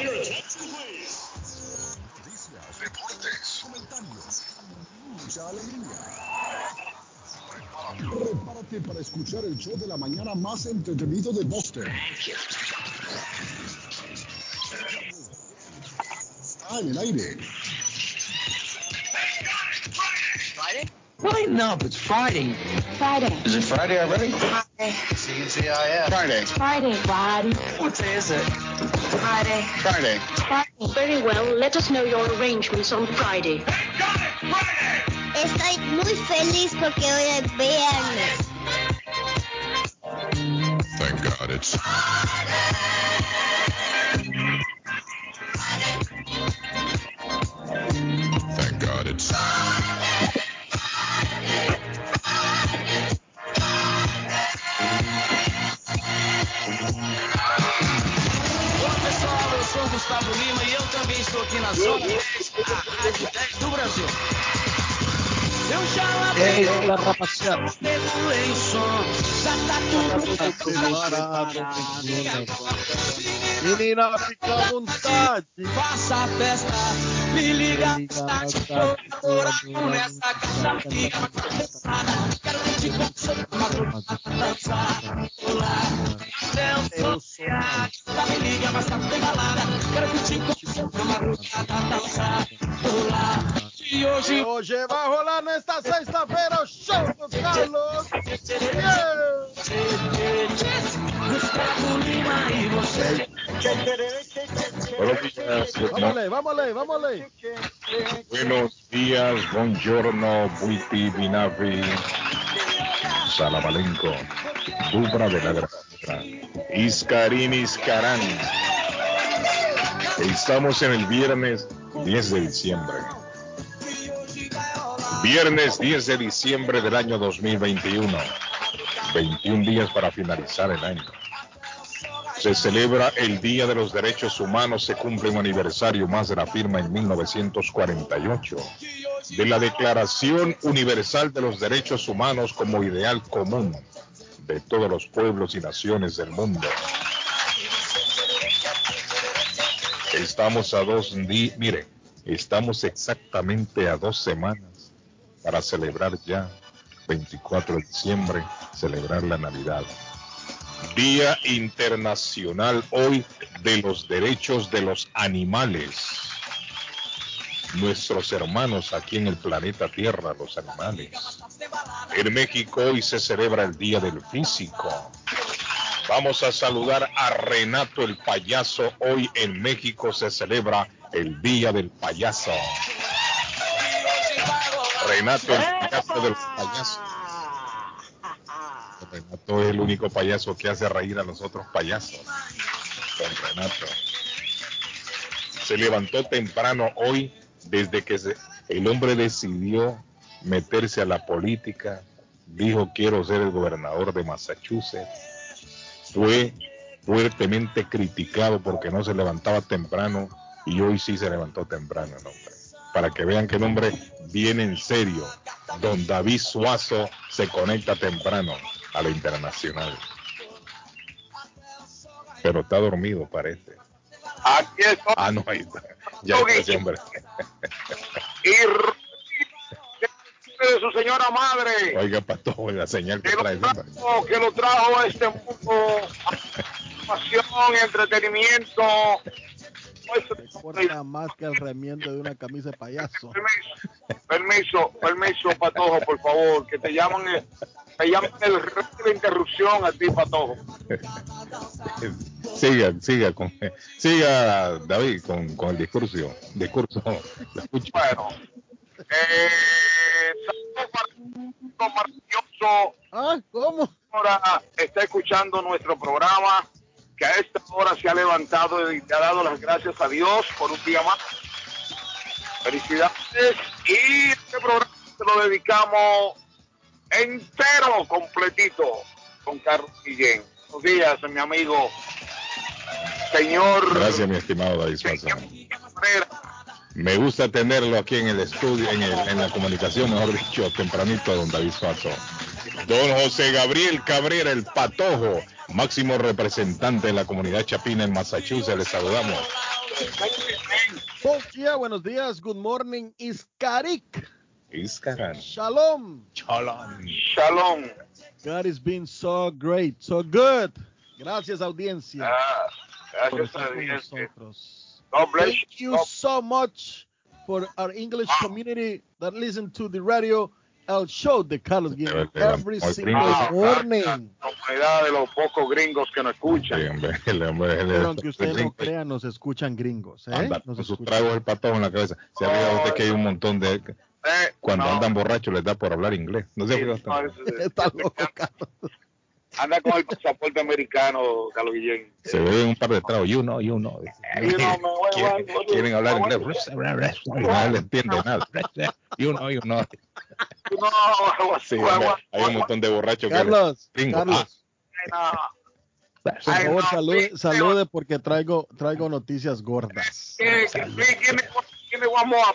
Noticias, deportes, comentarios, mucha alegría. Prepárate para escuchar el show de la mañana más entretenido de Boston. Está en el aire. Lighten up, it's Friday. Friday. Is it Friday already? Friday. CCIF. Friday. Friday. Friday. What day is it? Friday. Friday. Friday. Very well, let us know your arrangements on Friday. Estoy muy feliz porque hoy es viernes. Thank God it's Thank na Zona 10, a Rádio 10 do Brasil. Eu já lavei, galera, rapaziada. regulei o som, já tá tudo Preparado, Menina, fica à vontade. Faça a festa, me liga, está de coração nessa caixa fica cansada. Quero que te conheça, madrugada, dançar, pular. Eu sou tá me liga, mas tá bem balada. Quero que te pular. E hoje vai rolar nesta sexta-feira o show do Carlos. Yeah. Vamos lei, vamos vamos. Buenos días, buongiorno, buiti, binavi, salamalenco, dubra de la granja, iscarín, iscarán. Estamos en el viernes 10 de diciembre. Viernes 10 de diciembre del año 2021. 21 días para finalizar el año. Se celebra el Día de los Derechos Humanos, se cumple un aniversario más de la firma en 1948 de la Declaración Universal de los Derechos Humanos como ideal común de todos los pueblos y naciones del mundo. Estamos a dos días, mire, estamos exactamente a dos semanas para celebrar ya 24 de diciembre, celebrar la Navidad. Día Internacional hoy de los Derechos de los Animales. Nuestros hermanos aquí en el planeta Tierra, los animales. En México hoy se celebra el Día del Físico. Vamos a saludar a Renato el Payaso. Hoy en México se celebra el Día del Payaso. Renato el Payaso de los payasos. Renato es el único payaso que hace reír a los otros payasos. Don Renato. Se levantó temprano hoy desde que se- el hombre decidió meterse a la política. Dijo quiero ser el gobernador de Massachusetts. Fue fuertemente criticado porque no se levantaba temprano y hoy sí se levantó temprano el hombre. Para que vean que el hombre viene en serio. Don David Suazo se conecta temprano a la internacional. Pero está dormido, parece. Aquí estoy. Ah, no, ahí está. Ya está ese hombre. Y de su señora madre. Oiga, Patojo, la señal que Que lo, trae hombre. trajo, que lo trajo a este mundo. Pasión, entretenimiento. Corta más que el remiendo de una camisa de payaso. Permiso, permiso, permiso, Patojo, por favor, que te llaman el, te llaman el rey de interrupción a ti, Patojo. siga, siga, con, siga, David, con, con el discurso. discurso. Lo escucho. Bueno, eh, saludos para un maravilloso Ah, ¿cómo? ahora está escuchando nuestro programa, que a esta hora se ha levantado y te ha dado las gracias a Dios por un día más. Felicidades. Y este programa se lo dedicamos entero, completito, con Carlos Guillén. Buenos días, mi amigo, señor Gracias, mi estimado David. Me gusta tenerlo aquí en el estudio, en, el- en la comunicación, mejor dicho, tempranito, don David Suazo. Don José Gabriel Cabrera, el patojo, máximo representante de la comunidad chapina en Massachusetts, le saludamos. Buenos días, good morning, Iskarik. Iscaran. Shalom. Shalom. Shalom. God has been so great, so good. Gracias, audiencia. Ah, por gracias estar a Dios. God bless Thank you so much for our English community that listen to the radio El Show de Carlos Guillén every single gringo. morning. La comunidad de los pocos gringos que nos escuchan. Sí, hombre, el hombre, el- Pero aunque usted no crea, nos escuchan gringos. ¿eh? Anda, Nos sus tragos el patón en la cabeza. Se ha fijado usted que hay un montón de... Eh, Cuando no, andan borrachos les da por hablar inglés. No ha sí, fijado no, Está loco, Carlos. Anda con el pasaporte americano, Carlos Guillén. Se beben un par de tragos. You know, you know. You know, me voy, quieren, hablar voy, inglés. Y no le entiende nada. You know, you know. No, Sí, hombre, hay un montón de borrachos que... Carlos, Gringo. Carlos, por favor, no, salude, porque traigo, traigo noticias gordas. ¿Qué- me- vamos a?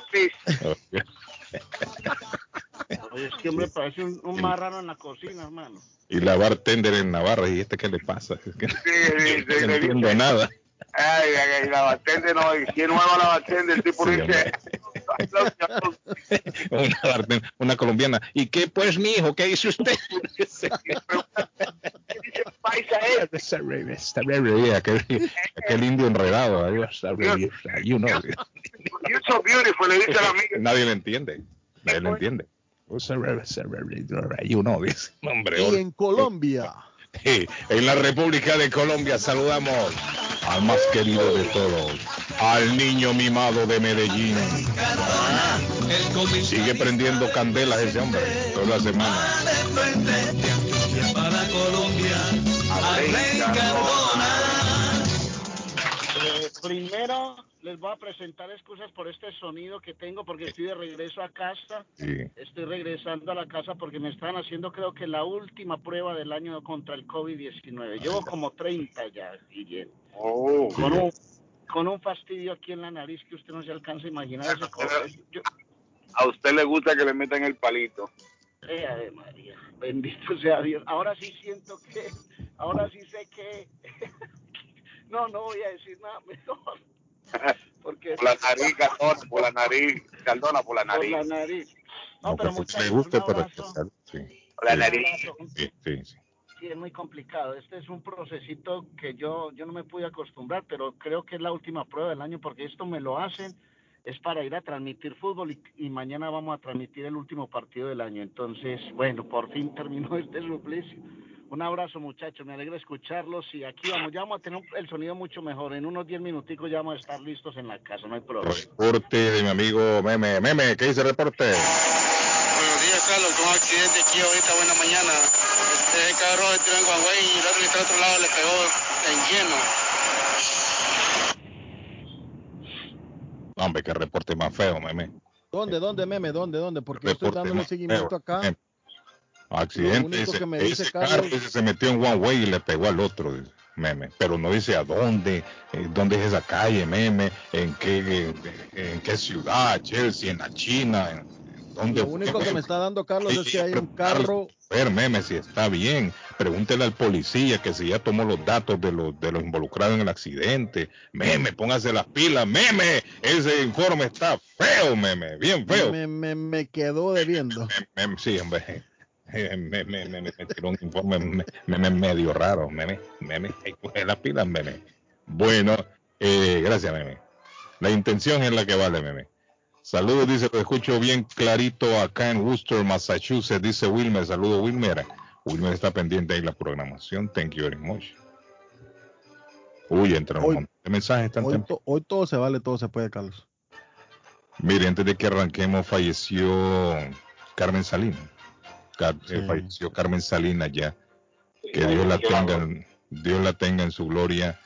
Oye, es que me parece un, un marrano en la cocina, hermano. Y la bartender en Navarra. ¿Y este qué le pasa? Es que Sí, sí, sí, no entiendo nada. Ay, ay, ay, la batende no, y si es nueva la batende, el tipo Sí, dice, Una, bartender- una colombiana. ¿Y qué pues, mi hijo? ¿Qué dice usted? ¿qué dice paisa es? aquel, aquel indio enredado. ahí, You know. You're so beautiful, le dice a la amiga. Nadie le entiende. Nadie le entiende. You know, dice. Hombre, Y en Colombia, Sí, en la República de Colombia saludamos al más querido de todos, al niño mimado de Medellín. Sigue prendiendo candelas ese hombre toda la semana. Eh, primero les voy a presentar excusas por este sonido que tengo porque estoy de regreso a casa. Sí. Estoy regresando a la casa porque me están haciendo creo que la última prueba del año contra el COVID-19. Llevo como 30 ya, Guillermo. Oh, Con un, con un fastidio aquí en la nariz que usted no se alcanza a imaginar. Ese yo- a usted le gusta que le metan el palito. Eh, Ave María, bendito sea Dios. Ahora sí siento que, ahora sí sé que, no, no voy a decir nada mejor, porque Por la nariz, Cardona, por la nariz, Cardona, por la por nariz. la nariz. No, No, pero porque muchachos, le guste, pero sí. Por la nariz. Sí, sí, sí. Sí, es muy complicado. Este es un procesito que yo, yo no me pude acostumbrar, pero creo que es la última prueba del año porque esto me lo hacen es para ir a transmitir fútbol y, y mañana vamos a transmitir el último partido del año. Entonces, bueno, por fin terminó este suplicio. Un abrazo muchachos, me alegra escucharlos y aquí vamos, ya vamos a tener el sonido mucho mejor. En unos 10 minuticos ya vamos a estar listos en la casa, no hay problema. Reporte de mi amigo Meme. Meme, ¿qué dice el reporte? Buenos días, Carlos. Tuve un accidente aquí ahorita, buena mañana. Este el carro entró en Guangüey y el otro que está al otro lado le pegó en lleno. Hombre, qué reporte más feo, Meme. ¿dónde, dónde, meme? ¿Dónde, dónde? Porque yo estoy Reporte dándole seguimiento feo, acá. Meme. Accidente, ese, carro dice, se metió en one way y le pegó al otro, dice, meme. Pero no dice a dónde, eh, dónde es esa calle, meme, en qué, eh, en qué ciudad, Chelsea, en la China, en, dónde Lo único que me está dando Carlos Sí, es que hay un carro. chofer, meme, si está bien. Pregúntele al policía que si ya tomó los datos de los, de los involucrados en el accidente. Meme, póngase las pilas, meme. Ese informe está feo, meme, bien feo. Me, me, me quedó debiendo. Meme, sí, hombre. Me, me, me, me tiró un informe me- me- me- medio raro, meme, meme, las pilas, meme. Bueno, eh, gracias, meme. La intención es la que vale, meme. Saludos, dice, lo escucho bien clarito acá en Worcester, Massachusetts, dice Wilmer. Saludos, Wilmer. Wilmer está pendiente ahí la programación. Thank you very much. Uy, entra un montón de mensajes tan Hoy, to- hoy todo se vale, todo se puede, Carlos. Mire, antes de que arranquemos, falleció Carmen Salinas. Car- eh, Sí. falleció Carmen Salinas ya. Que Dios la tenga, en- Dios la tenga en su gloria.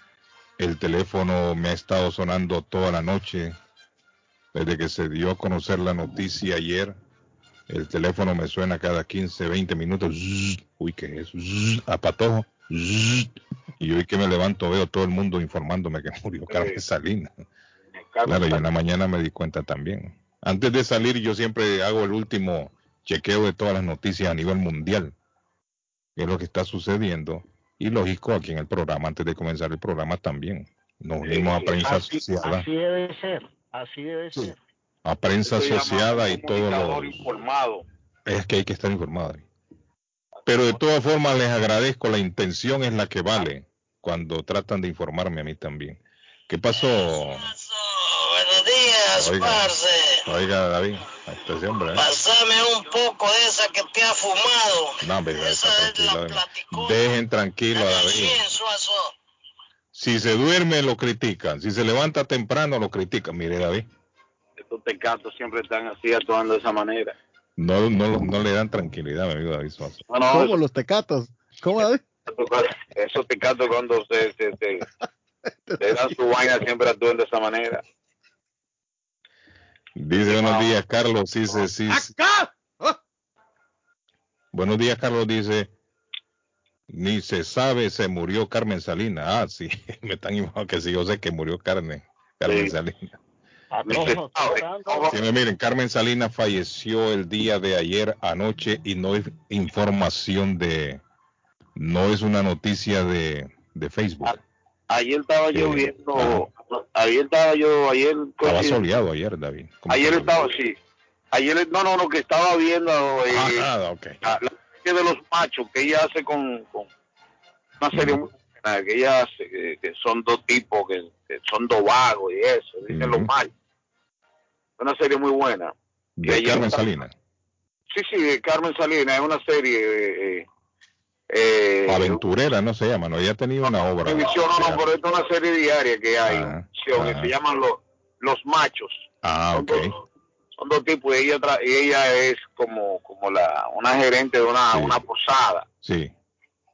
El teléfono me ha estado sonando toda la noche. Desde que se dio a conocer la noticia ayer, el teléfono me suena cada 15, 20 minutos. Zzz. Uy, ¿qué es eso? Zzz. A patojo. Zzz. Y hoy que me levanto veo todo el mundo informándome que murió Carmen Salinas. Claro, y en la mañana me di cuenta también. Antes de salir, yo siempre hago el último chequeo de todas las noticias a nivel mundial. qué es lo que está sucediendo. Y lógico, aquí en el programa, antes de comenzar el programa también. Nos unimos a prensa Así, asociada, así debe ser, así debe ser. a prensa Estoy asociada y todo lo... informado. Es que hay que estar informado. Pero de todas formas les agradezco, la intención es la que vale cuando tratan de informarme a mí también. ¿Qué pasó? Buenos días, Oiga. parce. Oiga, David, este hombre, ¿eh? Pásame un poco de esa que te ha fumado. No, hombre, ya está Esa es tranquilo. la David. platicona. Dejen tranquilo a David. Si se duerme, lo critican. Si se levanta temprano, lo critican. Mire, David, Estos tecatos siempre están así actuando de esa manera. no, no, no le dan tranquilidad, mi amigo David Suazo. No, no, ¿Cómo los tecatos? ¿Cómo, David? esos tecatos cuando se, se, se, se dan su vaina siempre actúan de esa manera. Dice buenos días, Carlos. Dice, sí, sí. ¡Acá! ¡Ah! Buenos días, Carlos. Dice, ni se sabe, se murió Carmen Salinas. Ah, sí, me están informando que sí, yo sé que murió Carmen, Carmen Sí. Salinas. A Ni todos se nos sabe. está dando- Sí, miren, Carmen Salinas falleció el día de ayer anoche y no es información de, no es una noticia de, de Facebook. Ayer estaba yo viendo, ayer estaba yo, ayer Estaba soleado ayer, David. ¿Cómo ayer estaba sí, ayer no no no que estaba viendo eh, Ah, nada, ok. la, la serie de los machos que ella hace con, con una serie muy buena que ella hace que, que son dos tipos que, que son dos vagos y eso dicen Ujú. los machos una serie muy buena De Carmen Salinas. sí sí de Carmen Salinas es una serie eh, eh, Aventurera, no se llama, no, ella tenido una obra. televisión no, no pero esta es una serie diaria que hay sección que ajá. se llaman los los machos Ah, son ok. dos, son dos tipos y ella tra- y ella es como como la una gerente de una, Sí. una posada Sí.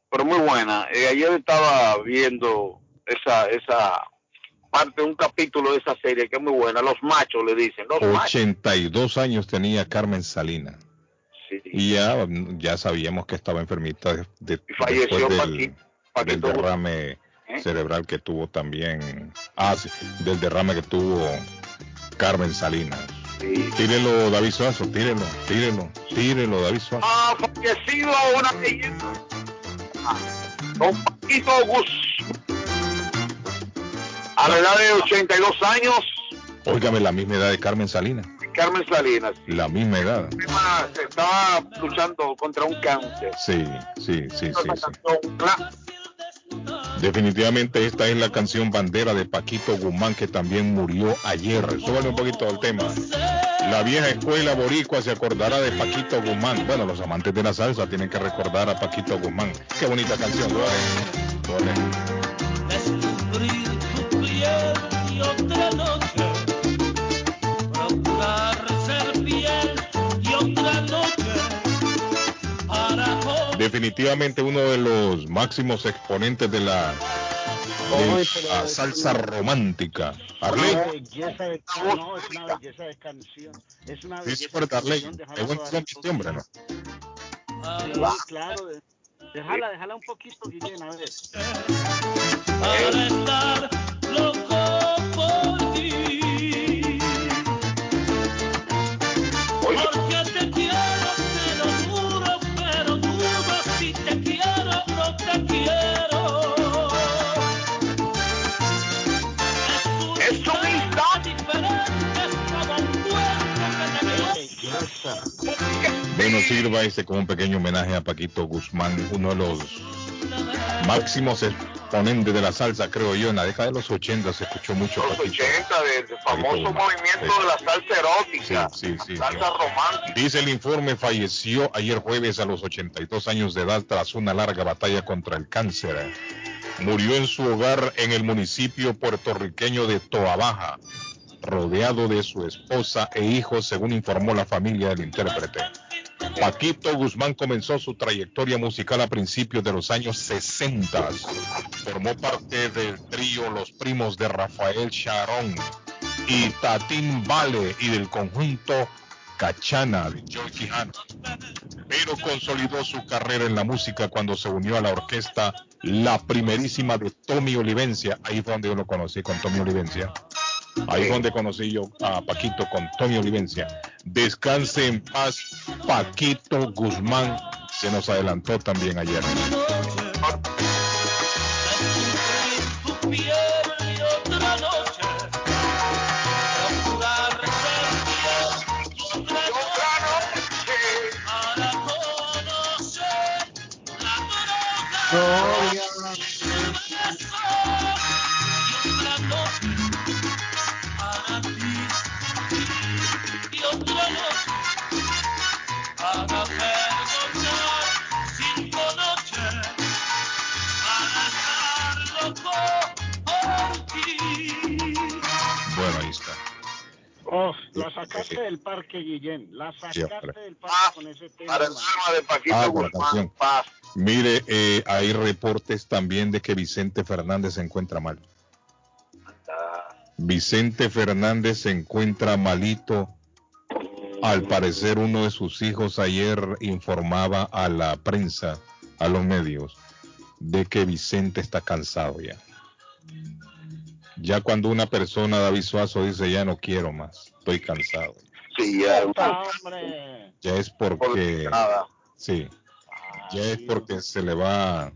pero muy buena Eh, ayer estaba viendo esa esa parte un capítulo de esa serie que es muy buena los machos le dicen los machos 82 años tenía Carmen Salinas. Sí. Y ya, ya sabíamos que estaba enfermita de, de- falleció después del, derrame ¿eh? cerebral que tuvo también. Ah, sí, del derrame que tuvo Carmen Salinas. Sí. Tírelo, David Suazo, tírelo, tírelo, tírelo, David Suazo. ha fallecido una leyenda Ah, don Paquito Guzmán a la edad de 82 años Óigame, la misma edad de Carmen Salinas. Carmen Salinas La misma edad. estaba luchando contra un cáncer. Sí, sí, sí, sí. Definitivamente esta es la canción bandera de Paquito Guzmán que también murió ayer. Súbale un poquito al tema. La vieja escuela boricua se acordará de Paquito Guzmán. Bueno, los amantes de la salsa tienen que recordar a Paquito Guzmán. Qué bonita canción. Definitivamente uno de los máximos exponentes de la, de la salsa una- romántica. Una Arley, belleza de no, es una belleza de canción. Es una belleza sí, de Arley. canción. Es buen este hombre, ¿no? Sí, claro. de- Déjala, déjala un poquito, Guillén, a ver. para estar Bueno, sirva este como un pequeño homenaje a Paquito Guzmán, uno de los máximos exponentes de la salsa, creo yo. En la década de los 80 se escuchó mucho los Paquito. 80 del famoso Paquito movimiento Sí. de la salsa erótica, Sí, sí, salsa romántica. Dice el informe, falleció ayer jueves a los 82 años de edad tras una larga batalla contra el cáncer. Murió en su hogar en el municipio puertorriqueño de Toa Baja, rodeado de su esposa e hijos, según informó la familia del intérprete. Paquito Guzmán comenzó su trayectoria musical a principios de los años 60. Formó parte del trío Los Primos de Rafael Sharon y Tatín Vale y del conjunto Cachana de Joy Quijano. Pero consolidó su carrera en la música cuando se unió a la orquesta La Primerísima de Tommy Olivencia. Ahí fue donde yo lo conocí con Tommy Olivencia. Ahí es donde conocí yo a Paquito con Tommy Olivencia. Descanse en paz, Paquito Guzmán. Se nos adelantó también ayer. Sacaste del parque, Guillén. La sacaste del parque con ese tema. Para el de Paquito Ah, con la Guzmán, canción. paz. Mire, eh, hay reportes también de que Vicente Fernández se encuentra mal. Vicente Fernández se encuentra malito. Al parecer uno de sus hijos ayer informaba a la prensa, a los medios, de que Vicente está cansado ya. Ya cuando una persona, David Suazo, dice ya no quiero más, estoy cansado. Sí, ya. Hombre. Ya es porque, Nada. sí, ya es porque se le va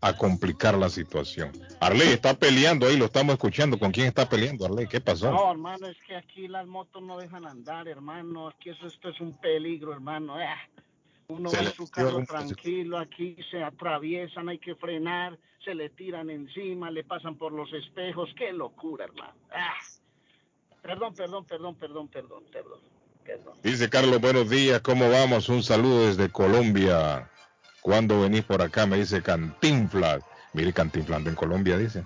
a complicar la situación. Arley está peleando ahí, lo estamos escuchando. ¿Con quién está peleando, Arley? ¿Qué pasó? No, hermano, es que aquí las motos no dejan andar, hermano. Aquí eso, esto es un peligro, hermano. Ah, Uno Se va en su carro tranquilo, aquí se atraviesan, hay que frenar, se le tiran encima, le pasan por los espejos. Qué locura, hermano. Ah. Perdón, perdón, perdón, perdón, perdón, perdón. perdón. Dice Carlos, buenos días, ¿cómo vamos? Un saludo desde Colombia. ¿Cuándo venís por acá? Me dice Cantinflas. Mire, Cantinflando en Colombia, dice.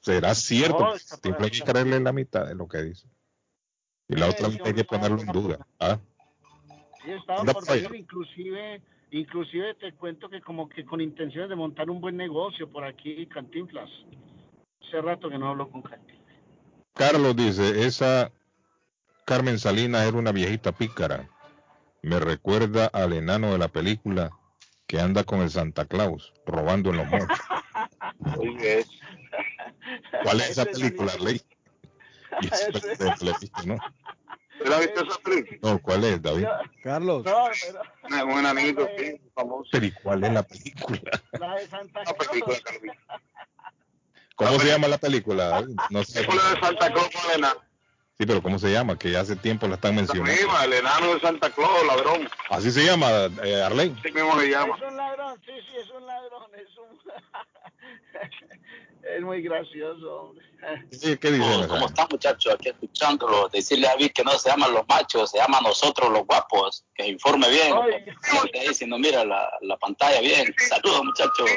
¿Será cierto? No, Cantinflas hay que creerle la mitad de lo que dice. Y la otra mitad hay que ponerlo en duda. ¿ah? Estaba por inclusive, inclusive te cuento que como que con intenciones de montar un buen negocio por aquí, Cantinflas. Hace rato que no hablo con Cantinflas. Carlos dice, esa Carmen Salinas era una viejita pícara. Me recuerda al enano de la película que anda con el Santa Claus robando en los ¿Cuál es esa película, Ley? Y eso es de ¿no? ¿Usted la viste esa película? No, ¿cuál es, David? Carlos, No, pero Un enanito, sí, famoso. Pero ¿y cuál es la película? la de Santa película Claus. que vi. ¿Cómo se llama la película, David? No sé. Película de Santa Claus con el enano. Sí, pero ¿cómo se llama? Que hace tiempo la están La mencionando. misma, el enano de Santa Claus, ladrón. Así se llama, eh, Arley. Así mismo le llama. Es un ladrón, sí, sí, es un ladrón, es un... es muy gracioso, hombre. Sí, ¿Qué dicen? ¿Cómo, cómo están muchachos? Aquí escuchándolo. Decirle a David que no se llaman los machos, se llaman nosotros los guapos. Que se informe bien. Ahí, si no mira la, la pantalla bien. Saludos muchachos.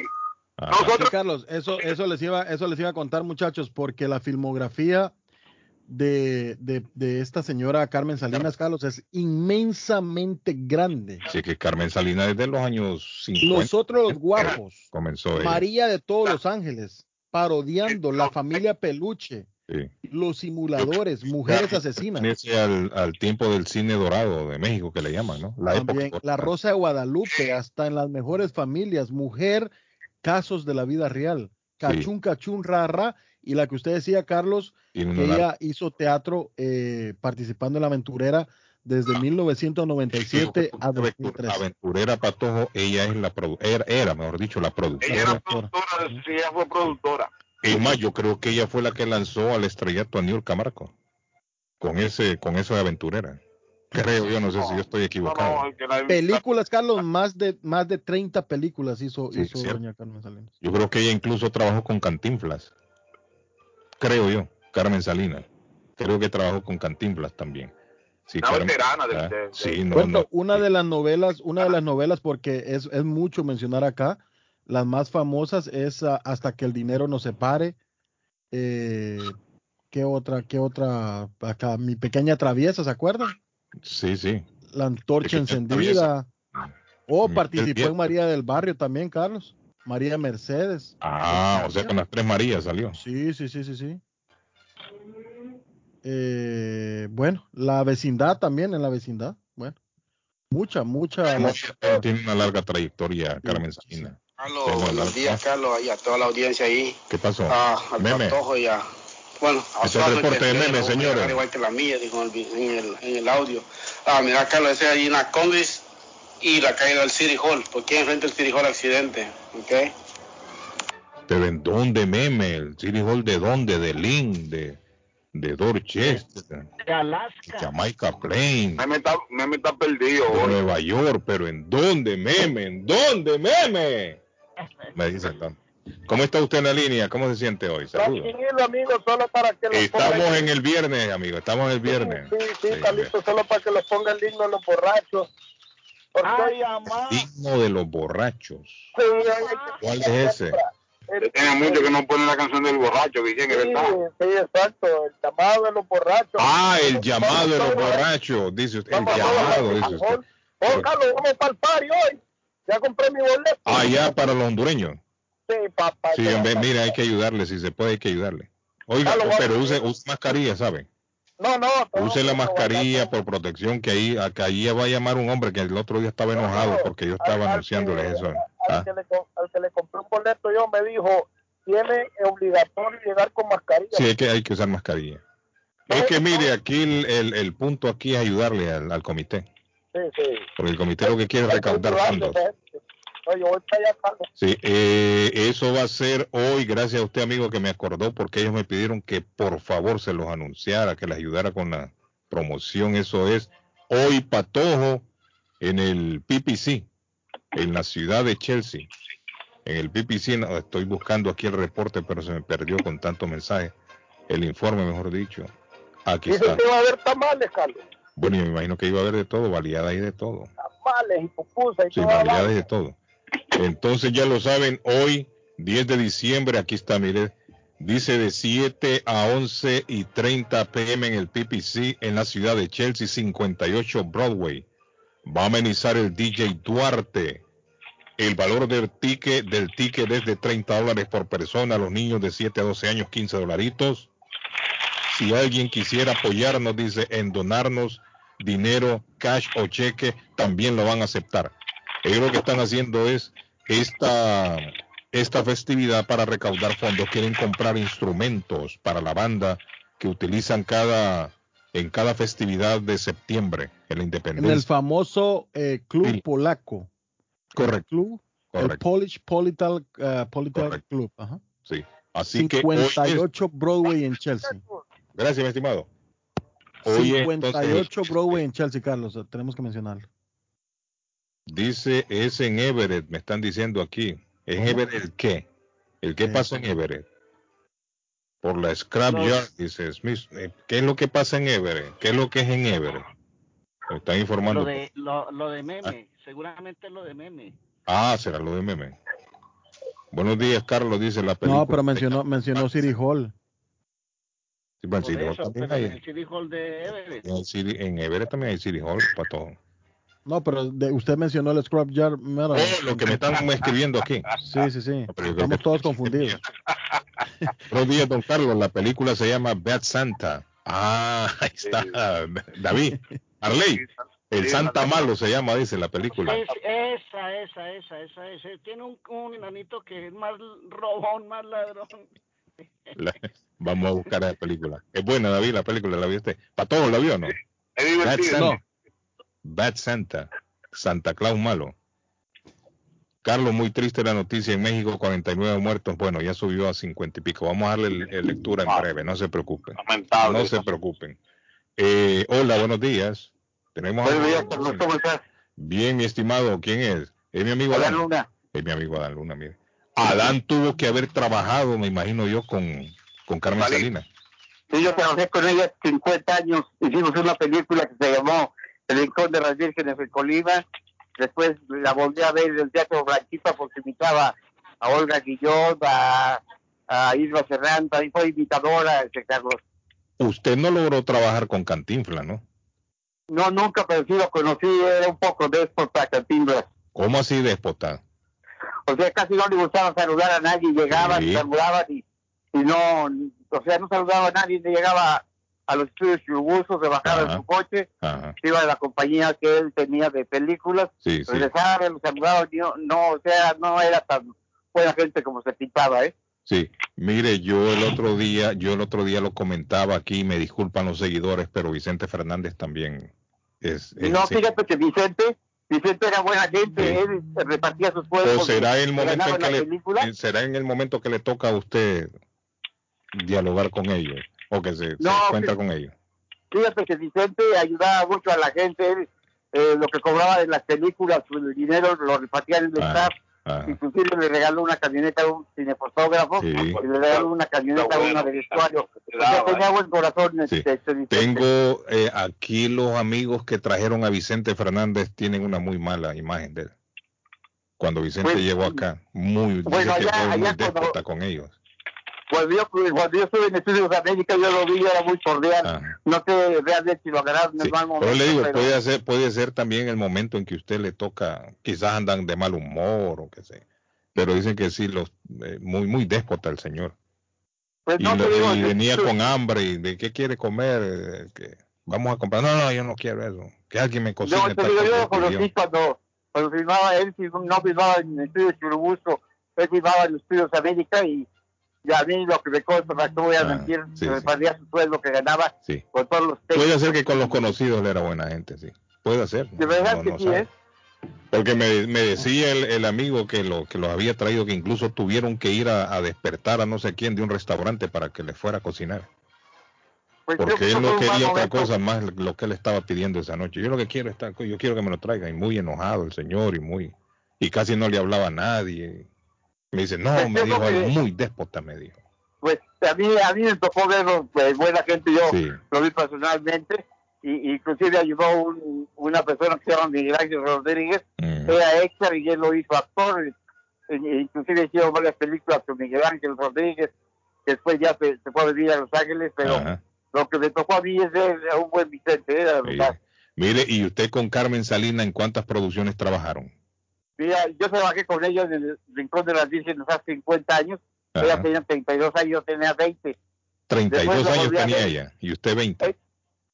Ah, Sí, Carlos, eso, eso les iba, eso les iba a contar, muchachos, porque la filmografía de, de, de esta señora Carmen Salinas, Carlos, es inmensamente grande. sí, que Carmen Salinas desde los años 50 Nosotros los guapos, comenzó ella. María de todos los ángeles, parodiando la familia Peluche, Sí. los simuladores, mujeres asesinas. Al, al tiempo del cine dorado de México que le llaman, ¿no? La También época. La Rosa de Guadalupe, hasta en las mejores familias, mujer, casos de la vida real, cachún, cachún, ra, ra, y la que usted decía, Carlos, Tiene que ella hizo teatro eh, participando en la aventurera desde 1997 a aventura- 2003. aventurera Patojo, ella es la produ- era, era, mejor dicho, la ella productora. era productora, sí, ella fue productora. Es más, yo creo que ella fue la que lanzó al estrellato a Niurka Marco. Con ese, con eso de aventurera. Creo, yo no sé si yo estoy No, equivocado. no, la Películas, Carlos, más de más de 30 películas hizo, Sí, hizo doña Carmen Salinas. Yo creo que ella incluso trabajó con Cantinflas. Creo yo, Carmen Salinas. Creo que trabajó con Cantinflas también. Sí, Una Carmen- veterana de- ah, de- de- sí, no, Bueno, no. una de las novelas, una de las novelas, porque es, es mucho mencionar acá, las más famosas es ah, Hasta que el dinero nos separe. Eh, ¿Qué otra? ¿Qué otra? Acá, mi pequeña traviesa, ¿se acuerdan? Sí, sí. La antorcha Pequeña encendida. O Mm, participó en María del Barrio también, Carlos. María Mercedes. Ah, o sea, con las tres Marías salió. Sí, sí, sí, sí, sí. Eh, bueno, la vecindad también, en la vecindad. Bueno, mucha, mucha. Tiene una larga trayectoria, Carmen Salinas. Carlos, buenos larga- días, Carlos, y a toda la audiencia ahí. ¿Qué pasó? Ah, al Meme. Y a. Bueno, a es el reporte de Meme, señores. Igual que la mía, dijo en el, en el, audio. Ah, mira, Carlos, ese es ahí en la Congress y la caída del City Hall. ¿Por qué enfrente del City Hall accidente? ¿Ok? ¿Pero en dónde, meme? ¿El City Hall de dónde? ¿De Lynn? ¿De, de Dorchester? De Alaska. Jamaica Plain? Meme está, Meme está perdido de hoy. Nueva York, pero ¿en dónde, meme? ¿En dónde, meme? Me dicen tanto. ¿Cómo está usted en la línea? ¿Cómo se siente hoy? Saludos. Amigo, solo para que lo Estamos pongan- en el viernes, amigo. Estamos en el viernes. Sí, sí, Sí, Carlito, solo para que lo ponga el himno a los borrachos. Ay, amá. Digno de los borrachos. sí, que- ¿Cuál es ese? Tiene mucho que no ponen la canción del borracho, Guillén, es Sí, verdad. sí, exacto, el llamado de los borrachos. Ah, el llamado de los borrachos, dice usted. El llamado, dice usted. Oh, Carlos, vamos para el party hoy. Ya compré mi boleto. Allá para los hondureños. Sí, papá. Sí, mira, hay que ayudarle, si se puede, hay que ayudarle. Oiga, Carlos, pero use, use mascarilla, ¿sabe? No, no. Use la mascarilla por protección, que ahí, acá va a llamar un hombre que el otro día estaba enojado porque yo estaba eso. Al, Ah, que le, co- al que le compré un boleto yo me dijo, tiene obligatorio llegar con mascarilla. Sí, hay que, hay que usar mascarilla. Es que mire, aquí el, el, el punto aquí es ayudarle al, al comité, Sí, sí. porque el comité lo que quiere es recaudar fondos. Oye, voy para allá, Carlos. Sí, eh, eso va a ser hoy, gracias a usted amigo que me acordó, porque ellos me pidieron que por favor se los anunciara, que les ayudara con la promoción. Eso es hoy Patojo en el PPC, en la ciudad de Chelsea. En el PPC, no, estoy buscando aquí el reporte, pero se me perdió con tanto mensaje. El informe, mejor dicho. Aquí Dice está. que va a haber tamales, Carlos. Bueno, yo me imagino que iba a haber de todo, baleada y de todo. Tamales y pupusas y Sí, toda la variedades de todo. Entonces ya lo saben, hoy, 10 de diciembre, aquí está, mire, dice de 7 a 11 y 30 pm en el PPC en la ciudad de Chelsea, 58 Broadway. Va a amenizar el DJ Duarte. El valor del ticket, del ticket es de 30 dólares por persona, los niños de 7 a 12 años, 15 dolaritos. Si alguien quisiera apoyarnos, dice, en donarnos dinero, cash o cheque, también lo van a aceptar. Ellos lo que están haciendo es esta, esta festividad para recaudar fondos. Quieren comprar instrumentos para la banda que utilizan cada en cada festividad de septiembre en la En el independencia. famoso eh, club polaco. Correcto. Club, el. Polish Polital, uh, Polital Club. Ajá. Sí. Así que hoy es- 58 Broadway en Chelsea. gracias, mi estimado. Hoy es, 58 entonces, Broadway en Chelsea, Carlos. Tenemos que mencionarlo. Dice es en Everett, me están diciendo aquí. ¿En Everett el qué? ¿El qué pasa en Everett? Por la Scrap Los- Yard, dice Smith. Eh, ¿Qué es lo que pasa en Everett? ¿Qué es lo que es en Everett? Me están informando. Lo de, lo, lo de meme, seguramente lo de meme. Ah, será lo de meme. Buenos días, Carlos, dice la película. No, pero mencionó, mencionó City Hall. Sí, bueno, City Hall también hay- el City Hall de Everett. en, City- en Everett también hay City Hall para todo. No, pero de- usted mencionó el Scrapyard Meadow. Oh, lo que me están escribiendo aquí. Sí, sí, sí. Estamos que- todos confundidos. Buenos días, don Carlos. La película se llama Bad Santa. Ah, ahí está. David. Arley. El Santa Malo se llama, dice la película. Es- esa, esa, esa, esa, esa. Tiene un, un enanito que es más robón, más ladrón. La- vamos a buscar esa película. Es buena, David, la película, ¿la viste? ¿Para todos la vio o no? Es Bad divertido. Santa. Bad Santa. Santa Claus malo. Carlos, muy triste la noticia en México, 49 muertos. Bueno, ya subió a 50 y pico. Vamos a darle el- el lectura en breve, no se preocupen. Lamentable. No se preocupen. Eh, hola, buenos días. Tenemos Buenos días, Carlos, ¿cómo estás? Bien, mi estimado, ¿quién es? Es mi amigo Adán Adán. Luna. Es mi amigo Adán Luna, mire. Adán tuvo que haber trabajado, me imagino yo, con, con Carmen. Salinas. Sí, yo trabajé con ella 50 años. Hicimos una película que se llamó El Rincón de las Vírgenes de Colima. Después la volví a ver en el Teatro Blanquita porque invitaba a Olga Guillón, a, a Isla Serranta, y fue invitadora, Carlos. Usted no logró trabajar con Cantinfla, ¿no? No, nunca, pero sí lo conocí, era un poco déspota, Cantinflas. ¿Cómo así déspota? O sea, casi no le gustaba saludar a nadie, llegaban, Sí. saludaban y, y no, o sea, no saludaba a nadie, llegaba a los estudios churubustos, se bajaba en su coche, Ajá. se iba a la compañía que él tenía de películas, Sí, sí. regresaba, lo saludaba, y no, no, o sea, no era tan buena gente como se pintaba, ¿eh? Sí, mire, yo el otro día, yo el otro día lo comentaba aquí, me disculpan los seguidores, pero Vicente Fernández también es. es- no, sí. fíjate que Vicente, Vicente era buena gente, Sí. él repartía sus puestos. o será el momento en que le, eh, será en el momento que le toca a usted dialogar con ellos o que se, se No, encuentra sí. con ellos. Fíjate que Vicente ayudaba mucho a la gente, él, eh, lo que cobraba de las películas, el dinero lo repartía en el Ah, staff, ah. inclusive le regaló una camioneta a un cinefotógrafo, Sí. y le regaló una camioneta a una de vestuario. O sea, tenía buen corazón Sí. este, este Vicente. Tengo eh, aquí los amigos que trajeron a Vicente Fernández tienen una muy mala imagen de él. cuando Vicente Pues, llegó acá. Muy, bueno, dice que allá- fue muy allá cuando- con ellos. Cuando yo, cuando yo estuve en Estudios de América, yo lo vi, era muy cordial. Ajá. No sé realmente si lo agarraron Sí. mal momento. Pero le digo, pero- puede ser, puede ser también el momento en que usted le toca, quizás andan de mal humor o qué sé. Pero dicen que sí, los, eh, muy, muy déspota el señor. Pues y, no, lo- digo, y yo- venía yo- con hambre y de qué quiere comer, eh, que vamos a comprar. No, no, yo no quiero eso. Que alguien me cocine. Yo digo, yo lo conocí cuando, cuando filmaba, él no filmaba en el estudio Churubusco, él filmaba en los estudios América y, y a mí lo que me consta, no voy a mentir, Ah, sí, me perdía su sueldo que ganaba con todos los Puede ser que con los conocidos él era buena gente, sí. Puede ser. De verdad no- que no sí sabe. es. Porque me, me decía el, el amigo que, lo, que los había traído que incluso tuvieron que ir a, a despertar a no sé quién de un restaurante para que le fuera a cocinar. Pues Porque él no quería otra cosa más lo que él estaba pidiendo esa noche. Yo lo que quiero es estar, yo quiero que me lo traigan. Y muy enojado el señor y muy y casi no le hablaba a nadie. Me dice, no, me dijo, que- muy déspota, me dijo. Pues a mí, a mí me tocó verlo, pues, buena gente, yo Sí. lo vi personalmente, y inclusive ayudó un- una persona que se llama Miguel Ángel Rodríguez, era extra y él lo hizo actor, e- inclusive hicieron varias películas con Miguel Ángel Rodríguez, que después ya se, se fue a vivir a Los Ángeles, pero lo que me tocó a mí es ver a un buen Vicente, era la verdad. Mire, y usted con Carmen Salina, ¿en cuántas producciones trabajaron? Mira, yo trabajé con ella en el Rincón de las Vírgenes hace 50 años, Ajá. ella tenía 32 años, yo tenía 20. 32 Después la años tenía ella y usted 20.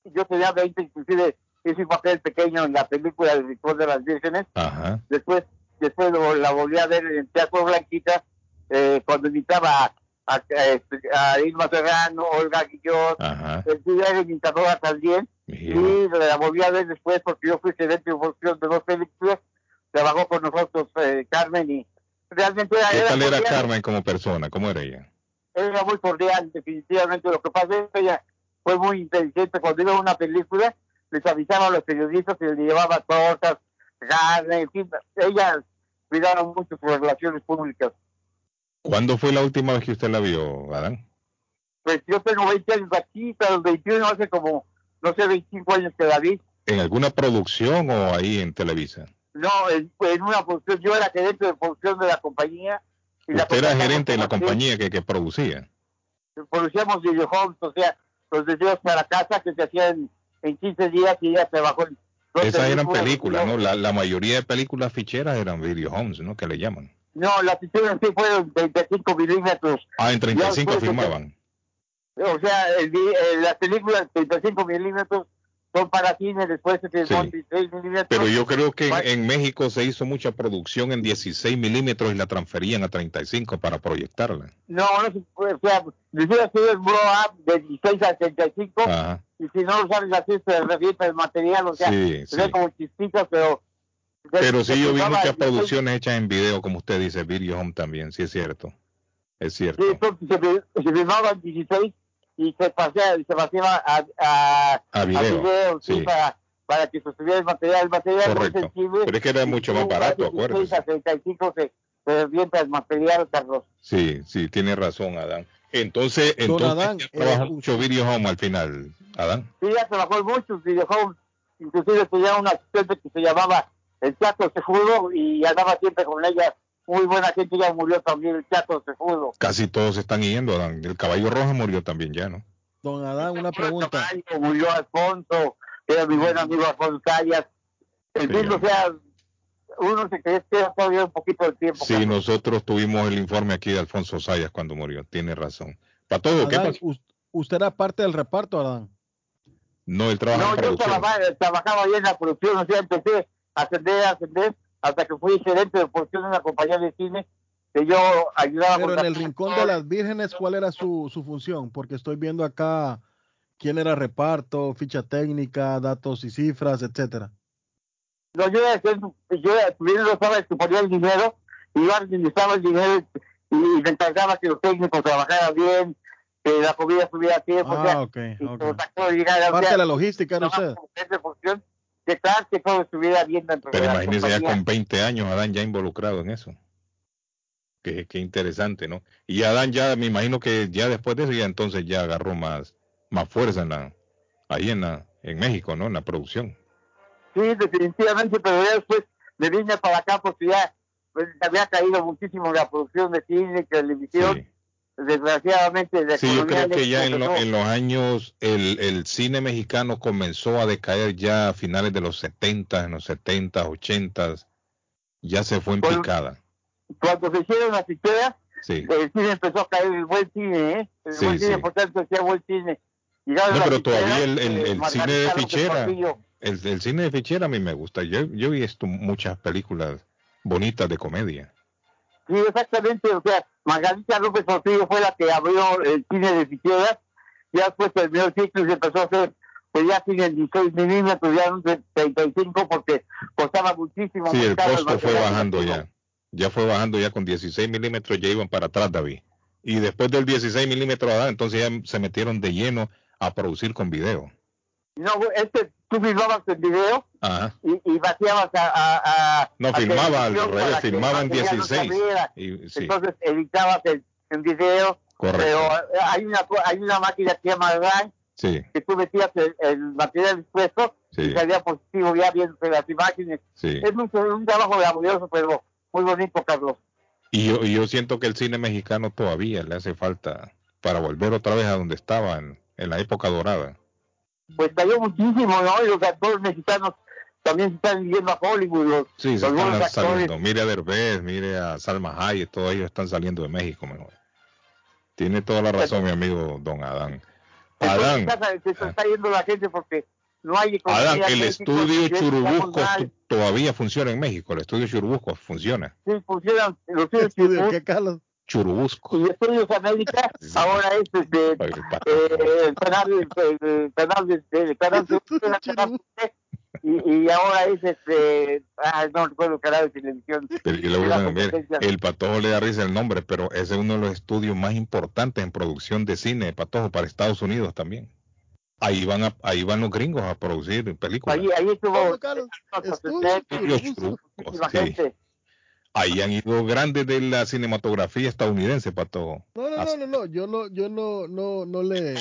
yo tenía 20, inclusive hice un papel pequeño en la película del Rincón de las Vírgenes. Ajá. Después después lo- la volví a ver en Teatro Blanquita eh, cuando invitaba a, a, a- a Irma Serrano, Olga Guillot, el imitadora también. Y la volví a ver después porque yo fui gerente de producción de dos películas. Trabajó con nosotros eh, Carmen y realmente era, ¿Qué tal era. Carmen como persona? ¿Cómo era ella? Era muy cordial, definitivamente. Lo que pasa es que ella fue muy inteligente. Cuando iba a una película, les avisaba a los periodistas y les llevaba tortas, carne, en fin. Ella cuidaba mucho sus relaciones públicas. ¿Cuándo fue la última vez que usted la vio, Adán? Pues yo tengo 20 años aquí, hasta los 21, hace como, no sé, 25 años que la vi. ¿En alguna producción o ahí en Televisa? No, en, en una producción, yo era gerente de producción de la compañía. Y la Usted era compañía gerente de la compañía que, que producía. producíamos videojuegos, o sea, los videos para casa que se hacían en 15 días y ella trabajó en dos Esas eran películas. ¿no? La, la mayoría de películas ficheras eran video homes, ¿no? Que le llaman. No, las hicieron sí fueron 35 milímetros. Ah, en 35 después, filmaban. O sea, el vi- eh, las películas 35 milímetros son para cine, después se filmó en 16 milímetros. Pero yo creo que en, en México se hizo mucha producción en 16 milímetros y la transferían a 35 para proyectarla. No, no se puede, o sea, decía hacer el blow up de 16 a 35 Ajá. y si no lo sabes así se revienta el material, o sea, Sí, se ve sí. como chispitas, pero... Pero sí, yo vi muchas 16 producciones hechas en video, como usted dice, video home también, sí es cierto. Es cierto. Sí, entonces se, se filmaban 16 y se pasea, se paseaba a, a, A video, sí, sí. para, para que sostuviera el material. El material Correcto. sensible. Pero es que era mucho más barato, de 16 acuérdese. a 35 se, revienta el material, Carlos. Sí, sí, tiene razón, Adán. Entonces, Don entonces Adán, ya eh, trabajó mucho video home al final, Adán. Sí, ya trabajó muchos videojuegos. Inclusive tenía una asistente que se llamaba el Chato Cejudo y andaba siempre con ella. Muy buena gente, ya murió también el Chato Cejudo. Casi todos se están yendo, Adán. El caballo rojo murió también ya, ¿no? Don Adán, una pregunta. Murió Alfonso, que era mi buen amigo Alfonso Callas. En fin, o sea, uno se cree que todavía un poquito de tiempo. Sí, nosotros tuvimos el informe aquí de Alfonso Sayas cuando murió. Tiene razón. Para todo, ¿qué Adán, pasó? us- ¿Usted era parte del reparto, Adán? No, él trabaja No, en yo producción. trabajaba, trabajaba ahí en la producción, o sea, empecé a ascender, a ascender, hasta que fui gerente de producción de una compañía de cine que yo ayudaba Pero en el Rincón de las Vírgenes, ¿cuál era su, su función? Porque estoy viendo acá quién era reparto, ficha técnica, datos y cifras, etcétera. No, yo era, yo era, primero estaba que ponía el dinero, y yo administraba el dinero y, y me encargaba que los técnicos trabajaran bien, que la comida estuviera a tiempo, o sea, Ah, ok, y ok. que los actores llegaran, o Parte sea, de la logística era usted. Que tal que todo estuviera bien dentro Pero imagínese ya con 20 años, Adán ya involucrado en eso. Qué, qué interesante, ¿no? Y Adán ya, me imagino que ya después de eso, ya entonces ya agarró más, más fuerza en la, ahí en la, en México, ¿no? En la producción. Sí, definitivamente, pero ya después me vine para acá porque ya pues, había caído muchísimo la producción de cine, televisión. Desgraciadamente, la Sí, yo creo que ya en, lo- en los años el, el cine mexicano comenzó a decaer ya a finales de los 70, en los 70, 80, ya se fue en Pues, picada. cuando se hicieron las ficheras, Sí. el cine empezó a caer el buen cine, ¿eh? El Sí, buen cine, sí. por tanto, hacía buen cine. No, pero todavía ficheras, el, el- eh, el cine de fichera, el, el cine de fichera a mí me gusta. Yo, yo he visto muchas películas bonitas de comedia. Sí, exactamente, o sea, Margarita López Portillo fue la que abrió el cine de ficheras, ya después terminó el ciclo y se empezó a hacer, pues ya cine en 16 milímetros, ya en 35 porque costaba muchísimo. Sí, el costo fue bajando ya. Ya fue bajando ya con 16 milímetros, ya iban para atrás, David. Y después del 16 milímetros, ah, entonces ya se metieron de lleno a producir con video. No, este, tú filmabas el video Ajá. y, y vaciabas a... a, a No, filmaba al revés, material no 16. saliera. Y, sí, Entonces editabas el, el video, correcto. pero hay una, hay una máquina que se llama Line, Sí, que tú metías el, el material dispuesto Sí. y salía positivo ya viendo las imágenes. sí. Es un, un trabajo laborioso, pero muy bonito, Carlos. Y yo, y yo siento que el cine mexicano todavía le hace falta para volver otra vez a donde estaba en, en la época dorada. Pues cayó muchísimo, ¿no? Y los actores mexicanos también se están yendo a Hollywood. Los, Sí, se están actores. saliendo. Mire a Derbez, mire a Salma Hayek, todos ellos están saliendo de México mejor. Tiene toda la razón mi amigo Don Adán. Adán, se está yendo la gente porque no hay Adán, el estudio Churubusco todavía funciona en México. El estudio Churubusco funciona. Sí, funcionan los estudios Estudio, Churubusco ¿qué, Carlos? Churubusco. y Estudios América, ahora es este, eh, de, de, el canal de- y, y ahora es este, ah, no recuerdo el canal de televisión. Pero yo le competencia. el Patojo le da risa el nombre, pero ese es uno de los estudios más importantes en producción de cine, Patojo, para Estados Unidos también. Ahí van a, ahí van los gringos a producir películas. Ahí, ahí estuvo ¿Cómo, Carlos? Estudio Estudios Churubusco. Churubusco, muchísima sí. gente. Ahí han ido grandes de la cinematografía estadounidense, Patojo. No, no, no, no, no, yo no, yo no, no, no le,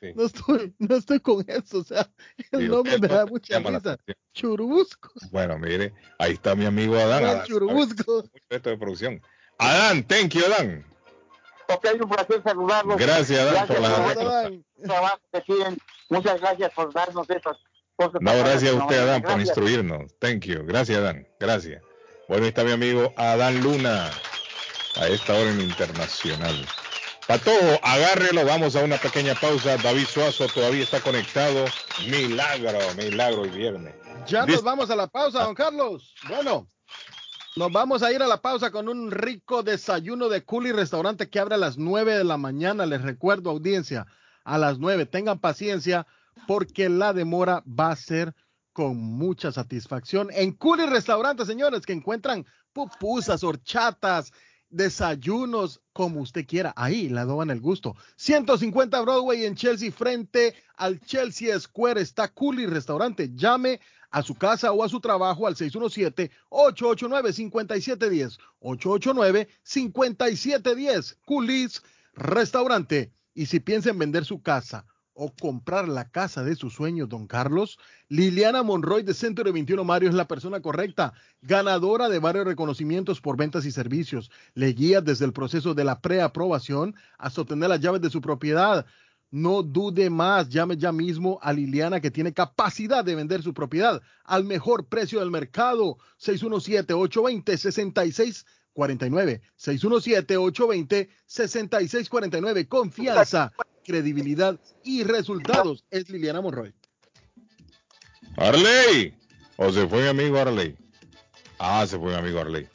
Sí. no estoy, no estoy con eso, o sea, el Sí, nombre me da mucha risa. Churubusco, Bueno, mire, ahí está mi amigo Adán. Adán Churubusco. mucho de esto de producción. Adán, thank you, Adán. Ok, un placer saludarlos. Gracias, Adán, por las por anécdotas. Adán. trabajo que tienen. Muchas gracias por darnos estas cosas. No, gracias a usted, Adán, por Gracias. instruirnos. Thank you. Gracias, Adán. Gracias. Bueno, ahí está mi amigo Adán Luna. A esta hora en Internacional. Patojo, agárrelo. Vamos a una pequeña pausa. David Suazo todavía está conectado. Milagro, milagro y viernes. Ya nos vamos a la pausa, don Carlos. Bueno, nos vamos a ir a la pausa con un rico desayuno de Culi Restaurante que abre a las 9 de la mañana. Les recuerdo, audiencia, a las 9. Tengan paciencia porque la demora va a ser con mucha satisfacción. En Culi Restaurante, señores, que encuentran pupusas, horchatas, desayunos, como usted quiera. Ahí le adoban el gusto. 150 Broadway en Chelsea, frente al Chelsea Square. Está Culi Restaurante. Llame a su casa o a su trabajo al 617-889-5710. 889-5710. Coolies Restaurante. Y si piensa en vender su casa o comprar la casa de sus sueños, don Carlos, Liliana Monroy de Centro de 21 Mario es la persona correcta, ganadora de varios reconocimientos por ventas y servicios. Le guía desde el proceso de la preaprobación hasta obtener las llaves de su propiedad. No dude más, llame ya mismo a Liliana que tiene capacidad de vender su propiedad al mejor precio del mercado. 617-820-6649. 617-820-6649. Confianza, credibilidad y resultados. Es Liliana Monroy. Arley. O se fue mi amigo Arley. Ah, se fue mi amigo Arley.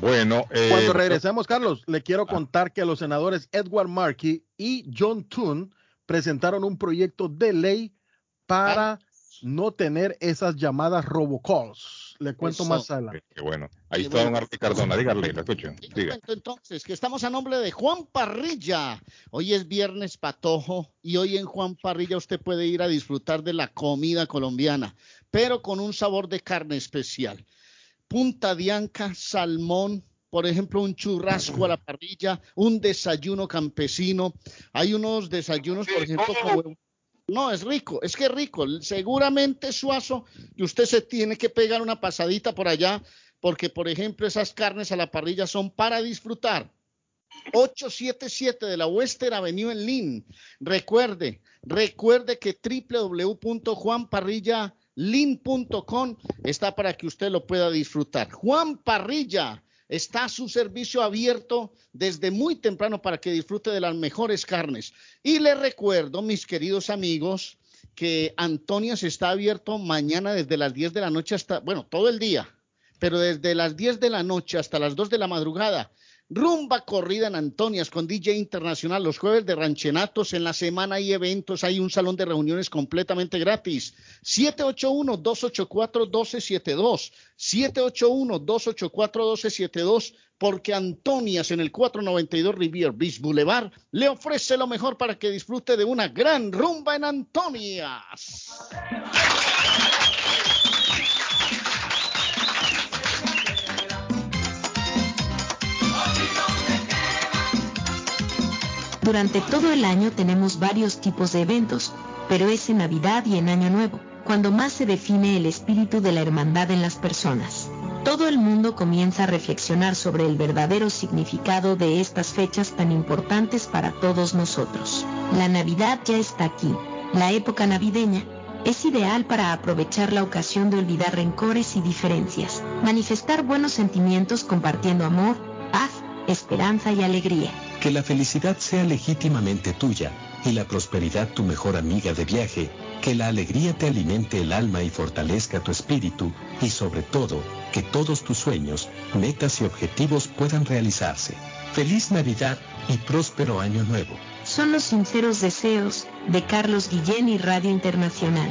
Bueno, eh, Cuando regresemos, Carlos, le quiero contar que los senadores Edward Markey y John Toon presentaron un proyecto de ley para no tener esas llamadas robocalls. Le cuento Eso. más adelante. Qué bueno. Ahí Qué está bueno. don Arley Cardona. Diga, Arley, lo escucho. Diga. cuento entonces que estamos a nombre de Juan Parrilla. Hoy es viernes patojo y hoy en Juan Parrilla usted puede ir a disfrutar de la comida colombiana, pero con un sabor de carne especial. Punta de anca, salmón, por ejemplo, un churrasco a la parrilla, un desayuno campesino. Hay unos desayunos, por ejemplo, como... No, es rico, es que rico. Seguramente, Suazo, que usted se tiene que pegar una pasadita por allá porque por ejemplo esas carnes a la parrilla son para disfrutar. 877 de la Western Avenue en Lynn. Recuerde, recuerde que www.juanparrillalin.com está para que usted lo pueda disfrutar. Juan Parrilla está su servicio abierto desde muy temprano para que disfrute de las mejores carnes. Y le recuerdo, mis queridos amigos, que Antonias está abierto mañana desde las 10 de la noche hasta, bueno, todo el día, pero desde las 10 de la noche hasta las 2 de la madrugada Rumba corrida en Antonias con DJ Internacional los jueves de ranchenatos. En la semana hay eventos, hay un salón de reuniones completamente gratis. 781-284-1272. 781-284-1272. Porque Antonias en el 492 Rivier Beach Boulevard le ofrece lo mejor para que disfrute de una gran rumba en Antonias. Durante todo el año tenemos varios tipos de eventos, pero es en Navidad y en Año Nuevo, cuando más se define el espíritu de la hermandad en las personas. Todo el mundo comienza a reflexionar sobre el verdadero significado de estas fechas tan importantes para todos nosotros. La Navidad ya está aquí. La época navideña es ideal para aprovechar la ocasión de olvidar rencores y diferencias, manifestar buenos sentimientos compartiendo amor, paz, esperanza y alegría. Que la felicidad sea legítimamente tuya y la prosperidad tu mejor amiga de viaje, que la alegría te alimente el alma y fortalezca tu espíritu, y sobre todo, que todos tus sueños, metas y objetivos puedan realizarse. Feliz Navidad y próspero año nuevo. Son los sinceros deseos de Carlos Guillén y Radio Internacional.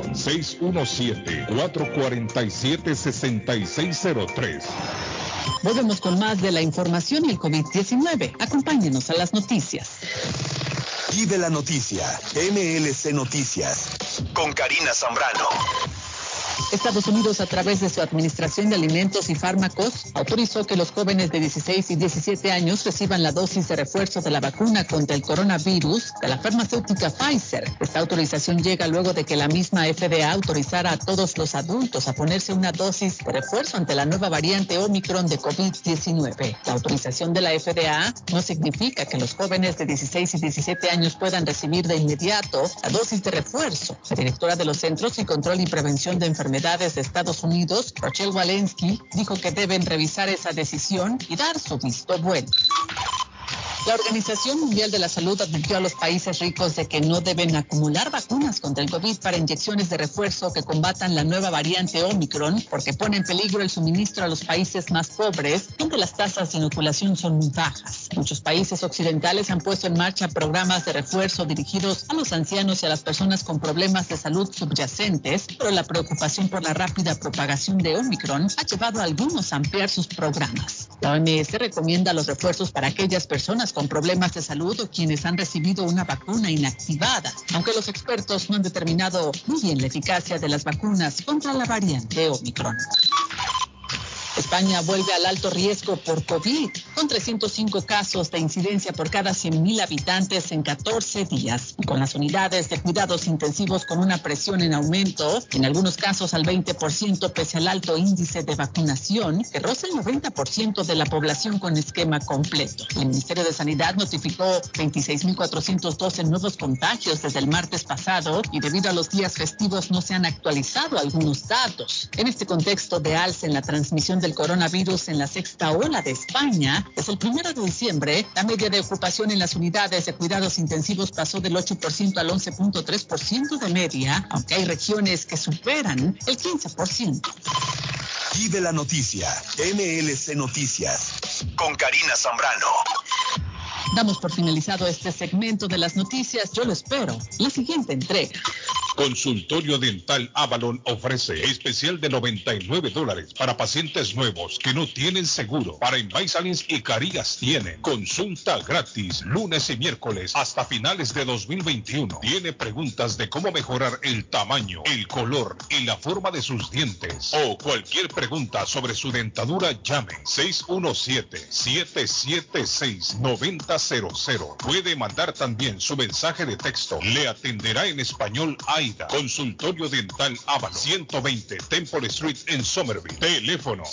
617-447-6603. Volvemos con más de la información y el COVID-19. Acompáñenos a las noticias. Y de la noticia, MLC Noticias, con Karina Zambrano. Estados Unidos, a través de su Administración de Alimentos y Fármacos, autorizó que los jóvenes de 16 y 17 años reciban la dosis de refuerzo de la vacuna contra el coronavirus de la farmacéutica Pfizer. Esta autorización llega luego de que la misma FDA autorizara a todos los adultos a ponerse una dosis de refuerzo ante la nueva variante Omicron de COVID-19. La autorización de la FDA no significa que los jóvenes de 16 y 17 años puedan recibir de inmediato la dosis de refuerzo. La directora de los Centros y Control y Prevención de Enfermedades Enfermedades de Estados Unidos, Rachel Walensky, dijo que deben revisar esa decisión y dar su visto bueno. La Organización Mundial de la Salud advirtió a los países ricos de que no deben acumular vacunas contra el COVID para inyecciones de refuerzo que combatan la nueva variante Omicron, porque pone en peligro el suministro a los países más pobres, donde las tasas de inoculación son muy bajas. Muchos países occidentales han puesto en marcha programas de refuerzo dirigidos a los ancianos y a las personas con problemas de salud subyacentes, pero la preocupación por la rápida propagación de Omicron ha llevado a algunos a ampliar sus programas. La OMS recomienda los refuerzos para aquellas con problemas de salud o quienes han recibido una vacuna inactivada, aunque los expertos no han determinado muy bien la eficacia de las vacunas contra la variante Omicron. España vuelve al alto riesgo por COVID, con 305 casos de incidencia por cada 100.000 habitantes en 14 días, y con las unidades de cuidados intensivos con una presión en aumento, en algunos casos al 20% pese al alto índice de vacunación, que roza el 90% de la población con esquema completo. El Ministerio de Sanidad notificó 26.412 nuevos contagios desde el martes pasado y debido a los días festivos no se han actualizado algunos datos. En este contexto de alza en la transmisión del coronavirus en la sexta ola de España, desde el primero de diciembre, la media de ocupación en las unidades de cuidados intensivos pasó del 8% al 11.3% de media, aunque hay regiones que superan el 15%. Y de la noticia, MLC Noticias, con Karina Zambrano. Damos por finalizado este segmento de las noticias. Yo lo espero. La siguiente entrega. Consultorio Dental Avalon ofrece especial de 99 dólares para pacientes nuevos que no tienen seguro. Para Invisalins y Carías tiene consulta gratis lunes y miércoles hasta finales de 2021. Tiene preguntas de cómo mejorar el tamaño, el color y la forma de sus dientes o cualquier pregunta sobre su dentadura llame 617-776-9000. Puede mandar también su mensaje de texto. Le atenderá en español AIDA. Consultorio Dental Avalon 120 Temple Street en Somerville. Teléfono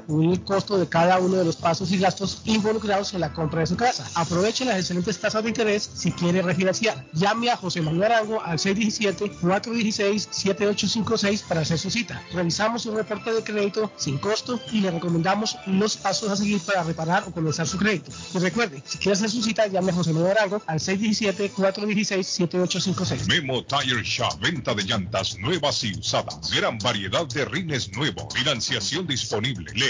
cubrir el costo de cada uno de los pasos y gastos involucrados en la compra de su casa. Aproveche las excelentes tasas de interés si quiere refinanciar. Llame a José Manuel Arango al 617-416-7856 para hacer su cita. Revisamos un reporte de crédito sin costo y le recomendamos los pasos a seguir para reparar o comenzar su crédito. Y recuerde, si quiere hacer su cita, llame a José Manuel Arango al 617-416-7856. Memo Tire Shop, venta de llantas nuevas y usadas. Gran variedad de rines nuevos. Financiación disponible. Le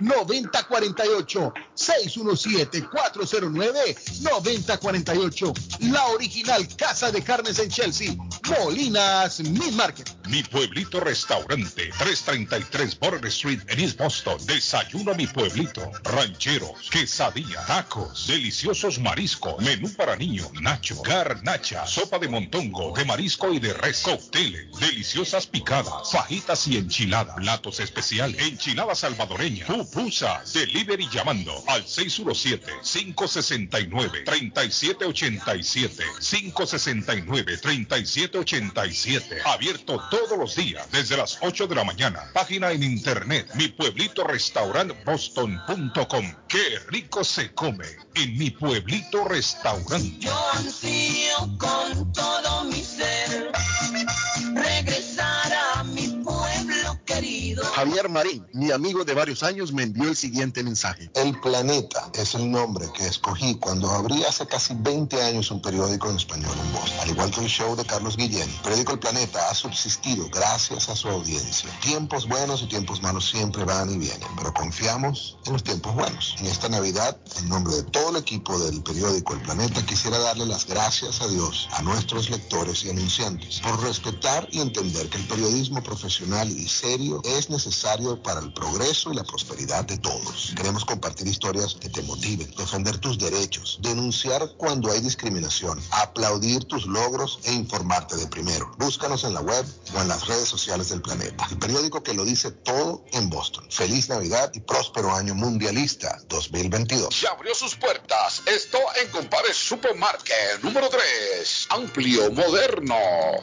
9048 617-409-9048 La original Casa de Carnes en Chelsea Molinas Meat Market. Mi Pueblito Restaurante 333 Border Street en East Boston. Desayuno a mi pueblito Rancheros, quesadilla, tacos Deliciosos mariscos Menú para niños, nacho, garnacha Sopa de montongo, de marisco y de res Cócteles, deliciosas picadas Fajitas y enchiladas Platos especiales, enchilada salvadoreña Pupusas, delivery llamando al 617-569-3787 569-3787 Abierto todos los días desde las 8 de la mañana. Página en internet mi pueblito restaurant Qué rico se come en mi pueblito restaurante Yo ansío con todo mi ser Javier Marín, mi amigo de varios años, me envió el siguiente mensaje. El Planeta es el nombre que escogí cuando abrí hace casi 20 años un periódico en español en Boston. Al igual que el show de Carlos Guillén, el periódico El Planeta ha subsistido gracias a su audiencia. Tiempos buenos y tiempos malos siempre van y vienen, pero confiamos en los tiempos buenos. En esta Navidad, en nombre de todo el equipo del periódico El Planeta, quisiera darle las gracias a Dios, a nuestros lectores y anunciantes, por respetar y entender que el periodismo profesional y serio es necesario para el progreso y la prosperidad de todos. Queremos compartir historias que te motiven, defender tus derechos, denunciar cuando hay discriminación, aplaudir tus logros e informarte de primero. Búscanos en la web o en las redes sociales del planeta. El periódico que lo dice todo en Boston. Feliz Navidad y próspero año mundialista 2022. Ya abrió sus puertas. Esto en Compare Supermarket número 3. Amplio, moderno.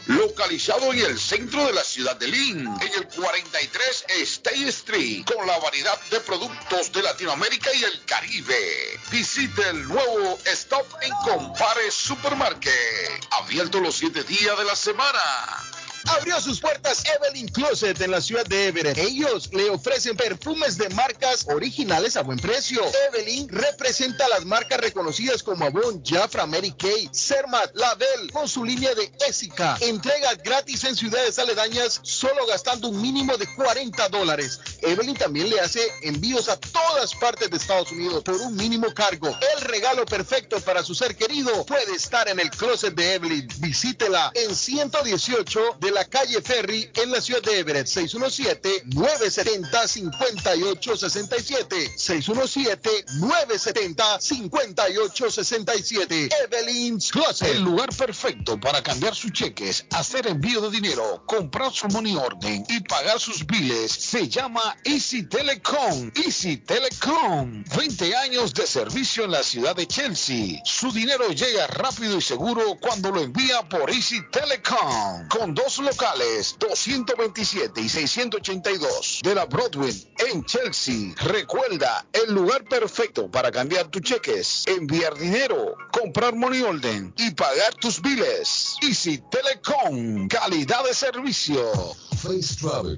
Localizado en el centro de la ciudad de Lynn. En el 43 State Street. Con la variedad de productos de Latinoamérica y el Caribe. Visite el nuevo Stop en Compare Supermarket. Abierto los 7 días de la semana. Abrió sus puertas Evelyn Closet en la ciudad de Everett. Ellos le ofrecen perfumes de marcas originales a buen precio. Evelyn representa las marcas reconocidas como Avon, Jafra, Mary Kay, Cermat, Label, con su línea de Essica. Entrega gratis en ciudades aledañas solo gastando un mínimo de 40 dólares. Evelyn también le hace envíos a todas partes de Estados Unidos por un mínimo cargo. El regalo perfecto para su ser querido puede estar en el closet de Evelyn. Visítela en 118 de la calle Ferry en la ciudad de Everett. 617-970-5867. 617-970-5867. Evelyn's Closet. El lugar perfecto para cambiar sus cheques, hacer envío de dinero, comprar su money orden y pagar sus biles se llama Easy Telecom. Easy Telecom. 20 años de servicio en la ciudad de Chelsea. Su dinero llega rápido y seguro cuando lo envía por Easy Telecom. Con dos locales, 227 y 682 de la Broadway en Chelsea. Recuerda, el lugar perfecto para cambiar tus cheques, enviar dinero, comprar money order y pagar tus biles. Easy Telecom, calidad de servicio. Face Travel.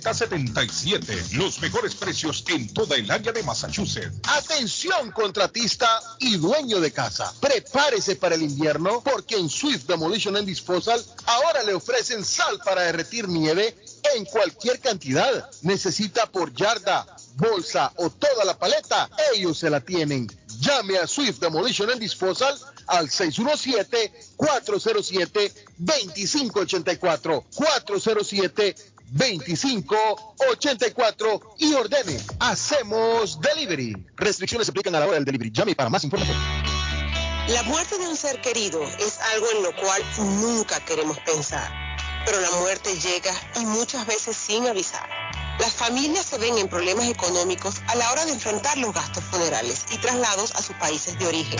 381-7077. Los mejores precios en toda el área de Massachusetts. Atención contratista y dueño de casa. Prepárese para el invierno porque en Swift Demolition and Disposal ahora le ofrecen sal para derretir nieve en cualquier cantidad. Necesita por yarda, bolsa o toda la paleta, ellos se la tienen. Llame a Swift Demolition and Disposal al 617-407-2584. 407-2584 y ordene. Hacemos delivery. Restricciones se aplican a la hora del delivery. Llame para más información. La muerte de un ser querido es algo en lo cual nunca queremos pensar, pero la muerte llega y muchas veces sin avisar. Las familias se ven en problemas económicos a la hora de enfrentar los gastos funerales y traslados a sus países de origen.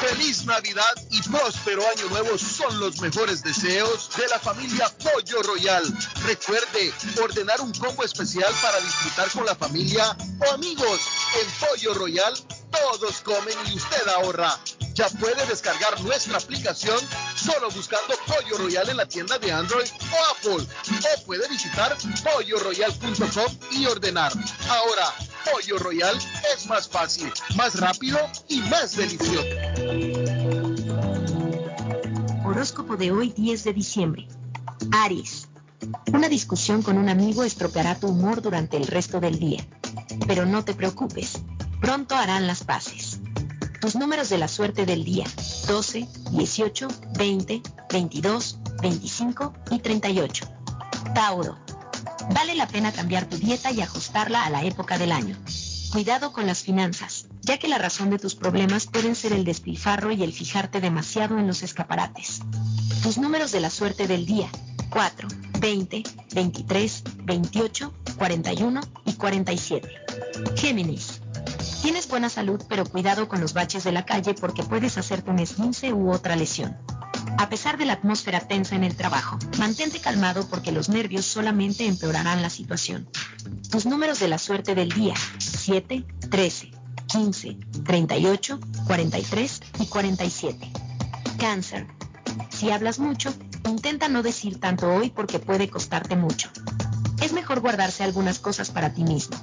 Feliz Navidad y próspero Año Nuevo son los mejores deseos de la familia Pollo Royal. Recuerde ordenar un combo especial para disfrutar con la familia o amigos. En Pollo Royal todos comen y usted ahorra. Ya puede descargar nuestra aplicación solo buscando Pollo Royal en la tienda de Android o Apple. O puede visitar polloroyal.com y ordenar. Ahora, Pollo Royal es más fácil, más rápido y más delicioso. Horóscopo de hoy 10 de diciembre. Aries. Una discusión con un amigo estropeará tu humor durante el resto del día. Pero no te preocupes, pronto harán las paces. Tus números de la suerte del día. 12, 18, 20, 22, 25 y 38. Tauro. Vale la pena cambiar tu dieta y ajustarla a la época del año. Cuidado con las finanzas, ya que la razón de tus problemas pueden ser el despilfarro y el fijarte demasiado en los escaparates. Tus números de la suerte del día. 4, 20, 23, 28, 41 y 47. Géminis. Tienes buena salud, pero cuidado con los baches de la calle porque puedes hacerte un esguince u otra lesión. A pesar de la atmósfera tensa en el trabajo, mantente calmado porque los nervios solamente empeorarán la situación. Tus números de la suerte del día. 7, 13, 15, 38, 43 y 47. Cáncer. Si hablas mucho, intenta no decir tanto hoy porque puede costarte mucho. Es mejor guardarse algunas cosas para ti mismo.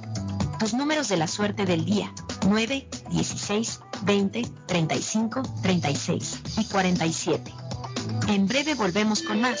Tus números de la suerte del día. 9, 16, 20, 35, 36 y 47. En breve volvemos con más.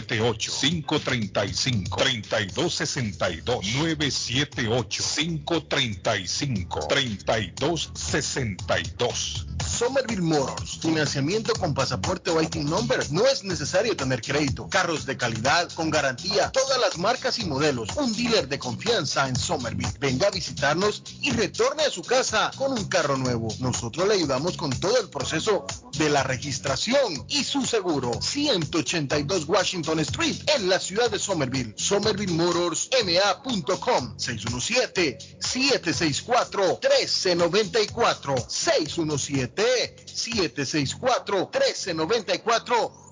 978-535-3262. 978-535-3262. Somerville Motors, financiamiento con pasaporte o IT number. No es necesario tener crédito. Carros de calidad, con garantía, todas las marcas y modelos. Un dealer de confianza en Somerville. Venga a visitarnos y retorne a su casa con un carro nuevo. Nosotros le ayudamos con todo el proceso de la registración y su seguro. 182 Washington Street en la ciudad de Somerville. SomervilleMotorsMA.com 617-764-1394 617-764-1394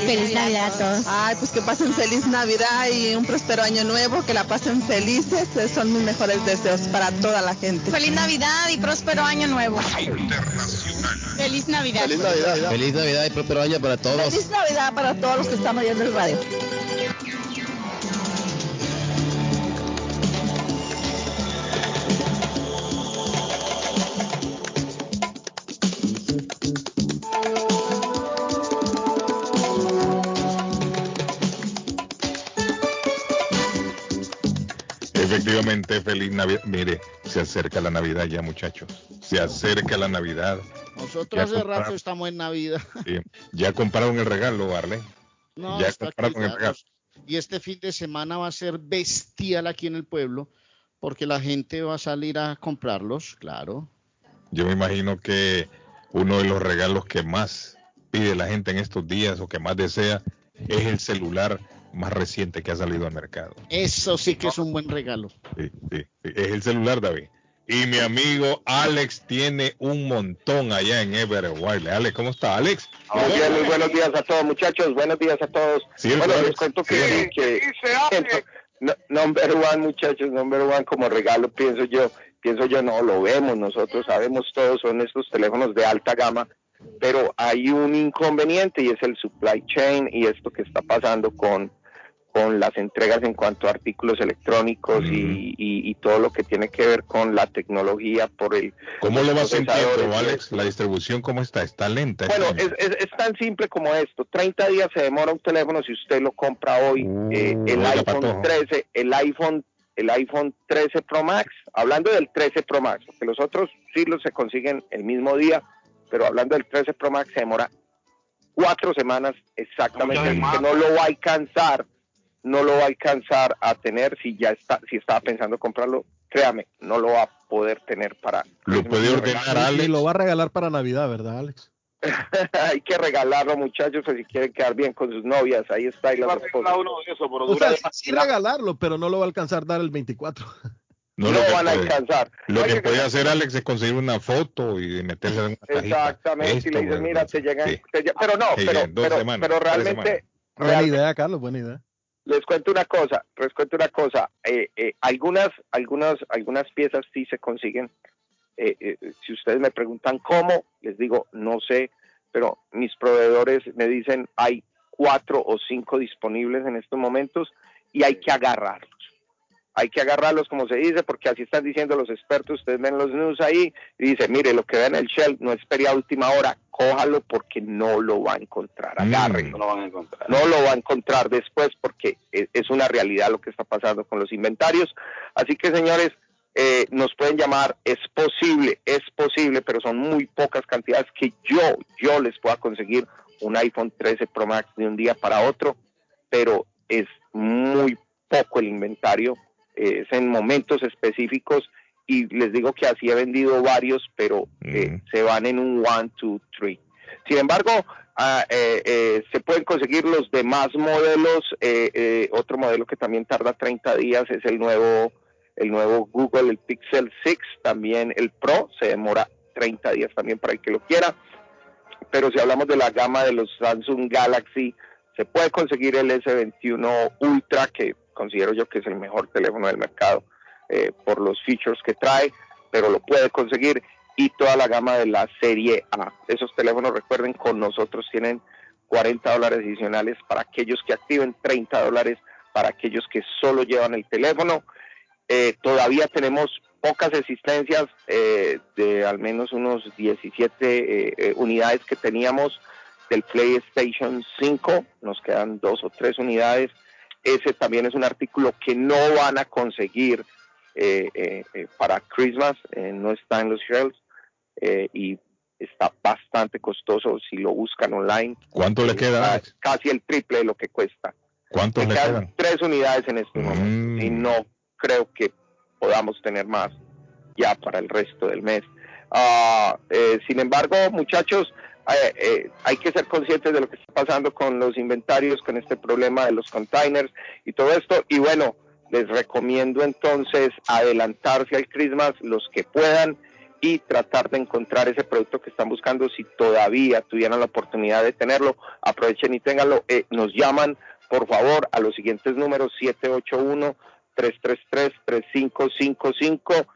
Feliz, Navidad a todos. Ay, pues que pasen feliz Navidad y un próspero año nuevo, que la pasen felices, eh, son mis mejores deseos para toda la gente. Feliz Navidad y próspero año nuevo. Feliz Navidad. Feliz Navidad. Feliz Navidad y próspero año para todos. Feliz Navidad para todos los que están oyendo el radio. Efectivamente, feliz Navidad. Mire, se acerca la Navidad ya, muchachos. Se acerca la Navidad. Nosotros Ya hace compraron. rato estamos en Navidad. Sí. Ya compraron el regalo, Arle. No, ya compraron el regalo. Y este fin de semana va a ser bestial aquí en el pueblo, Porque la gente va a salir a comprarlos, claro. Yo me imagino que uno de los regalos que más pide la gente en estos días o que más desea es el celular más reciente que ha salido al mercado. Eso sí que es un buen regalo. Sí, sí, sí. Es el celular, David. Y mi amigo Alex tiene un montón allá en Everett Wiley. Alex, ¿cómo está, Alex? Muy bien, muy buenos días a todos, muchachos. Buenos días a todos. Sí, bueno, Alex. les cuento que, que no- number one, muchachos, number one como regalo, pienso yo, pienso yo, no lo vemos, nosotros sabemos todos, son estos teléfonos de alta gama, pero hay un inconveniente y es el supply chain y esto que está pasando con con las entregas en cuanto a artículos electrónicos y, y- y todo lo que tiene que ver con la tecnología por el ¿Cómo lo vas sintiendo, Alex? La distribución, ¿cómo está? ¿Está lenta? bueno, es, es, es tan simple como esto. 30 días se demora un teléfono si usted lo compra hoy. eh, el oiga, iPhone patojo. 13, el iPhone, el iPhone 13 Pro Max. Hablando del 13 Pro Max, porque los otros sí los se consiguen el mismo día, pero hablando del 13 Pro Max se demora cuatro semanas exactamente. Que no lo va a alcanzar, no lo va a alcanzar a tener si ya está, si estaba pensando comprarlo. Créame, no lo va a poder tener para. Lo puede ordenar, Alex. Y lo va a regalar para Navidad, ¿verdad, Alex? Hay que regalarlo, muchachos, pues si quieren quedar bien con sus novias. Ahí está. Y las esposas. O sea, sí, regalarlo, pero no lo va a alcanzar dar el 24. No, no lo que van a alcanzar. Lo Oye, que puede hacer Alex es conseguir una foto y meterse en una cajita. Exactamente, Esto, y le dicen, bueno, mira, te llegan, sí. te lle- pero no, Sí, pero, pero, pero realmente, Buena idea, Carlos, buena idea. Les cuento una cosa, les cuento una cosa, eh, eh, algunas, algunas, algunas piezas sí se consiguen, eh, eh, si ustedes me preguntan cómo, les digo, no sé, pero mis proveedores me dicen, hay cuatro o cinco disponibles en estos momentos y hay que agarrarlos. Hay que agarrarlos, como se dice, porque así están diciendo los expertos. Ustedes ven los news ahí y dice, mire, lo que ve en el shell no espere a última hora, cójalo porque no lo va a encontrar. Agárrenlo. lo van a encontrar. No lo va a encontrar después porque e- es una realidad lo que está pasando con los inventarios. Así que, señores, eh, nos pueden llamar, es posible, es posible, pero son muy pocas cantidades que yo, yo les pueda conseguir un iPhone 13 Pro Max de un día para otro, pero es muy poco el inventario, es en momentos específicos y les digo que así he vendido varios, pero eh, se van en un one, two, three. Sin embargo, ah, eh, eh, se pueden conseguir los demás modelos. eh, otro modelo que también tarda 30 días es el nuevo, el nuevo Google, el Pixel 6, también el Pro, se demora 30 días también para el que lo quiera. Pero si hablamos de la gama de los Samsung Galaxy, se puede conseguir el S21 Ultra, que considero yo que es el mejor teléfono del mercado eh, por los features que trae, pero lo puede conseguir y toda la gama de la serie A. Esos teléfonos, recuerden, con nosotros tienen 40 dólares adicionales para aquellos que activen, 30 dólares para aquellos que solo llevan el teléfono. Eh, todavía tenemos pocas existencias eh, de al menos unos 17 eh, unidades que teníamos del PlayStation 5. Nos quedan dos o tres unidades. Ese también es un artículo que no van a conseguir eh, eh, eh, para Christmas. no está en los shelves y está bastante costoso si lo buscan online. ¿Cuánto le queda? Casi el triple de lo que cuesta. ¿Cuántos Me le quedan quedan? Mm. tres unidades en este momento y no creo que podamos tener más ya para el resto del mes. Eh, sin embargo, muchachos, eh, eh, hay que ser conscientes de lo que está pasando con los inventarios, con este problema de los containers y todo esto. Y bueno, les recomiendo entonces adelantarse al Christmas los que puedan y tratar de encontrar ese producto que están buscando. Si todavía tuvieran la oportunidad de tenerlo, aprovechen y ténganlo. Eh, nos llaman, por favor, a los siguientes números 781-333-3555,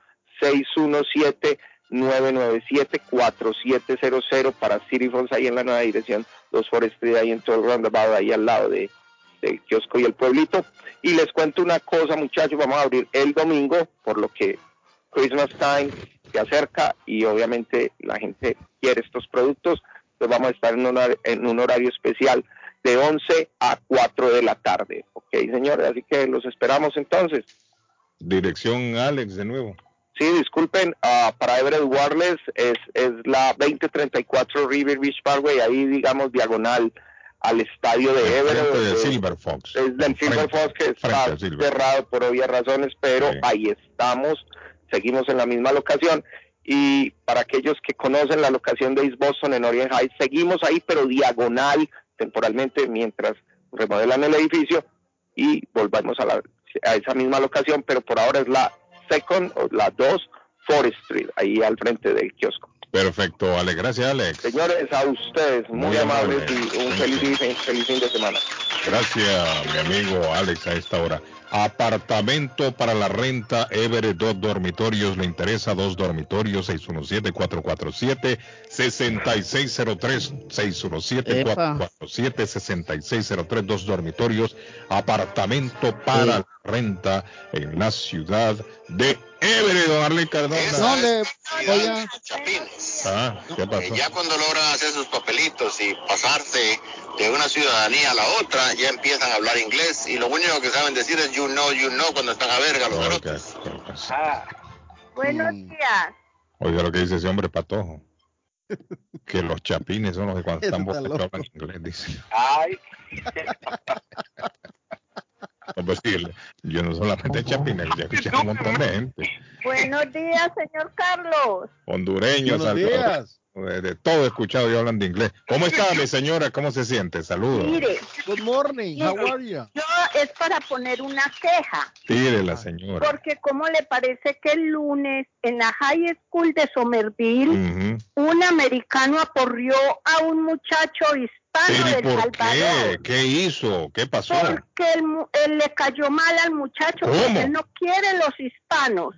617-997-4700 para City Phones ahí en la nueva dirección, los Forest Street ahí en todo el roundabout, ahí al lado de, del kiosco y el pueblito. Y les cuento una cosa, muchachos, vamos a abrir el domingo, por lo que Christmas time se acerca y obviamente la gente quiere estos productos, entonces vamos a estar en un horario, en un horario especial de 11 a 4 de la tarde. Ok, señores, así que los esperamos entonces. Dirección Alex de nuevo. Sí, disculpen, ah, para Everett Wireless es, es la 2034 River Beach Parkway, ahí digamos diagonal al estadio de Everett. De Silver Fox. es del Silver Frente- Fox que está cerrado por obvias razones, pero ahí estamos, seguimos en la misma locación. Y para aquellos que conocen la locación de East Boston en Orient Heights, seguimos ahí, pero diagonal temporalmente mientras remodelan el edificio y volvemos a, la, a esa misma locación, pero por ahora es la Second o la 2 Forest Street, ahí al frente del kiosco. Perfecto, Alex. Gracias, Alex. Señores, a ustedes, muy, Muy amables amable. y un feliz, fin- feliz fin de semana. Gracias, mi amigo Alex, a esta hora. Apartamento para la renta, Everett, dos dormitorios. ¿Le interesa? Dos dormitorios, 617-447-6603. 617-447-6603. Dos dormitorios. Apartamento para renta en la ciudad de Everett, don Arley Cardona. No le voy a... Ah, ¿qué pasó? Ya cuando logran hacer sus papelitos y pasarse de una ciudadanía a la otra, ya empiezan a hablar inglés y lo único que saben decir es you know, you know cuando están a verga los garotos. Buenos Mm. días. Oiga lo que dice ese hombre patojo. Que los chapines son los que cuando están loco. hablan inglés, dice. Ay. No, pues sí, yo no solamente chapines, ya escuché a un montón de gente. Buenos días, señor Carlos. Hondureños, Buenos salvadoreños, días. de, de todo he escuchado y hablan de inglés. ¿Cómo está mi señora? ¿Cómo se siente? Saludos. Mire. Good morning. How mire, are you? Yo es para poner una queja. Tire la señora. Porque ¿cómo le parece que el lunes en la High School de Somerville un americano aporrió a un muchacho hispano Pero ¿y del por Salvador? qué? ¿Qué hizo? ¿Qué pasó? Porque él, le cayó mal al muchacho, ¿Cómo? porque él no quiere los hispanos.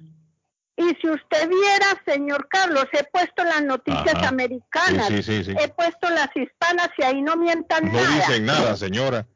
Y si usted viera, señor Carlos, he puesto las noticias Ajá. americanas, Sí, sí, sí, sí. he puesto las hispanas y ahí no mientan No nada. dicen nada, señora.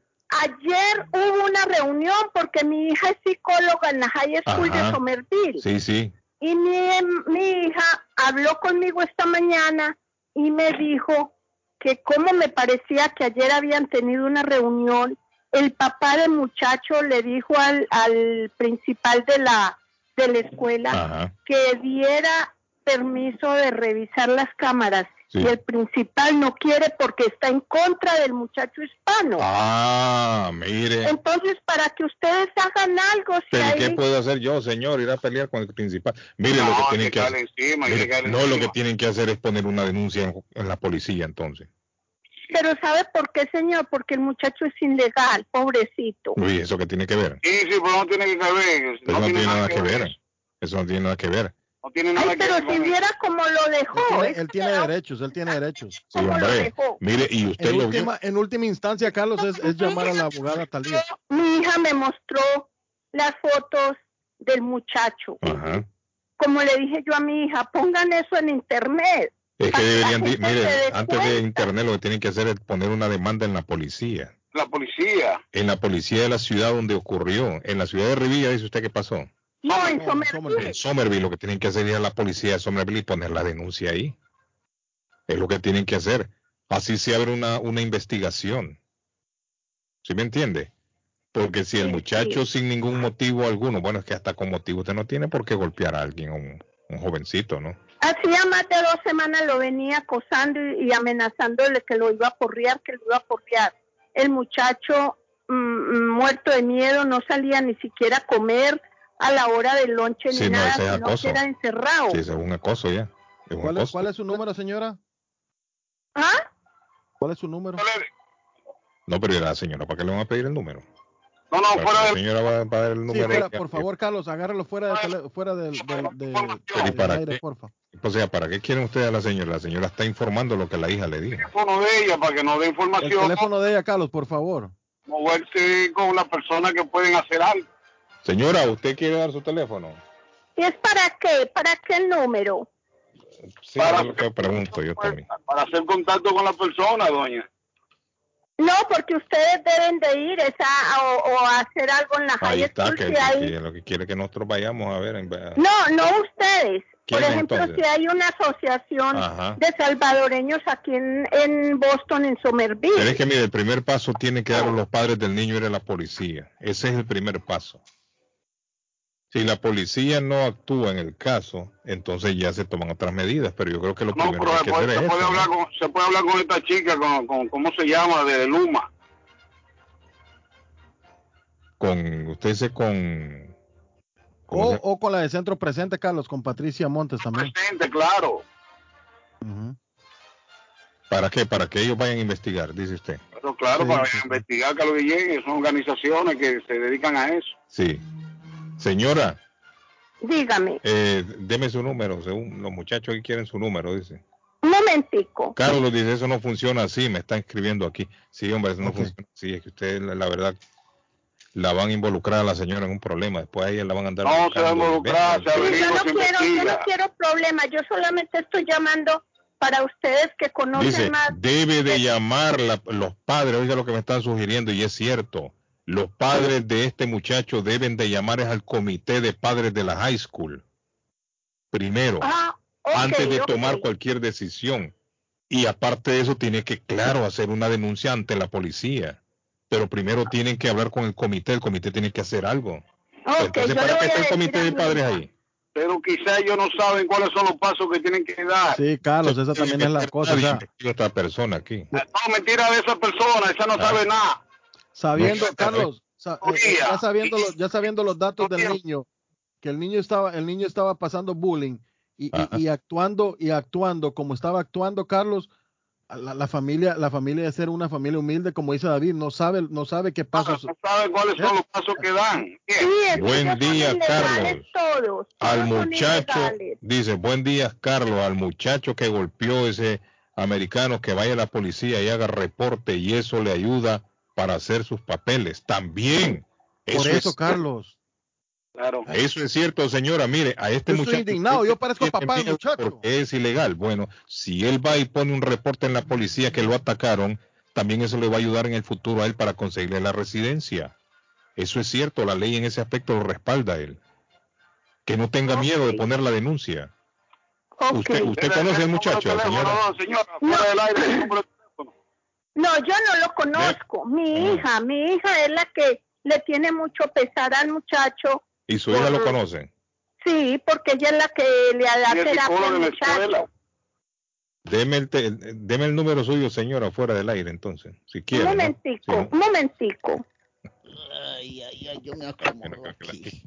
Ayer hubo una reunión porque mi hija es psicóloga en la High School Ajá. de Somerville. Sí, sí. Y mi, mi hija habló conmigo esta mañana y me dijo que como me parecía que ayer habían tenido una reunión, el papá del muchacho le dijo al, al principal de la, de la escuela Ajá. que diera permiso de revisar las cámaras. Sí. Y el principal no quiere porque está en contra del muchacho hispano. Ah, mire. Entonces, para que ustedes hagan algo, si ¿Pero hay- qué puedo hacer yo, señor? Ir a pelear con el principal. Mire No, lo que tienen que hacer. encima, Mire, no, lo que tienen que hacer es poner una denuncia en, en la policía, entonces. Pero ¿sabe por qué, señor? Porque el muchacho es ilegal, pobrecito. Uy, ¿eso qué tiene que ver? Sí, sí, pero no tiene que ver. Eso no, tiene nada que ver. Eso no tiene nada que ver. No tiene Ay, pero si viera cómo lo dejó. Él tiene, él tiene derechos, él tiene derechos. Sí, hombre. Mire, y usted En lo vio. última, en última instancia, Carlos, es, es llamar a la abogada Talía. Mi hija me mostró las fotos del muchacho. Ajá. Como le dije yo a mi hija, pongan eso en internet. Es que deberían, mire, antes de internet lo que tienen que hacer es poner una demanda en la policía. La policía. En la policía de la ciudad donde ocurrió. En la ciudad de Rivilla, dice usted qué pasó. No, en Somerville. En Somerville lo que tienen que hacer es ir a la policía de Somerville y poner la denuncia ahí. Es lo que tienen que hacer. Así se abre una, una investigación. ¿Sí me entiende? Porque si el muchacho sin ningún motivo alguno, bueno, es que hasta con motivo usted no tiene por qué golpear a alguien, un, un jovencito, ¿no? Hacía más de dos semanas lo venía acosando y, y amenazándole que lo iba a porrear, que lo iba a porrear. El muchacho mm, mm, muerto de miedo no salía ni siquiera a comer a la hora del lonche Sí, ni no, nada, sino acoso. que era encerrado. Sí, es un acoso ya. Es un ¿Cuál es, acoso. ¿Cuál es su número, señora? ¿Ah? ¿Cuál es su número? No, pero ¿y la señora, ¿para qué le van a pedir el número? No, no, fuera La señora va, va a dar el Sí, número. fuera, por favor, Carlos, agárralo fuera, de fuera del, del, de- Pero ¿y del para aire, qué? porfa. O sea, ¿para qué quieren ustedes a la señora? La señora está informando lo que la hija le dijo. teléfono de ella para que nos dé El información. teléfono de ella, Carlos, por favor. Moverse con las personas que pueden hacer algo. Señora, ¿usted quiere dar su teléfono? ¿Y es para qué? ¿Para qué el número? Sí, es lo que pregunto yo también. Para hacer contacto con la persona, doña. No, porque ustedes deben de ir esa, o, o hacer algo en la Ahí high está, school que, si que- hay... que lo que quiere que nosotros vayamos a ver. En No, no ustedes. Por ¿Quiénes ejemplo, entonces? si hay una asociación Ajá. de salvadoreños aquí en, en Boston, en Somerville. Pero es que, mire, el primer paso tiene que dar los padres del niño ir a la policía. Ese es el primer paso. Si la policía no actúa en el caso, entonces ya se toman otras medidas, pero yo creo que lo No, primero que se hay que puede, hacer se es puede hablar ¿no? con, se puede hablar con esta chica, con, con ¿cómo se llama? De Luma. con usted se con O, o con la de Centro Presente, Carlos, con Patricia Montes también. Presente, claro. ¿Para qué? Para que ellos vayan a investigar, dice usted. Pero claro, Sí, para sí. investigar Carlos Guillén, son organizaciones que se dedican a eso. Sí. Señora, Dígame, eh, deme su número, según los muchachos aquí quieren su número, dice. un momentico. Carlos dice, eso no funciona así, me está escribiendo aquí. Sí, hombre, eso no funciona así, es que usted, la, la verdad, la van a involucrar a la señora en un problema, después a ella la van a andar No, se va a buscando. involucrar, se Sí, yo no quiero, yo no quiero problemas, yo solamente estoy llamando para ustedes que conocen Dice, más. debe de llamar la- los padres, oiga lo que me están sugiriendo y es cierto. Los padres de este muchacho deben de llamar al comité de padres de la high school. Primero, Ah, antes de tomar cualquier decisión. Y aparte de eso, tiene que, claro, hacer una denuncia ante la policía. Pero primero tienen que hablar con el comité, el comité tiene que hacer algo. Entonces, yo le ¿para qué está el comité de padres ahí? Pero quizá ellos no saben cuáles son los pasos que tienen que dar. Sí, Carlos, esa también es la cosa. o sea, esta persona aquí. No, mentira de esa persona, esa no Ah. sabe nada. Sabiendo, No, Carlos, sa- eh, eh, ya sabiendo los, ya sabiendo los datos del niño, que el niño estaba, el niño estaba pasando bullying y, y- y actuando y actuando como estaba actuando Carlos, la, la familia, la familia de ser una familia humilde, como dice David, no sabe, no sabe qué pasos. No sabe cuáles son los pasos que dan. Buen día, Carlos. todos. Al muchacho, dice, buen día, Carlos, al muchacho que golpeó ese americano, que vaya a la policía y haga reporte y eso le ayuda para hacer sus papeles. También. Por eso, es- Carlos. Claro. Eso es cierto, señora. Mire, a este Yo estoy muchacho. indignado, yo parezco papá del muchacho. porque es ilegal. Bueno, si él va y pone un reporte en la policía que lo atacaron, también eso le va a ayudar en el futuro a él para conseguirle la residencia. Eso es cierto, la ley en ese aspecto lo respalda a él. Que no tenga miedo de poner la denuncia. Usted, usted conoce al muchacho, señora. fuera del aire, No, yo no lo conozco. Mi hija, mi hija es la que le tiene mucho pesar al muchacho. Y su hija lo conoce. Sí, porque ella es la que le da Y el terapia al muchacho. escuela. Deme el, te- deme el número suyo, señora, fuera del aire, entonces, si Un quiere. ¿no? momentico, Sí. un momentico. Ay, ay, ay, yo me acomodo aquí.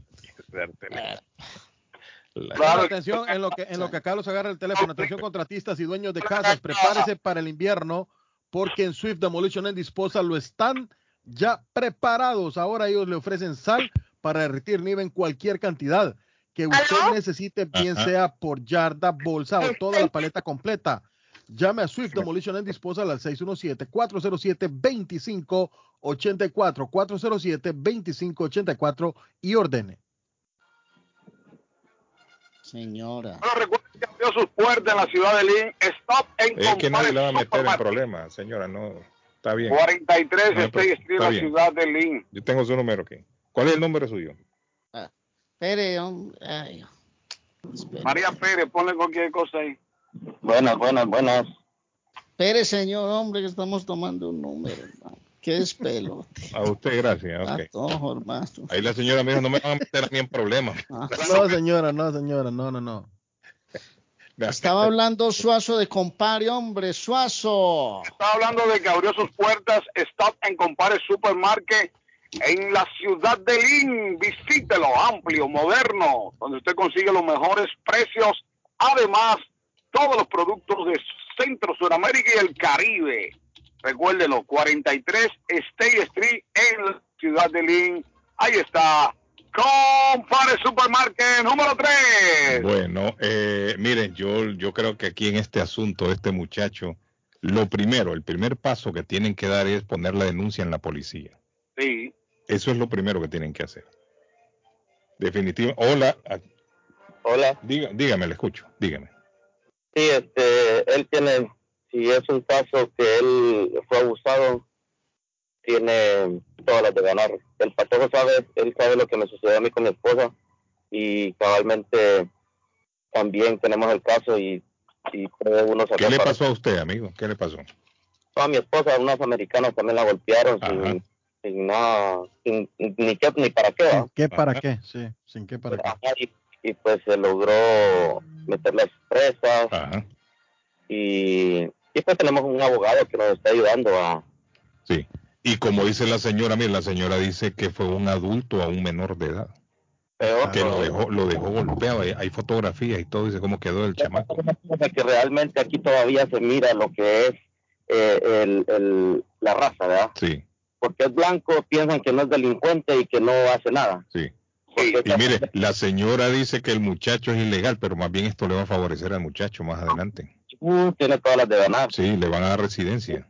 Claro, atención en lo que en lo que Carlos agarra el teléfono. Atención contratistas y dueños de casas, prepárese para el invierno porque en Swift Demolition and Disposal lo están ya preparados. Ahora ellos le ofrecen sal para derretir nieve en cualquier cantidad que usted necesite, bien Ajá. sea por yarda, bolsa o toda la paleta completa. Llame a Swift Demolition and Disposal al 617-407-2584, 407-2584 y ordene. Señora. Bueno, recuerden que abrió sus puertas en la ciudad de Lynn. Stop en Es que nadie le va a meter en problemas, señora, no. Está bien. 43 No State Street, la bien. ciudad de Lynn. Yo tengo su número aquí. ¿Cuál es el número suyo? Espere, hombre. Ay, María Pérez, ponle cualquier cosa ahí. Buenas, buenas, buenas. Espere, señor, hombre, que estamos tomando un número, hermano. Qué despelo. A usted, gracias. A todos, hermano. Ahí la señora me dijo, no me van a meter a mí en problemas. Ah. No, señora, no, señora, no, no, no. Estaba hablando Suazo de compare, hombre, Suazo. Está hablando de que abrió sus puertas Stop and Compare Supermarket en la ciudad de Lynn. Visítelo, amplio, moderno, donde usted consigue los mejores precios. Además, todos los productos de Centro, Sudamérica y el Caribe. Recuérdelo, 43 State Street en la ciudad de Lynn. Ahí está. Compare Supermarket número 3. Bueno, eh, miren, yo, yo creo que aquí en este asunto, este muchacho, lo primero, el primer paso que tienen que dar es poner la denuncia en la policía. Sí. Eso es lo primero que tienen que hacer. Definitivo. Hola. Hola. Diga, dígame, le escucho. Dígame. Sí, este, él tiene, si es un caso que él fue abusado, tiene todas las de ganar. El patojo sabe, él sabe lo que me sucedió a mí con mi esposa y cabalmente también tenemos el caso y, y puede uno sacar ¿Qué le para- pasó a usted, amigo? ¿Qué le pasó? a mi esposa, unos americanos también la golpearon sin, sin nada, sin, ni qué ni para qué. ¿va? ¿Qué para qué? Sí, sin qué para qué. Y, y pues se logró meter las presas Ajá. y, y pues tenemos un abogado que nos está ayudando a Sí. Y como dice la señora, mire, la señora dice que fue un adulto a un menor de edad. peor Que lo dejó, lo dejó golpeado. Hay, hay fotografías y todo, dice cómo quedó el chamaco. que realmente aquí todavía se mira lo que es eh, el, el- la raza, ¿verdad? Sí, Porque es blanco, piensan que no es delincuente y que no hace nada. sí. Y mire, la señora dice que el muchacho es ilegal, pero más bien esto le va a favorecer al muchacho más adelante. Uh, tiene todas las de ganar. Sí, le van a dar residencia.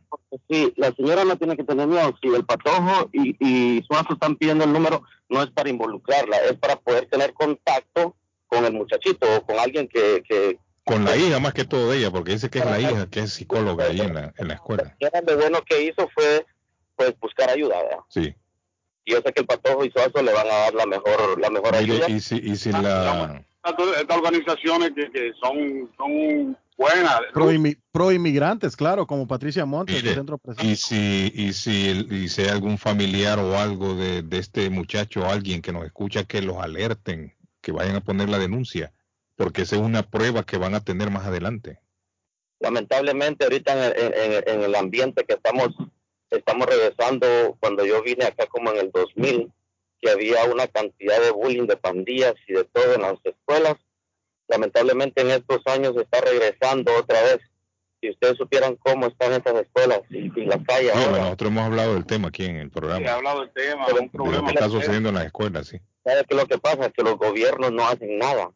Sí, la señora no tiene que tener miedo. Si el patojo y, y Suazo están pidiendo el número, no es para involucrarla, es para poder tener contacto con el muchachito o con alguien que, que Con la hija más que todo de ella, porque dice que es la hija, que es psicóloga ahí en la, en la escuela. lo bueno que hizo fue pues buscar ayuda. ¿verdad? Sí. Y yo sé que el patojo y Suazo le van a dar la mejor, la mejor Mire, ayuda. y si, y si la... Estas estas organizaciones que, que son, son buenas. Pro, inmigrantes, claro, como Patricia Montes, Mire, del centro presente. Y si, y si, y si hay algún familiar o algo de, de este muchacho o alguien que nos escucha, que los alerten, que vayan a poner la denuncia, porque esa es una prueba que van a tener más adelante. lamentablemente ahorita en el, en- en- en el ambiente que estamos estamos regresando cuando yo vine acá como en el 2000 que había una cantidad de bullying de pandillas y de todo en las escuelas lamentablemente en estos años está regresando otra vez si ustedes supieran cómo están estas escuelas y, y las calles Sí, ahora bueno, nosotros hemos hablado del tema aquí en el He programa, hablado del tema, Pero- un de lo problema. que está sucediendo en las escuelas, sí. ¿sabe qué es lo que pasa? Que los gobiernos no hacen nada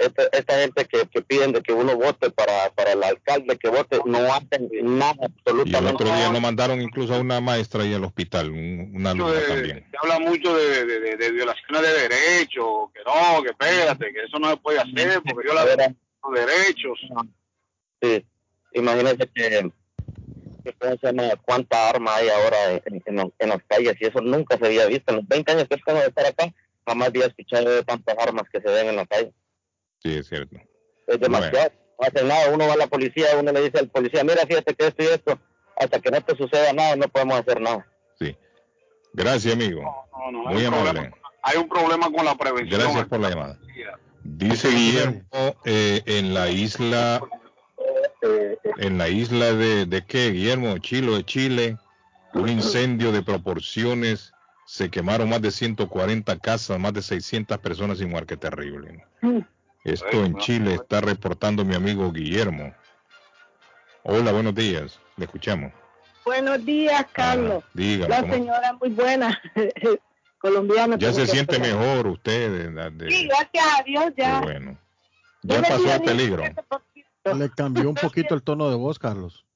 esta, esta gente que, que piden de que uno vote para, para el alcalde que vote no hacen nada Y el absolutamente otro día nada. lo mandaron incluso a una maestra ahí al hospital, un- una alumna de- también. se habla mucho de, de, de- de violaciones de derechos, que no, que espérate, que eso no se puede hacer porque viola los derechos. Sí, imagínese que, que cuánta arma hay ahora en, en, en las calles y eso nunca se había visto. En los 20 años que tengo de estar acá, jamás había escuchado de tantas armas que se ven en la calle. Sí, es cierto. Es demasiado. No hacen nada. Uno va a la policía, uno le dice al policía, mira, fíjate que esto y esto. Hasta que no te suceda nada, no podemos hacer nada. Gracias, amigo. No, no, Muy hay un amable. problema- Hay un problema con la prevención. Gracias por la llamada. Dice Guillermo eh, en la isla, en la isla de, de qué, Guillermo, Chilo de Chile, un incendio de proporciones, se quemaron más de 140 casas, más de 600 personas sin muerte, terrible. Esto en Chile está reportando mi amigo Guillermo. Hola, buenos días, le escuchamos. Buenos días, Carlos. Dígame, La ¿cómo- señora muy buena, colombiana. ya se siente mejor usted. de- de- de- Sí, gracias a Dios qué ya. bueno. Ya pasó el peligro. Le cambió un poquito el tono de voz, Carlos.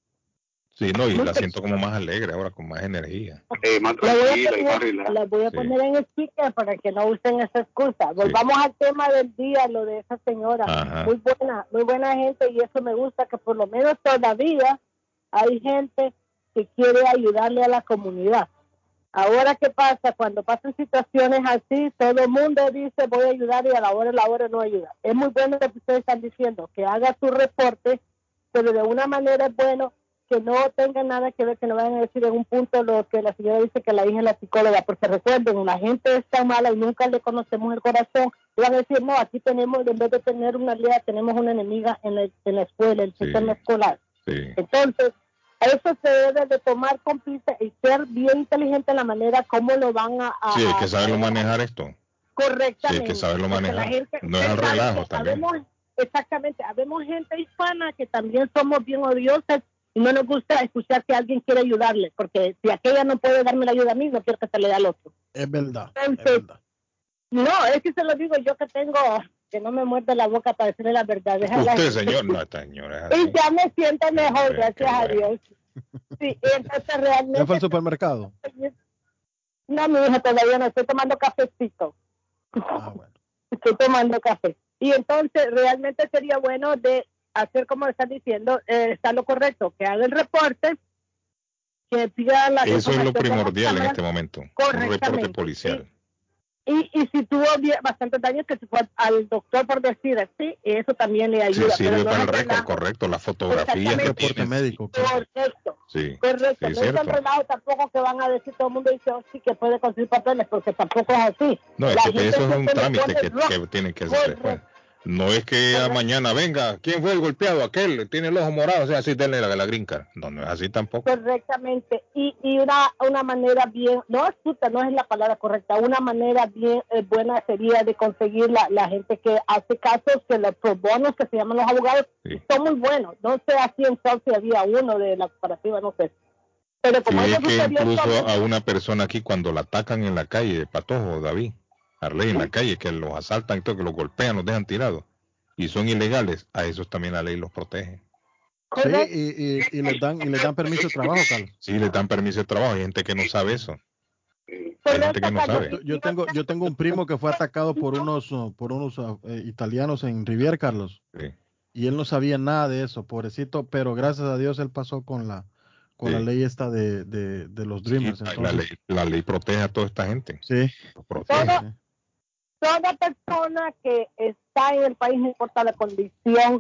Sí, no, y la siento como más alegre ahora, con más energía. Eh, más La voy a tranquila y más la voy a Sí. poner en speaker para que no usen esa excusa. Volvamos al tema del día, lo de esa señora. Ajá. Muy buena, muy buena gente y eso me gusta que por lo menos todavía hay gente que quiere ayudarle a la comunidad. Ahora, ¿qué pasa? Cuando pasan situaciones así, todo el mundo dice voy a ayudar y a la hora, a la hora no ayuda. Es muy bueno lo que ustedes están diciendo, que haga su reporte, pero de una manera es bueno que no tenga nada que ver, que no vayan a decir en un punto lo que la señora dice que la hija es la psicóloga, porque recuerden, la gente está mala y nunca le conocemos el corazón, y van a decir, no, aquí tenemos, en vez de tener una aliada, tenemos una enemiga en, el- en la escuela, en el sistema escolar. Sí. Entonces, eso se debe de tomar con pinza y ser bien inteligente en la manera como lo van a... a- Sí, hay que a- saberlo manejar esto. Sí, correctamente. hay que saberlo la manejar. gente- No es saben relajo que también. exactamente, habemos gente hispana que también somos bien odiosas y no nos gusta escuchar que alguien quiere ayudarle, porque si aquella no puede darme la ayuda a mí, no quiero que se le dé al otro. Es verdad. es verdad. no, es que se lo digo yo que tengo, que no me muerde la boca para decirle la verdad. Usted, señor, no, señora. Y ya me siento mejor, gracias a. Dios. Sí, entonces ¿Ya realmente... fue al supermercado? No, mi hija, todavía no estoy tomando cafecito. Ah, bueno. Estoy tomando café. Y entonces realmente sería bueno de hacer como están diciendo, eh, está lo correcto, que haga el reporte, que pida la Eso es lo primordial en este momento. Un reporte Correctamente, policial. Y, y si tuvo bien- bastantes daños, que se fue al doctor por decir así, eso también le Sí, ayuda. sirve pero no para el récord, correcto. La fotografía Exactamente. tienes. médico. Correcto. Sí, Correcto, sí, no es el relajo tampoco que van a decir todo el mundo dice, oh, sí, que puede conseguir papeles, porque tampoco es así. No, es La que gente eso es un trámite que, que tienen que hacer después. No es que a mañana venga, ¿quién fue el golpeado? Aquel, tiene el ojo morado, o sea, así denle la, la green card. No, no es así tampoco. Correctamente. Y, y una, una manera bien, no astuta, no es la palabra correcta, una manera bien eh, buena sería de conseguir la, la gente que hace casos, que los pro bonos, que se llaman los abogados, son muy buenos. No sé aquí en si había uno de la cooperativa, no sé. Pero como Sí, es que incluso a una persona aquí cuando la atacan en la calle, Patojo, David, Arley en la calle, que los asaltan y todo, que los golpean, los dejan tirados, y son ilegales, a esos también la ley los protege. Sí, y, y, y les dan, y les dan permiso de trabajo, Carlos. Sí, les dan permiso de trabajo, hay gente que no sabe eso. Hay gente que no sabe. Yo, yo tengo, yo tengo un primo que fue atacado por unos, uh, por unos uh, eh, italianos en Rivier, Carlos. Sí. Y él no sabía nada de eso, pobrecito, pero gracias a Dios él pasó con la, con Sí. la ley esta de, de, de los Dreamers. La ley, la ley protege a toda esta gente. Sí. Los protege. Toda persona que está en el país, no importa la condición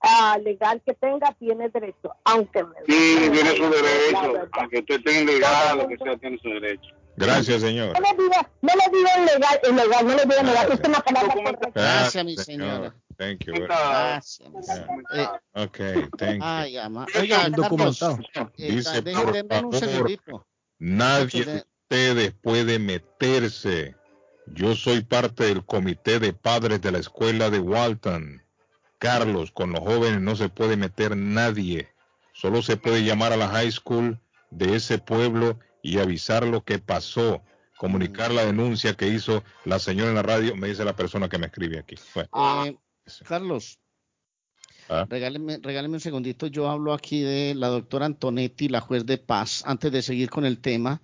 ah, legal que tenga, tiene derecho, aunque me Sí, tiene su derecho. Aunque usted tenga ilegal, lo que sea, tiene su derecho. Gracias, señor. No le diga, no le diga ilegal, ilegal, no le diga ilegal, es una palabra correcta. Gracias, mi señor. señora. Thank you. Gracias. mi señora. Eh, Okay, thank you. ama. Oiga, Carlos, eh, Dice, por un segundito. Nadie de ustedes puede meterse. Yo soy parte del comité de padres de la escuela de Walton. Carlos, con los jóvenes no se puede meter nadie. Solo se puede llamar a la high school de ese pueblo y avisar lo que pasó. Comunicar la denuncia que hizo la señora en la radio, me dice la persona que me escribe aquí. Bueno, Eh, Carlos, ah, regáleme, regáleme un segundito. Yo hablo aquí de la doctora Antonetti, la juez de paz. Antes de seguir con el tema,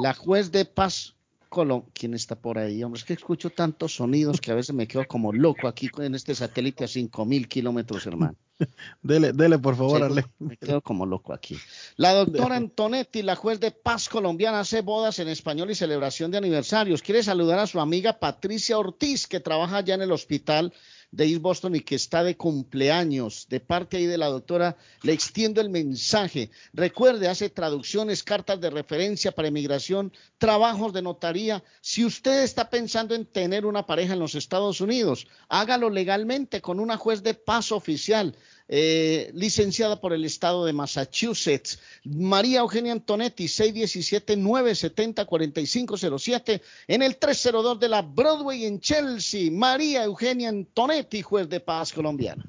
la juez de paz Colom, ¿quién está por ahí? Hombre, es que escucho tantos sonidos que a veces me quedo como loco aquí en este satélite a 5000 kilómetros, hermano. Dele, dele, por favor, Seguro, Arley. Me quedo como loco aquí. La doctora Antonetti, la juez de paz colombiana, hace bodas en español y celebración de aniversarios. Quiere saludar a su amiga Patricia Ortiz, que trabaja allá en el hospital de East Boston y que está de cumpleaños. De parte ahí de la doctora, le extiendo el mensaje. Recuerde, hace traducciones, cartas de referencia para inmigración, trabajos de notaría. Si usted está pensando en tener una pareja en los Estados Unidos, hágalo legalmente con una juez de paz oficial eh, licenciada por el estado de Massachusetts. María Eugenia Antonetti, 617-970-4507, en el 302 de la Broadway en Chelsea. María Eugenia Antonetti, juez de paz colombiana.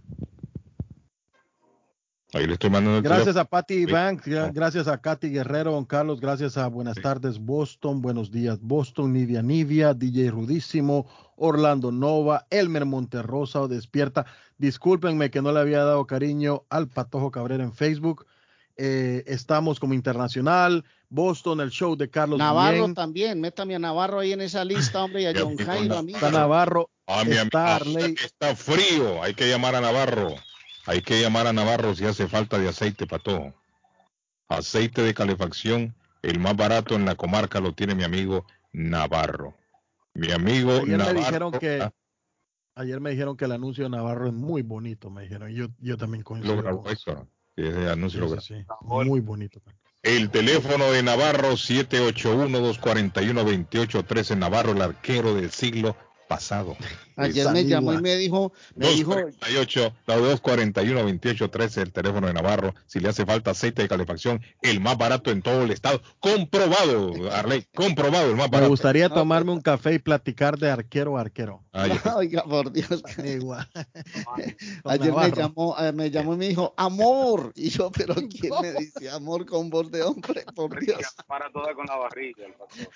ahí le estoy mandando el Gracias a Patty Banks, gra- gracias a Katy Guerrero, don Carlos, gracias a Buenas tardes Boston, buenos días Boston, Nidia Nivia, DJ Rudísimo, Orlando Nova, Elmer Monterrosa o Despierta. Discúlpenme que no le había dado cariño al Patojo Cabrera en Facebook. Eh, estamos como internacional, Boston, el show de Carlos Navarro Guillén. también, métame a Navarro ahí en esa lista, hombre, y a John Jairo, a mí. Está Navarro, Ah, mi está amigo, Arley. está frío. Hay que llamar a Navarro. Hay que llamar a Navarro si hace falta de aceite para todo. Aceite de calefacción, el más barato en la comarca lo tiene mi amigo Navarro. Mi amigo Ayer Navarro. me dijeron que ayer me dijeron que el anuncio de Navarro es muy bonito, me dijeron. Yo, yo también coincido. lo grabó. Sí, ese anuncio lo Sí, grabó. sí, sí. Muy bonito. El teléfono de Navarro 781-241-2813. Navarro, el arquero del siglo pasado. Ayer me llamó y me dijo, me dijo, 248, la 241-2813, el teléfono de Navarro. Si le hace falta aceite de calefacción, el más barato en todo el estado. Comprobado, Arley, comprobado, el más Me barato. gustaría tomarme un café y platicar de arquero a arquero. Ay, oiga, por Dios. Igual. Ayer me llamó, eh, me llamó y me dijo, amor. Y yo, pero ¿quién me dice amor con voz de hombre? Por Dios. Para toda con la barriga. el pastor.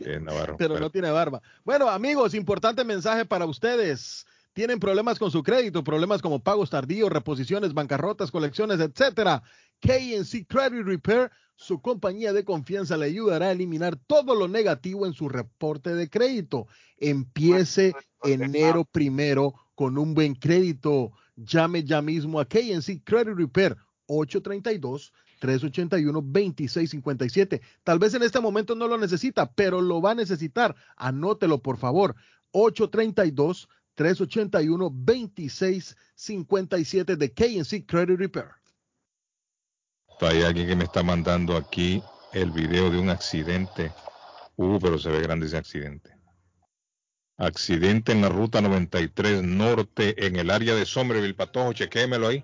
Eh, Navarro. pero no tiene barba. Bueno, amigos, importante mensaje para ustedes. Tienen problemas con su crédito, problemas como pagos tardíos, reposiciones, bancarrotas, colecciones, etcétera. KNC Credit Repair, su compañía de confianza, le ayudará a eliminar todo lo negativo en su reporte de crédito. Empiece enero primero con un buen crédito. Llame ya mismo a KNC Credit Repair 832 381-2657. Tal vez en este momento no lo necesita, pero lo va a necesitar. Anótelo, por favor. 832-381-2657 de KNC Credit Repair. Hay alguien que me está mandando aquí el video de un accidente. Uh, pero se ve grande ese accidente. Accidente en la ruta 93 norte en el área de Somerville, Patojo, chequémelo ahí.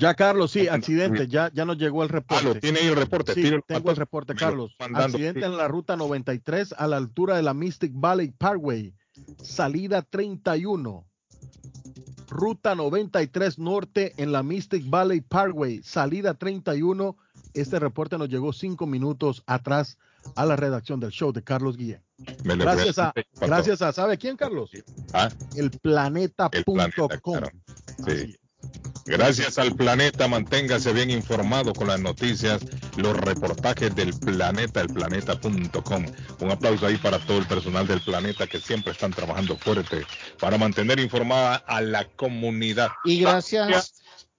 Ya, Carlos, sí, accidente, ya, ya nos llegó el reporte. Ah, lo tiene ahí el reporte. Sí, tengo el reporte, Carlos. Accidente en la ruta 93 a la altura de la Mystic Valley Parkway, salida 31. Ruta 93 Norte en la Mystic Valley Parkway, salida 31. Este reporte nos llegó cinco minutos atrás a la redacción del show de Carlos Guillén. Gracias a, gracias a, ¿sabe quién, Carlos? Ah, El planeta.com. claro. Sí. Gracias al planeta, manténgase bien informado con las noticias, los reportajes del planeta, elplaneta.com. Un aplauso ahí para todo el personal del planeta que siempre están trabajando fuerte para mantener informada a la comunidad. Y gracias.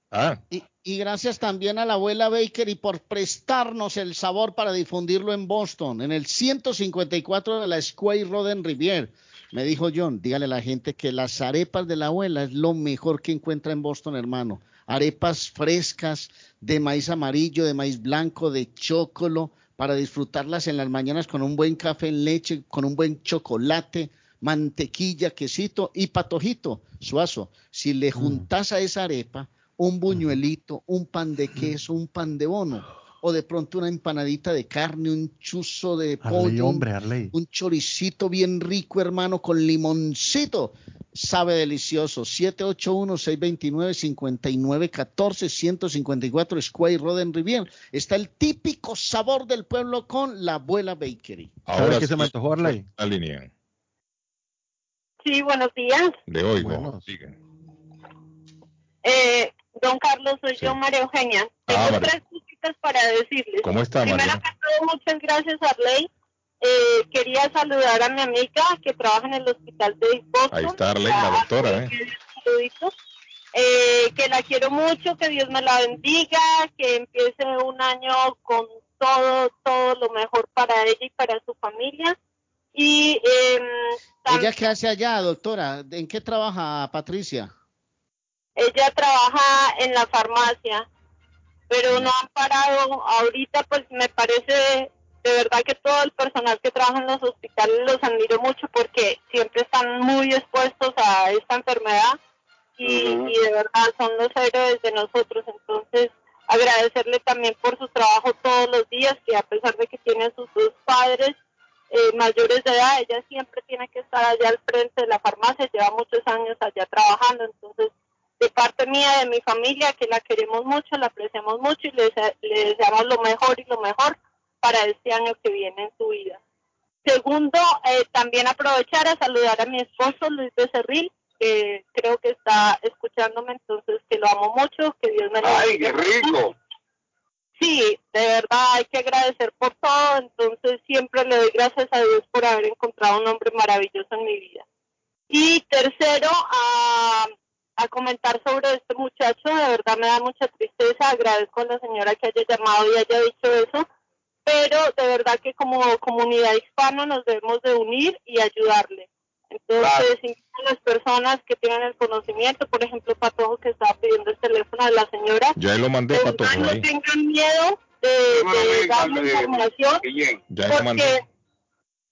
Ah, Y, y gracias también a la abuela Bakery por prestarnos el sabor para difundirlo en Boston, en el 154 de la Square Road en Rivier. Me dijo John, dígale a la gente que las arepas de la abuela es lo mejor que encuentra en Boston, hermano. Arepas frescas, de maíz amarillo, de maíz blanco, de chocolo, para disfrutarlas en las mañanas con un buen café en leche, con un buen chocolate, mantequilla, quesito y patojito, suazo. Si le juntas a esa arepa un buñuelito, un pan de queso, un pan de bono, o de pronto una empanadita de carne, un chuzo de Arley, pollo, un- hombre, Arley. un choricito bien rico, hermano, con limoncito. Sabe delicioso. 781-629-5914, 154 Square Road en Rivier. Está el típico sabor del pueblo con la abuela Bakery. ahora qué se me antojó, Arley? La línea. Sí, buenos días. Le oigo. Buenos. Sigue. Eh, don Carlos, soy yo, María Eugenia. Tengo Ah, María. tres cositas para decirles. ¿Cómo está, Primero que todo, muchas gracias, Arley. Eh, quería saludar a mi amiga que trabaja en el hospital de Boston. Ahí está Arley, la doctora, ¿eh? Eh, que la quiero mucho, que Dios me la bendiga, que empiece un año con todo, todo lo mejor para ella y para su familia. Y em, ¿Ella qué hace allá, doctora? ¿En qué trabaja Patricia? ella trabaja en la farmacia, pero no han parado. Ahorita pues me parece de verdad que todo el personal que trabaja en los hospitales los admiro mucho porque siempre están muy expuestos a esta enfermedad y, y de verdad son los héroes de nosotros. Entonces agradecerle también por su trabajo todos los días, que a pesar de que tiene sus dos padres eh, mayores de edad, ella siempre tiene que estar allá al frente de la farmacia, lleva muchos años allá trabajando, entonces de parte mía, de mi familia, que la queremos mucho, la apreciamos mucho y le, dese- le deseamos lo mejor y lo mejor para este año que viene en su vida. Segundo, eh, también aprovechar a saludar a mi esposo Luis Becerril, que creo que está escuchándome, entonces que lo amo mucho, que Dios me lo ¡Ay, qué rico! Sí, de verdad hay que agradecer por todo, entonces siempre le doy gracias a Dios por haber encontrado un hombre maravilloso en mi vida. Y tercero, a, a comentar sobre este muchacho, de verdad me da mucha tristeza, agradezco a la señora que haya llamado y haya dicho eso, pero de verdad que como comunidad hispana nos debemos de unir y ayudarle. Entonces, invito a las personas que tengan el conocimiento, por ejemplo, Patojo que estaba pidiendo el teléfono de la señora, Ya lo mandé para todos no ahí. tengan miedo de, de darle información Ya lo mandé. porque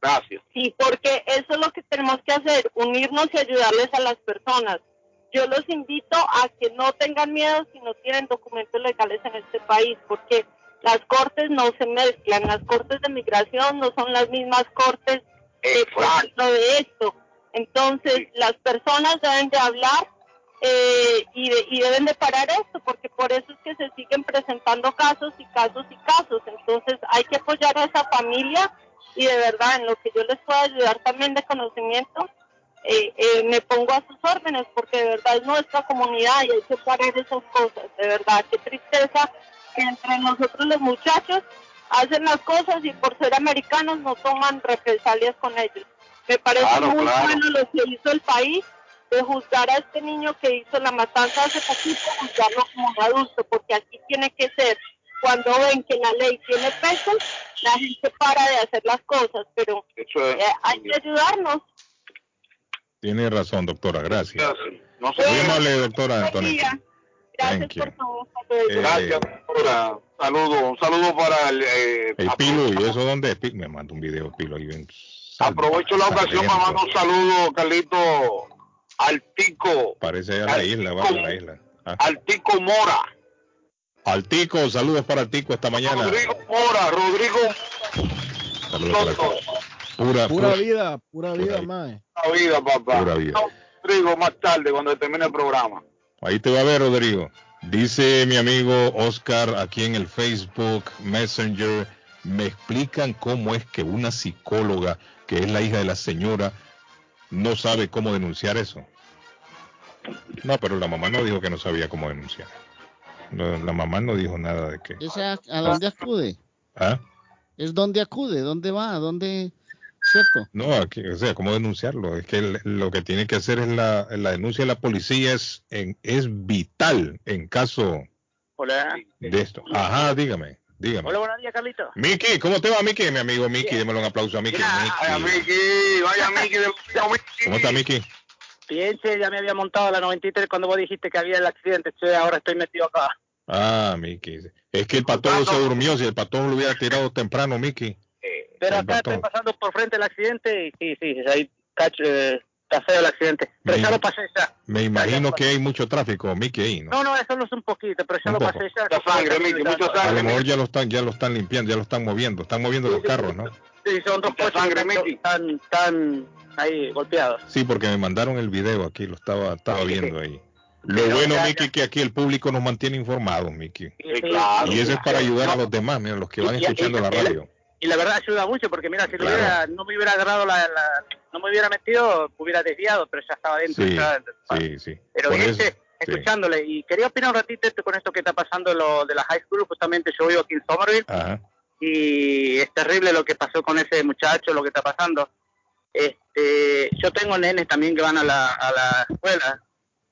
Gracias. sí porque eso es lo que tenemos que hacer unirnos y ayudarles a las personas yo los invito a que no tengan miedo si no tienen documentos legales en este país porque las cortes no se mezclan las cortes de migración no son las mismas cortes de, de esto. Entonces las personas deben de hablar eh, y, de- y deben de parar esto, porque por eso es que se siguen presentando casos y casos y casos. Entonces hay que apoyar a esa familia y de verdad en lo que yo les pueda ayudar también de conocimiento, eh, eh, me pongo a sus órdenes, porque de verdad es nuestra comunidad y hay que parar esas cosas. De verdad, qué tristeza que entre nosotros los muchachos hacen las cosas y por ser americanos no toman represalias con ellos. Me parece Claro, muy claro. bueno lo que hizo el país de juzgar a este niño que hizo la matanza hace poquito, juzgarlo como un adulto, porque así tiene que ser. cuando ven que la ley tiene peso, la gente para de hacer las cosas, pero es- eh, hay que ayudarnos. Tiene razón, doctora, gracias. No Muy amable, doctora Antonella. Gracias Thank you. por todo. Eh, Gracias, doctora. Saludo, un saludo para el. eh, El Pilo, ¿y eso dónde es? Me manda un video Pilo ahí bien. aprovecho la ocasión para mandar un saludo, Carlito, al Tico, Parece allá la isla, va a la isla. Ah. al Tico Mora. Altico, saludos para Altico esta mañana. Rodrigo Mora, Rodrigo Saludos para. Pura, Pura pura, vida, pura vida, mae. La vida, papá. Pura vida. Rodrigo más tarde cuando termine el programa. Ahí te va a ver, Rodrigo. Dice mi amigo Oscar aquí en el Facebook Messenger, me explican cómo es que una psicóloga, que es la hija de la señora, no sabe cómo denunciar eso. No, pero la mamá no dijo que no sabía cómo denunciar. La mamá no dijo nada de que... ¿Esa a dónde acude? ¿Ah? ¿Es dónde acude? ¿Dónde va? ¿Dónde? ¿Cierto? No, aquí, o sea, ¿cómo denunciarlo? Es que el- lo que tiene que hacer es la, la denuncia de la policía es, en, es vital en caso Hola. de esto. Ajá, dígame, dígame. Hola, buenos días, Carlito. Miki, ¿cómo te va, Miki? Mi amigo Miki, démosle un aplauso a Miki. Vaya, Miki. Miki, vaya, Miki. ¿Cómo está, Miki? Bien, che, ya me había montado la 93 cuando vos dijiste que había el accidente, che, ahora estoy metido acá. Ah, Miki. Es que el patojo se durmió, si el patojo lo hubiera tirado temprano, Miki. Pero El acá estoy pasando por frente del accidente y sí, sí, ahí cacho, eh, está feo el accidente. Pero Me- ya lo pasé ya. Me imagino que hay mucho tráfico, Miki, ahí, ¿no? No, no, eso no es un poquito, pero ya Un lo poco. pasé ya. Mucha sangre, Miki, mucha A lo mejor ya lo están, ya lo están limpiando, ya lo están moviendo, están moviendo los carros, ¿no? Sí, son dos coches sangre, que están, están ahí golpeados. Sí, porque me mandaron el video aquí, lo estaba, estaba viendo ahí. Lo Pero bueno, Miki, que aquí el público nos mantiene informados, Miki. Sí, claro. Y eso es para ayudar a los demás, mira, los que van Y- y- escuchando la radio. Y la verdad ayuda mucho porque mira, si Claro. hubiera, no me hubiera agarrado la, la- no me hubiera metido, hubiera desviado, pero ya estaba dentro. Sí, ya- sí, sí. pero sí. escuchándole. Y quería opinar un ratito esto- con esto que está pasando lo de la high school. Justamente yo vivo aquí en Somerville Ajá. y es terrible lo que pasó con ese muchacho, lo que está pasando. Este, yo tengo nenes también que van a la, a la escuela,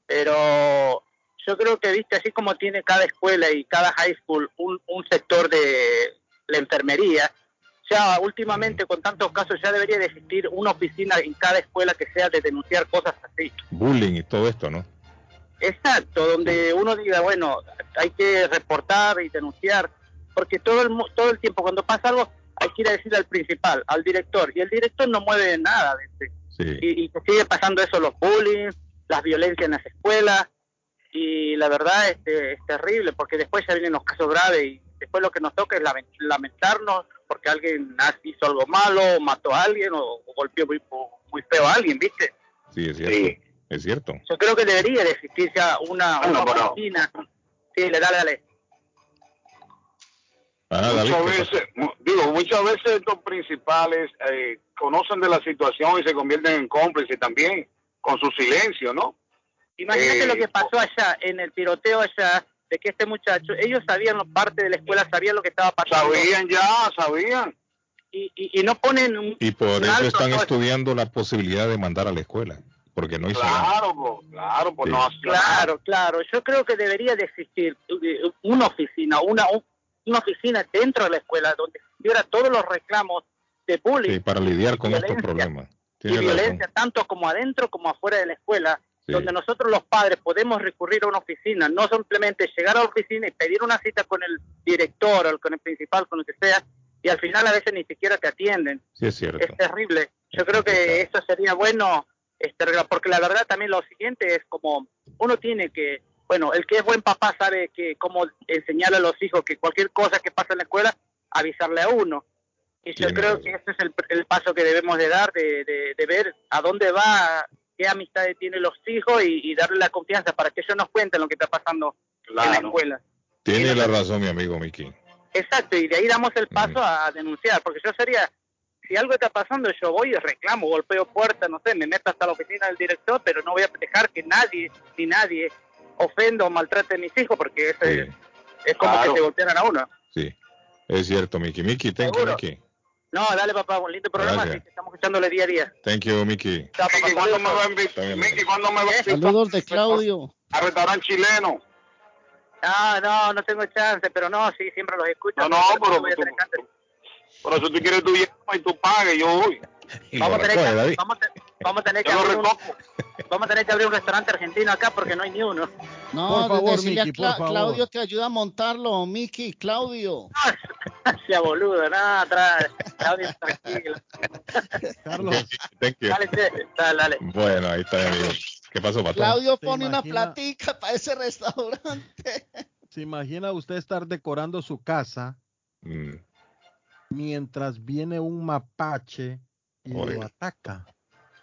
pero yo creo que, viste, así como tiene cada escuela y cada high school un, un sector de la enfermería, ya últimamente con tantos casos ya debería de existir una oficina en cada escuela que sea de denunciar cosas así. Bullying y todo esto, ¿no? Exacto, donde uno diga, bueno, hay que reportar y denunciar, porque todo el, todo el tiempo cuando pasa algo hay que ir a decirle al principal, al director, y el director no mueve nada. Y, y que sigue pasando eso, los bullying, las violencias en las escuelas, y la verdad este, es terrible, porque después ya vienen los casos graves, y después lo que nos toca es lamen- lamentarnos porque alguien hizo algo malo, mató a alguien o, o golpeó muy, muy feo a alguien, ¿viste? Sí, es cierto. Es cierto. Yo creo que debería de existir ya una, una Bueno. Sí, le dale, dale. Ah, David, muchas ¿qué veces, digo, muchas veces estos principales eh, conocen de la situación y se convierten en cómplices también con su silencio, ¿no? Imagínate Eh, lo que pasó allá, en el tiroteo allá, de que este muchacho, ellos sabían, parte de la escuela sabían lo que estaba pasando. Sabían ya, sabían. Y, y, y no ponen un... Y por un eso alto están todo estudiando la posibilidad de mandar a la escuela, porque no hizo nada. Claro, claro, pues Sí. no. Claro, claro. Yo creo que debería de existir eh, una oficina, una, un- una oficina dentro de la escuela donde hubiera todos los reclamos de bullying Sí, para lidiar con estos problemas. y Tiene razón. violencia tanto como adentro como afuera de la escuela, Sí. donde nosotros los padres podemos recurrir a una oficina, no simplemente llegar a la oficina y pedir una cita con el director o con el principal, con lo que sea, y al final a veces ni siquiera te atienden. Sí, es cierto. Es terrible. Yo creo que eso sería bueno, este, porque la verdad también lo siguiente es como uno tiene que, bueno, el que es buen papá sabe que cómo enseñarle a los hijos que cualquier cosa que pasa en la escuela, avisarle a uno. Y yo creo que ese es el, el paso que debemos de dar, de, de, de ver a dónde va, qué amistades tienen los hijos y, y darle la confianza para que ellos nos cuenten lo que está pasando en la escuela. Tiene la razón, mi amigo Miki. Exacto, y de ahí damos el paso a denunciar, porque yo sería, si algo está pasando, yo voy y reclamo, golpeo puerta, no sé, me meto hasta la oficina del director, pero no voy a dejar que nadie, ni nadie, ofenda o maltrate a mis hijos, porque eso es, es como Claro. que se golpearan a uno. Sí, es cierto, Miki. Miki, thank you, Seguro. Miki. No, dale papá, un lindo programa, Gracias. así que estamos escuchándole día a día. Thank you, Miki. Papá, ¿Cuándo me va Miki, ¿cuándo me va a invitar Saludos de Claudio. a restaurante chileno? No, no, no tengo chance, pero no, sí, siempre los escucho. No, no, pero, tú, por eso tú quieres tu llama y tú pagues, yo voy. Vamos a, tener que, vamos, a, vamos a tener que abrir un, vamos a tener que abrir un restaurante argentino acá porque no hay ni uno. No, por favor, Claudio te ayuda a montarlo, Miki, Claudio. sea boludo, nada, atrás. Claudio, tranquilo. Carlos. Dale, dale, dale. Bueno, ahí está, amigo. ¿Qué pasó, Pato? Claudio pone una platica para ese restaurante. ¿Se imagina usted estar decorando su casa mm. mientras viene un mapache y lo ataca?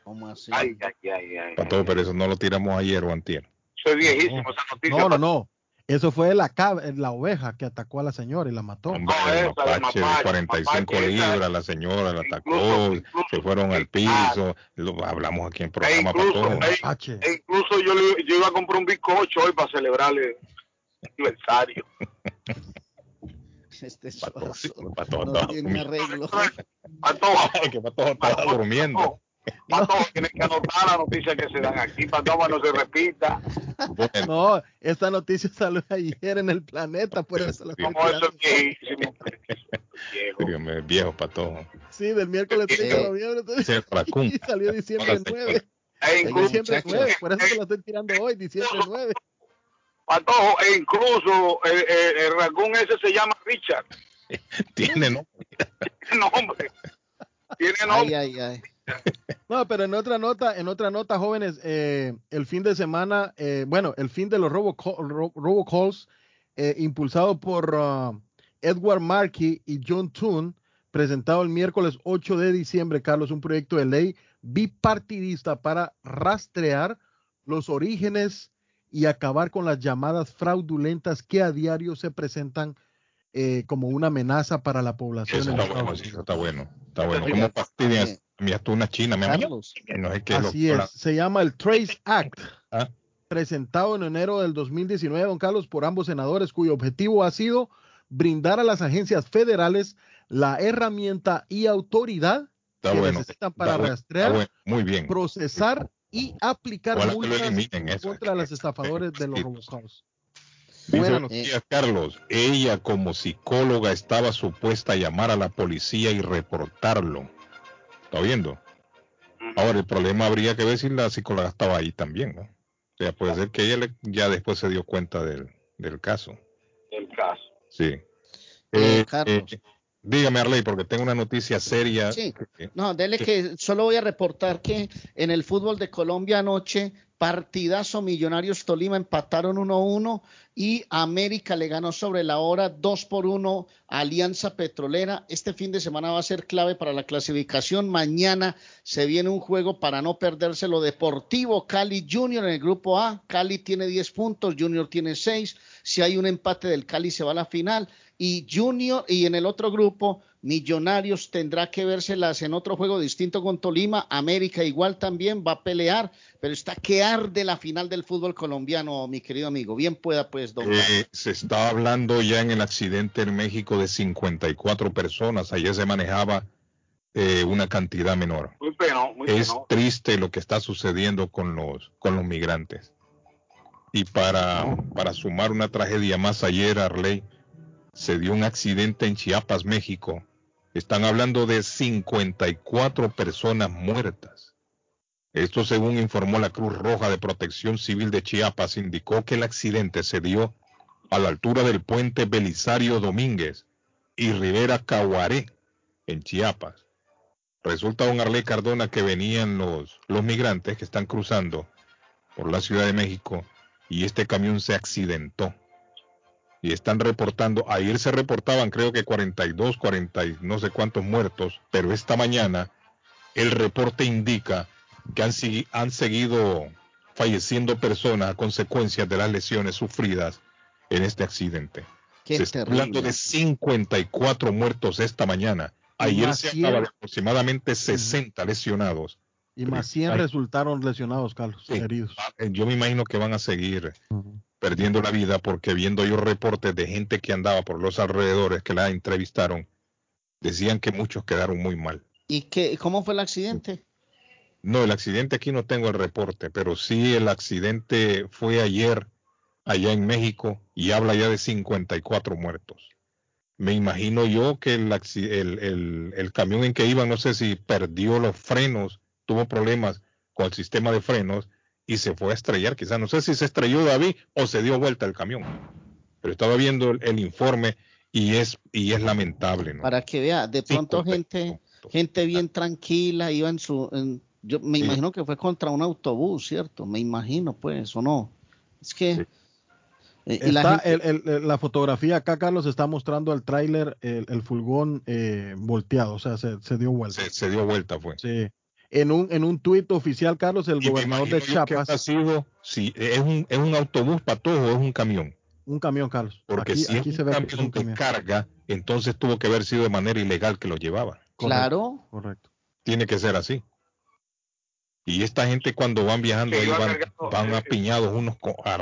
¿Cómo así? Ay, ay, ay, ay. Pato, pero eso no lo tiramos ayer o antier. Soy viejísimo no. esa noticia. No, no, no. Eso fue la, la oveja que atacó a la señora y la mató. Hombre, el mapache, de 45 libras, la señora la atacó, se fueron al piso, lo, hablamos aquí en programa e incluso, para e, e incluso yo, yo iba a comprar un bizcocho hoy para celebrarle el aniversario. Este pato, pato, no tiene arreglo. Pato, que pato estaba durmiendo. Pato, tienes que anotar la noticia que se dan aquí, Pato, no se repita. No, esta noticia salió ayer en el planeta, por eso lo Como eso es. Viejo. viejo Pato. Sí, del miércoles 30 de noviembre. Sí, y salió diciembre 9. E diciembre 9, por eso se lo estoy tirando hoy, diciembre 9. Patojo, e incluso el, el, el raccoon ese se llama Richard. Tiene nombre. Tiene nombre. Tiene nombre. Ay, ay, ay. No, pero en otra nota, en otra nota, jóvenes, eh, el fin de semana, eh, bueno, el fin de los robocalls, eh, impulsado por uh, Edward Markey y John Toon, presentado el miércoles 8 de diciembre, Carlos, un proyecto de ley bipartidista para rastrear los orígenes y acabar con las llamadas fraudulentas que a diario se presentan eh, como una amenaza para la población. Eso está, bueno, eso está bueno, está bueno. ¿Cómo? Tú una china. No que Así lo, es, se llama el Trace Act, ¿Ah? presentado en enero del 2019, don Carlos, por ambos senadores, cuyo objetivo ha sido brindar a las agencias federales la herramienta y autoridad está que bueno, necesitan para rastrear, bueno, muy bien. procesar y aplicar Ojalá multas eliminen eso. contra los estafadores de los. Dice Bueno, buenos días, Carlos. Ella como psicóloga estaba supuesta a llamar a la policía y reportarlo. ¿Está viendo? Ahora, el problema habría que ver si la psicóloga estaba ahí también, ¿no? O sea, puede ser que ella le- ya después se dio cuenta del, del caso. El caso. Sí. Eh, Eh, Carlos. eh, dígame, Arley, porque tengo una noticia seria. Sí. que- No, dele que solo voy a reportar que en el fútbol de Colombia anoche, partidazo Millonarios Tolima empataron 1-1 y América le ganó sobre la hora 2 por 1 a Alianza Petrolera. Este fin de semana va a ser clave para la clasificación. Mañana se viene un juego para no perdérselo. Deportivo Cali Junior en el grupo A. Cali tiene 10 puntos, Junior tiene 6. Si hay un empate del Cali se va a la final. Y Junior, y en el otro grupo, Millonarios tendrá que vérselas en otro juego distinto con Tolima. América igual también va a pelear, pero está que arde la final del fútbol colombiano, mi querido amigo. Bien pueda, pues, don. Eh, se está hablando ya en el accidente en México de 54 personas. Ayer se manejaba eh, una cantidad menor. Muy muy Es triste lo que está sucediendo con los, con los migrantes. Y para, para sumar una tragedia más ayer, Arley, se dio un accidente en Chiapas, México. Están hablando de 54 personas muertas. Esto según informó la Cruz Roja de Protección Civil de Chiapas, indicó que el accidente se dio a la altura del puente Belisario Domínguez y Rivera Caguaré, en Chiapas. Resulta, don Arley Cardona, que venían los, los migrantes que están cruzando por la Ciudad de México y este camión se accidentó. Y están reportando, ayer se reportaban creo que 42, 40 y no sé cuántos muertos, pero esta mañana el reporte indica que han, han seguido falleciendo personas a consecuencia de las lesiones sufridas en este accidente. Qué se está hablando de 54 muertos esta mañana. Ayer se 100. hablaba de aproximadamente 60 lesionados. Y más 100 Ay. resultaron lesionados, Carlos, Sí. heridos. Eh, Yo me imagino que van a seguir perdiendo la vida porque viendo yo reportes de gente que andaba por los alrededores que la entrevistaron, decían que muchos quedaron muy mal. ¿Y qué, cómo fue el accidente? No, el accidente aquí no tengo el reporte, pero sí el accidente fue ayer allá en México y habla ya de 54 muertos. Me imagino yo que el, el, el, camión en que iba, no sé si perdió los frenos, tuvo problemas con el sistema de frenos y se fue a estrellar. Quizás no sé si se estrelló David o se dio vuelta el camión. Pero estaba viendo el, informe y es, y es lamentable. Para que vea, de pronto gente, gente bien tranquila iba en su... yo me imagino que fue contra un autobús, ¿cierto? Me imagino, pues, o no. Es que... Eh, la, la, fotografía acá, Carlos, está mostrando el tráiler, el, el, fulgón eh, volteado, o sea, se, dio vuelta. Se, dio vuelta, fue. Sí. En un, en un tuit oficial, Carlos, el gobernador de Chiapas. Ha sido, si es un, es un autobús todo o es un camión. Un camión, Carlos. Porque aquí, si es un camión que, carga, entonces tuvo que haber sido de manera ilegal que lo llevaba. Claro. Correcto. Tiene que ser así. Y esta gente cuando van viajando ahí van, van eh, apiñados unos a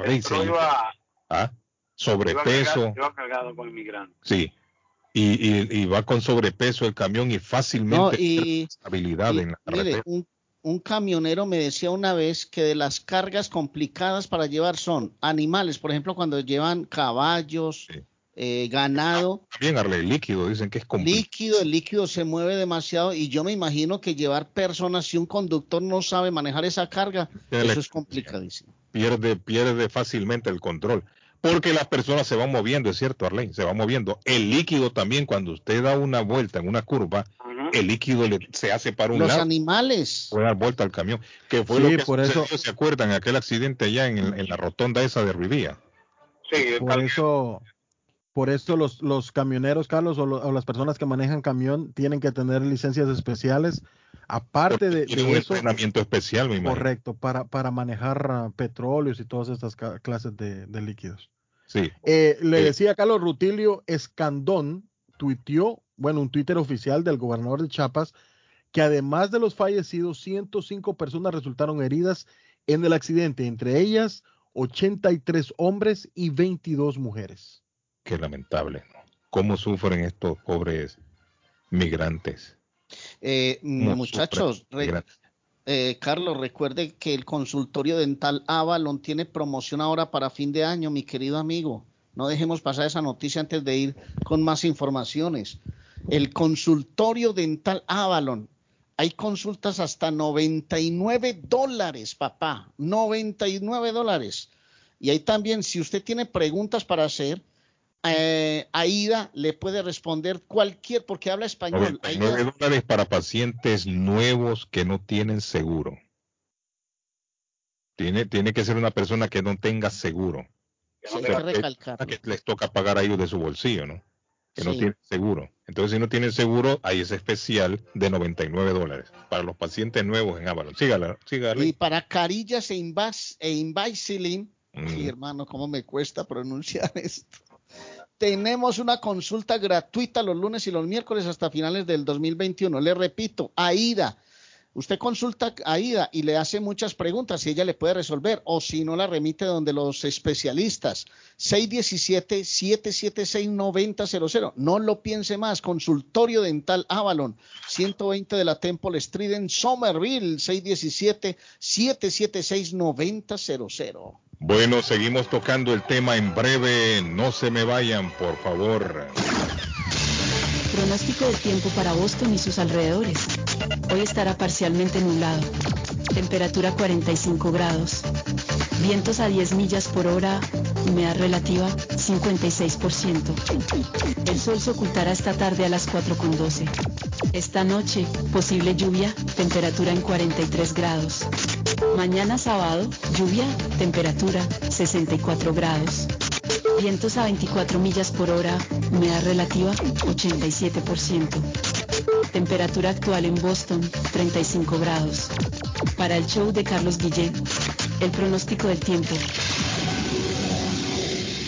¿Ah? Sobrepeso. cargado con Sí. Y, y, va con sobrepeso el camión y fácilmente y, habilidad en la carretera. un, camionero me decía una vez que de las cargas complicadas para llevar son animales, por ejemplo, cuando llevan caballos, eh, ganado. También el líquido, dicen que es complicado. Líquido, el líquido se mueve demasiado y yo me imagino que llevar personas, si un conductor no sabe manejar esa carga, eso es complicadísimo. Pierde, pierde fácilmente el control porque las personas se van moviendo, es cierto, Arlene, se va moviendo. El líquido también, cuando usted da una vuelta en una curva, el líquido se hace para un lado. Los animales. Puede dar vuelta al camión. Que fue lo que por eso, ¿se acuerdan? Aquel accidente allá en, la rotonda esa de Rivía. Sí, por eso, por eso los, los camioneros, Carlos, o, las personas que manejan camión tienen que tener licencias especiales. Aparte de, de, un entrenamiento especial, mi Correcto, para, para manejar ah, petróleos y todas estas clases de líquidos. Sí. Eh, le eh, decía Carlos Rutilio Escandón, tuiteó, bueno, un Twitter oficial del gobernador de Chiapas, que además de los fallecidos, 105 personas resultaron heridas en el accidente, entre ellas 83 hombres y 22 mujeres. Qué lamentable, ¿no? ¿Cómo sufren estos pobres migrantes? Eh, muchachos, eh, Carlos, recuerde que el consultorio dental Avalon tiene promoción ahora para fin de año, mi querido amigo. No dejemos pasar esa noticia antes de ir con más informaciones. El consultorio dental Avalon. Hay consultas hasta 99 dólares, papá. 99 dólares. Y ahí también, si usted tiene preguntas para hacer, eh, Aida le puede responder cualquier, porque habla español. 99 dólares para pacientes nuevos que no tienen seguro. Tiene, tiene que ser una persona que no tenga seguro. Que les toca pagar a ellos de su bolsillo, ¿no? Que no tienen seguro. Entonces, si no tienen seguro, hay ese especial de 99 dólares para los pacientes nuevos en Avalon. Sígala, sígala. Y para carillas e, invas, e mm. hermano, ¿cómo me cuesta pronunciar esto? Tenemos una consulta gratuita los lunes y los miércoles hasta finales del 2021. Le repito, AIDA. Usted consulta a Aida y le hace muchas preguntas y ella le puede resolver o si no la remite donde los especialistas. 617-776-9000. No lo piense más. Consultorio Dental Avalon, 120 de la Temple Street en Somerville, 617-776-9000. Bueno, seguimos tocando el tema en breve. No se me vayan, por favor. Pronóstico del tiempo para Boston y sus alrededores. Hoy estará parcialmente nublado. Temperatura 45 grados. Vientos a 10 millas por hora. Humedad relativa 56%. El sol se ocultará esta tarde a las 4.12. Esta noche, posible lluvia, temperatura en 43 grados. Mañana sábado, lluvia, temperatura 64 grados. Vientos a 24 millas por hora, humedad relativa 87%. Temperatura actual en Boston 35 grados. Para el show de Carlos Guillén, el pronóstico del tiempo.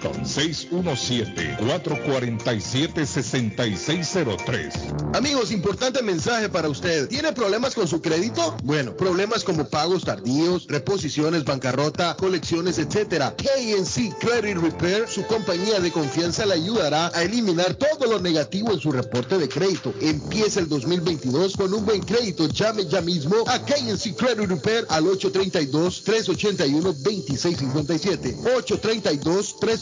617-447-6603. Amigos, importante mensaje para usted. ¿Tiene problemas con su crédito? Bueno, problemas como pagos tardíos, reposiciones, bancarrota, colecciones, etcétera. KNC Credit Repair, su compañía de confianza, le ayudará a eliminar todo lo negativo en su reporte de crédito. Empieza el 2022 con un buen crédito. Llame ya mismo a KNC Credit Repair al 832-381-2657.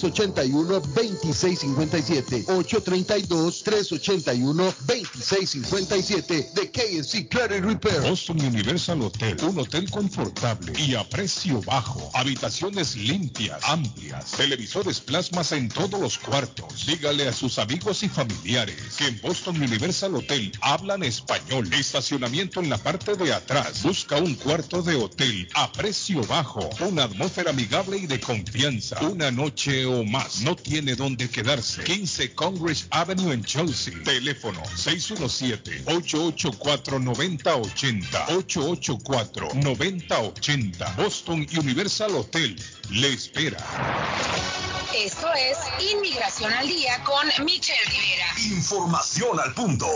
832-381-2657. 832-381-2657 de KNC Credit Repair. Boston Universal Hotel, un hotel confortable y a precio bajo. Habitaciones limpias, amplias, televisores plasmas en todos los cuartos. Dígale a sus amigos y familiares que en Boston Universal Hotel hablan español. Estacionamiento en la parte de atrás. Busca un cuarto de hotel a precio bajo. Una atmósfera amigable y de confianza. Una noche o más. No tiene dónde quedarse. 15 Congress Avenue en Chelsea. Teléfono 617-884-9080. 884-9080. Boston Universal Hotel. Le espera. Esto es Inmigración al Día con Michelle Rivera. Información al punto.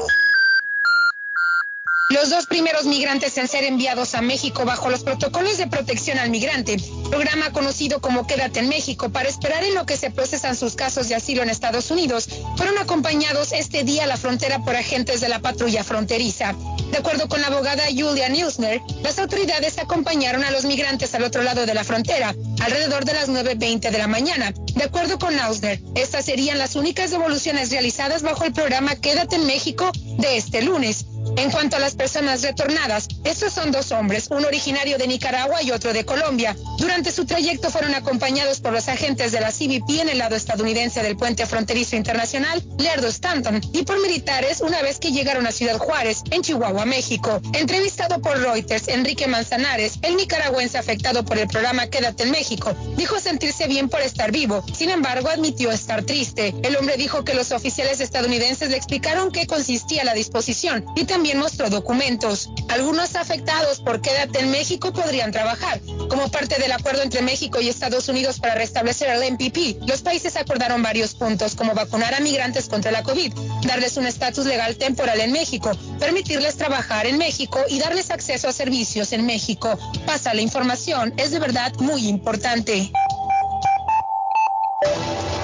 Los dos primeros migrantes en ser enviados a México bajo los protocolos de protección al migrante, programa conocido como Quédate en México, para esperar en lo que se procesan sus casos de asilo en Estados Unidos, fueron acompañados este día a la frontera por agentes de la patrulla fronteriza. De acuerdo con la abogada Julia Nilsner, las autoridades acompañaron a los migrantes al otro lado de la frontera, alrededor de las 9.20 de la mañana. De acuerdo con Nilsner, estas serían las únicas devoluciones realizadas bajo el programa Quédate en México de este lunes. En cuanto a las personas retornadas, estos son dos hombres, uno originario de Nicaragua y otro de Colombia. Durante su trayecto fueron acompañados por los agentes de la CBP en el lado estadounidense del puente fronterizo internacional, Lerdo Stanton, y por militares una vez que llegaron a Ciudad Juárez, en Chihuahua, México. Entrevistado por Reuters, Enrique Manzanares, el nicaragüense afectado por el programa Quédate en México, dijo sentirse bien por estar vivo. Sin embargo, admitió estar triste. El hombre dijo que los oficiales estadounidenses le explicaron qué consistía la disposición y también mostró documentos. Algunos afectados por Quédate en México podrían trabajar. Como parte del acuerdo entre México y Estados Unidos para restablecer el MPP, los países acordaron varios puntos como vacunar a migrantes contra la COVID, darles un estatus legal temporal en México, permitirles trabajar en México y darles acceso a servicios en México. Pasa la información, es de verdad muy importante.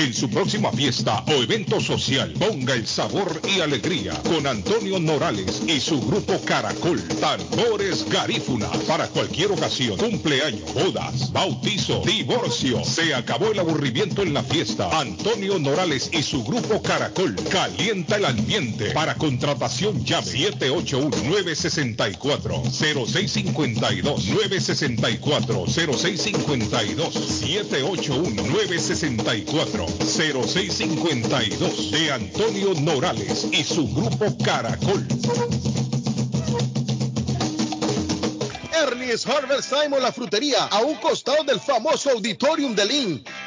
En su próxima fiesta o evento social, ponga el sabor y alegría con Antonio Morales y su grupo Caracol. Tambores Garífuna. Para cualquier ocasión, cumpleaños, bodas, bautizo, divorcio. Se acabó el aburrimiento en la fiesta. Antonio Morales y su grupo Caracol. Calienta el ambiente. Para contratación, llame 781-964-0652. 964-0652. 781-964. 0652 de Antonio Norales y su grupo Caracol. Ernie's Harvest Time o la frutería, a un costado del famoso Auditorium de Lynn.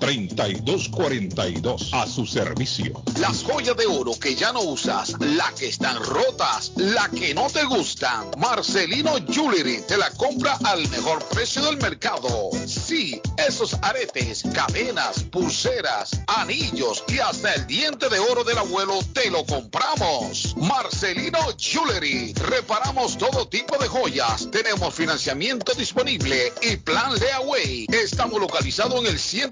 366-3242. A su servicio. Las joyas de oro que ya no usas, la que están rotas, la que no te gustan. Marcelino Jewelry te la compra al mejor precio del mercado. Sí, esos aretes, cadenas, pulseras, anillos y hasta el diente de oro del abuelo te lo compramos. Marcelino Jewelry. Reparamos todo tipo de joyas. Tenemos financiamiento disponible y plan Leaway. Estamos localizados en el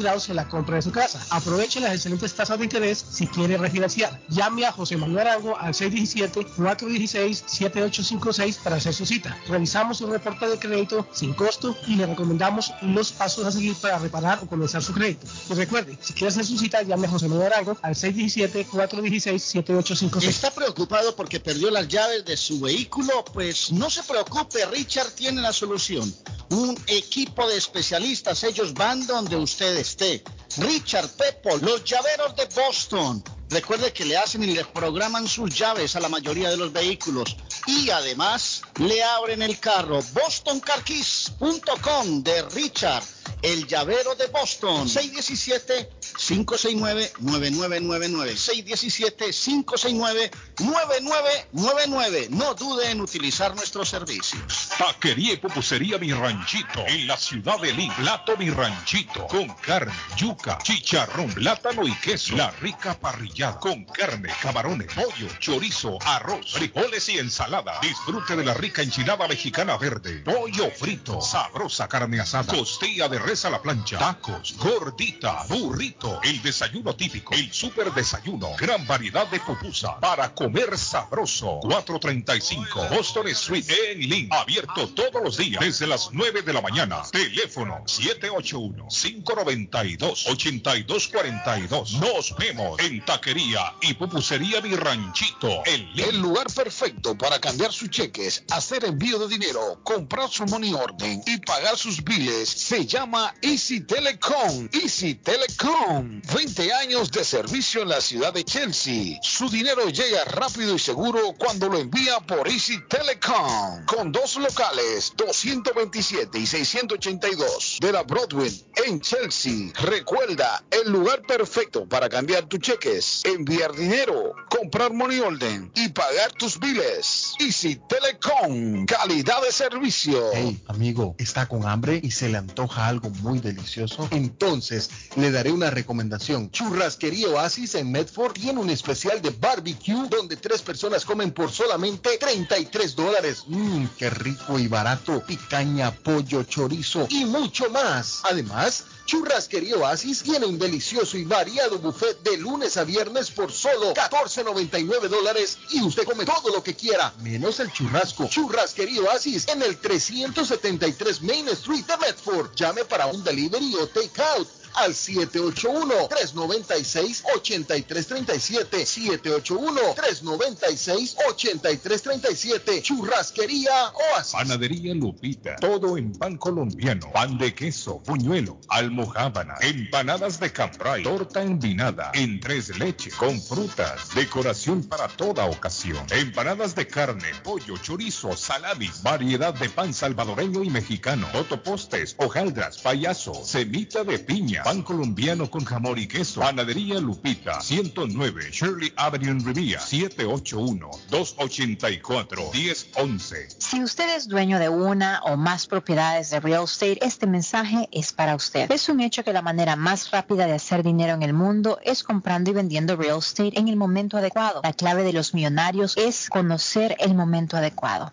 en la compra de su casa. Aproveche las excelentes tasas de interés si quiere refinanciar. Llame a José Manuel Arango al 617-416-7856 para hacer su cita. Revisamos un reporte de crédito sin costo y le recomendamos los pasos a seguir para reparar o comenzar su crédito. Y recuerde, si quiere hacer su cita, llame a José Manuel Arango al 617-416-7856. ¿Está preocupado porque perdió las llaves de su vehículo? Pues no se preocupe, Richard tiene la solución. Un equipo de especialistas, ellos van donde usted esté. Richard Pepo, los llaveros de Boston. Recuerde que le hacen y le programan sus llaves a la mayoría de los vehículos y además le abren el carro. BostonCarKeys.com de Richard, el llavero de Boston. 617-569-9999. 617-569-9999. No dude en utilizar nuestros servicios. Taquería y pupusería Mi Ranchito en la ciudad de Lima. Plato Mi Ranchito con carne, yuca, chicharrón, plátano y queso. La rica parrillada con carne, camarones, pollo, chorizo, arroz, frijoles y ensalada. Disfrute de la rica enchilada mexicana verde, pollo frito, sabrosa carne asada, costilla de res a la plancha, tacos, gordita, burrito, el desayuno típico, el super desayuno, gran variedad de pupusa para comer sabroso. 435 Boston Street en Lynn, abierto todos los días desde las 9 de la mañana. Teléfono 781-592-8242. Nos vemos en Taquería y Pupusería Mi Ranchito. El lugar perfecto para cambiar sus cheques, hacer envío de dinero, comprar su money order y pagar sus biles se llama Easy Telecom. Easy Telecom. 20 años de servicio en la ciudad de Chelsea. Su dinero llega rápido y seguro cuando lo envía por Easy Telecom. Con dos locales 227 y 682 de la Broadway en Chelsea. Recuerda, el lugar perfecto para cambiar tus cheques, enviar dinero, comprar money order y pagar tus biles. Easy Telecom, calidad de servicio. Hey, amigo, ¿está con hambre y se le antoja algo muy delicioso? Entonces, le daré una recomendación. Churrasquería Oasis en Medford tiene un especial de barbecue donde tres personas comen por solamente 33 dólares. Mmm, qué rico y barato. Picaña, pollo, chorizo y mucho más. Además, Churrasquería Oasis tiene un delicioso y variado buffet de lunes a viernes por solo 14.99 dólares y usted come todo lo que quiera, menos el churrasco. Churrasquería Oasis en el 373 Main Street de Medford. Llame para un delivery o take out al 781-396-8337. 781-396-8337. Churrasquería Oasis. Panadería Lupita. Todo en pan colombiano. Pan de queso, puñuelo, almohábana, empanadas de cambray, torta envinada, en tres leches, con frutas, decoración para toda ocasión. Empanadas de carne, pollo, chorizo, salamis, variedad de pan salvadoreño y mexicano, totopostes, hojaldras, payaso, semita de piña, pan colombiano con jamón y queso. Panadería Lupita, 109 Shirley Avenue en Rivia, 781-284-1011. Si usted es dueño de una o más propiedades de real estate, este mensaje es para usted. Es un hecho que la manera más rápida de hacer dinero en el mundo es comprando y vendiendo real estate en el momento adecuado. La clave de los millonarios es conocer el momento adecuado.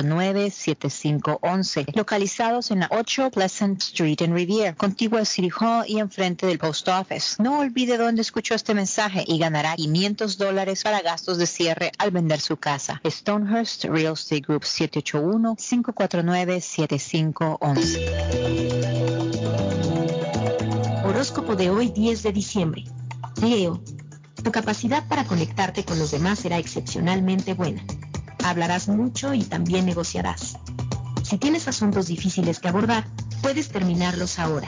7511 localizados en la 8 Pleasant Street en Riviera, contigua al City Hall y enfrente del Post Office. No olvide dónde escuchó este mensaje y ganará 500 dólares para gastos de cierre al vender su casa. Stonehurst Real Estate Group 781-549-7511. Horóscopo de hoy 10 de diciembre. Leo, tu capacidad para conectarte con los demás será excepcionalmente buena. Hablarás mucho y también negociarás. Si tienes asuntos difíciles que abordar, puedes terminarlos ahora.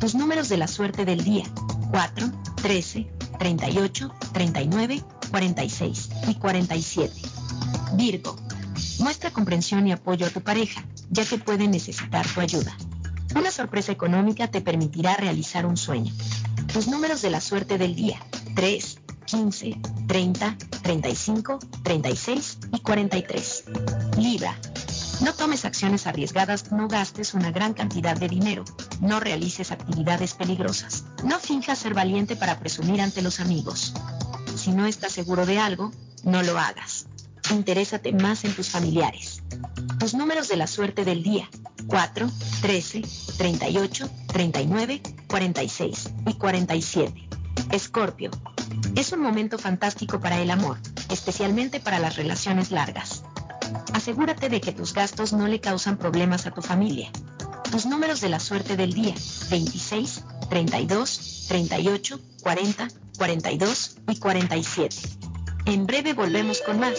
Tus números de la suerte del día. 4, 13, 38, 39, 46 y 47. Virgo. Muestra comprensión y apoyo a tu pareja, ya que puede necesitar tu ayuda. Una sorpresa económica te permitirá realizar un sueño. Tus números de la suerte del día. 3, 15, 30, 35, 36 y 43. Libra. No tomes acciones arriesgadas, no gastes una gran cantidad de dinero, no realices actividades peligrosas, no finjas ser valiente para presumir ante los amigos. Si no estás seguro de algo, no lo hagas. Interésate más en tus familiares. Tus números de la suerte del día. 4, 13, 38, 39, 46 y 47. Escorpio. Es un momento fantástico para el amor, especialmente para las relaciones largas. Asegúrate de que tus gastos no le causan problemas a tu familia. Tus números de la suerte del día, 26, 32, 38, 40, 42 y 47. En breve volvemos con más.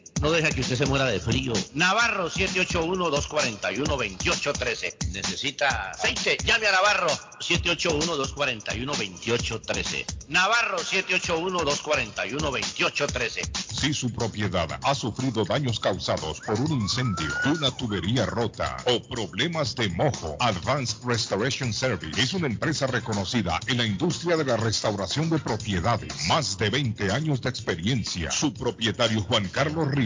no deja que usted se muera de frío. Navarro 781-241-2813. ¿Necesita aceite? Llame a Navarro 781-241-2813. Navarro 781-241-2813. Si su propiedad ha sufrido daños causados por un incendio, una tubería rota o problemas de mojo, Advanced Restoration Service es una empresa reconocida en la industria de la restauración de propiedades. Más de 20 años de experiencia. Su propietario Juan Carlos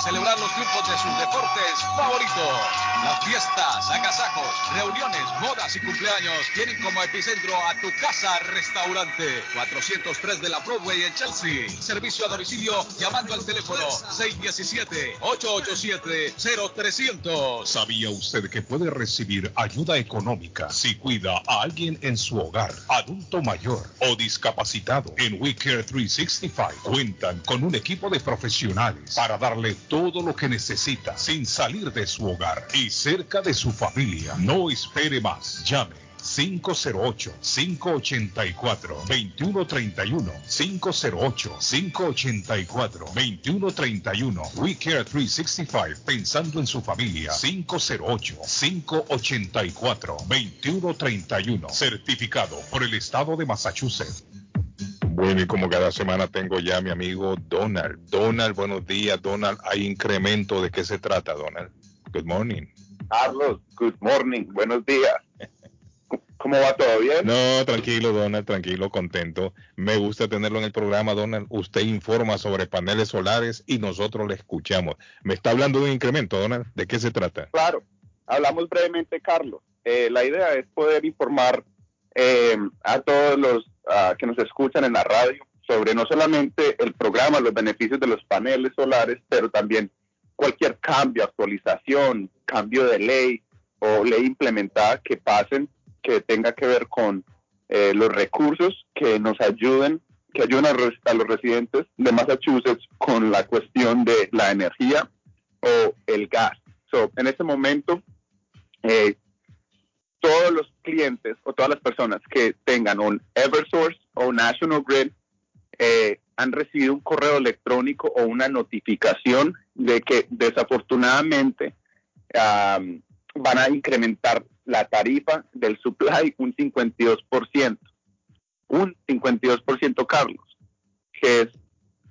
celebrar los triunfos de sus deportes favoritos. Las fiestas, agasajos, reuniones, bodas y cumpleaños tienen como epicentro a tu casa restaurante 403 de la Broadway en Chelsea. Servicio a domicilio llamando al teléfono 617-887-0300. ¿Sabía usted que puede recibir ayuda económica si cuida a alguien en su hogar, adulto mayor o discapacitado? En WeCare 365 cuentan con un equipo de profesionales para darle todo lo que necesita sin salir de su hogar y cerca de su familia. No espere más. Llame 508-584-2131. 508-584-2131. We Care 365, pensando en su familia. 508-584-2131. Certificado por el estado de Massachusetts. Bueno, y como cada semana tengo ya a mi amigo Donald. Donald, buenos días, Donald. ¿Hay incremento? ¿De qué se trata, Donald? Good morning. Carlos, good morning, buenos días. ¿Cómo va todo bien? No, tranquilo, Donald, tranquilo, contento. Me gusta tenerlo en el programa, Donald. Usted informa sobre paneles solares y nosotros le escuchamos. Me está hablando de un incremento, Donald. ¿De qué se trata? Claro, hablamos brevemente, Carlos. Eh, la idea es poder informar eh, a todos los uh, que nos escuchan en la radio sobre no solamente el programa, los beneficios de los paneles solares, pero también cualquier cambio, actualización, cambio de ley o ley implementada que pasen que tenga que ver con eh, los recursos que nos ayuden, que ayuden a, res, a, los residentes de Massachusetts con la cuestión de la energía o el gas. So, en este momento, eh, todos los clientes o todas las personas que tengan un Eversource o National Grid eh, han recibido un correo electrónico o una notificación de que desafortunadamente um, van a incrementar la tarifa del supply un 52%. Un 52%, Carlos, que es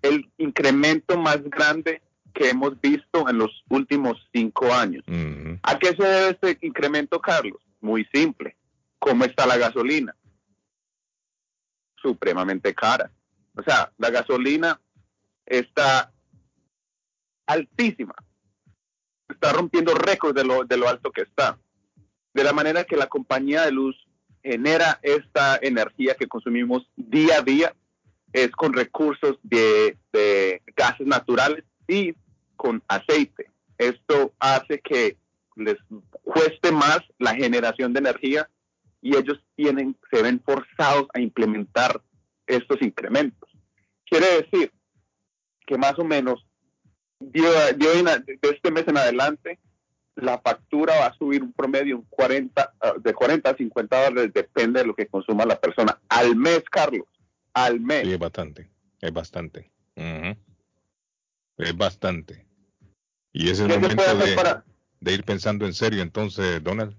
el incremento más grande que hemos visto en los últimos cinco años. Uh -huh. ¿A qué se debe este incremento, Carlos? Muy simple. ¿Cómo está la gasolina? Supremamente cara. O sea, la gasolina está altísima. Está rompiendo récords de lo, de lo alto que está de la manera que la compañía de luz genera esta energía que consumimos día a día es con recursos de, de, gases naturales y con aceite. Esto hace que les cueste más la generación de energía y ellos tienen, se ven forzados a implementar estos incrementos. Quiere decir que más o menos de, de este mes en adelante la factura va a subir un promedio un 40, de 40 a 50 dólares, depende de lo que consuma la persona. Al mes, Carlos, al mes. Sí, es bastante, es bastante. Uh -huh. Es bastante. Y es el momento de, para... de, ir pensando en serio entonces, Donald,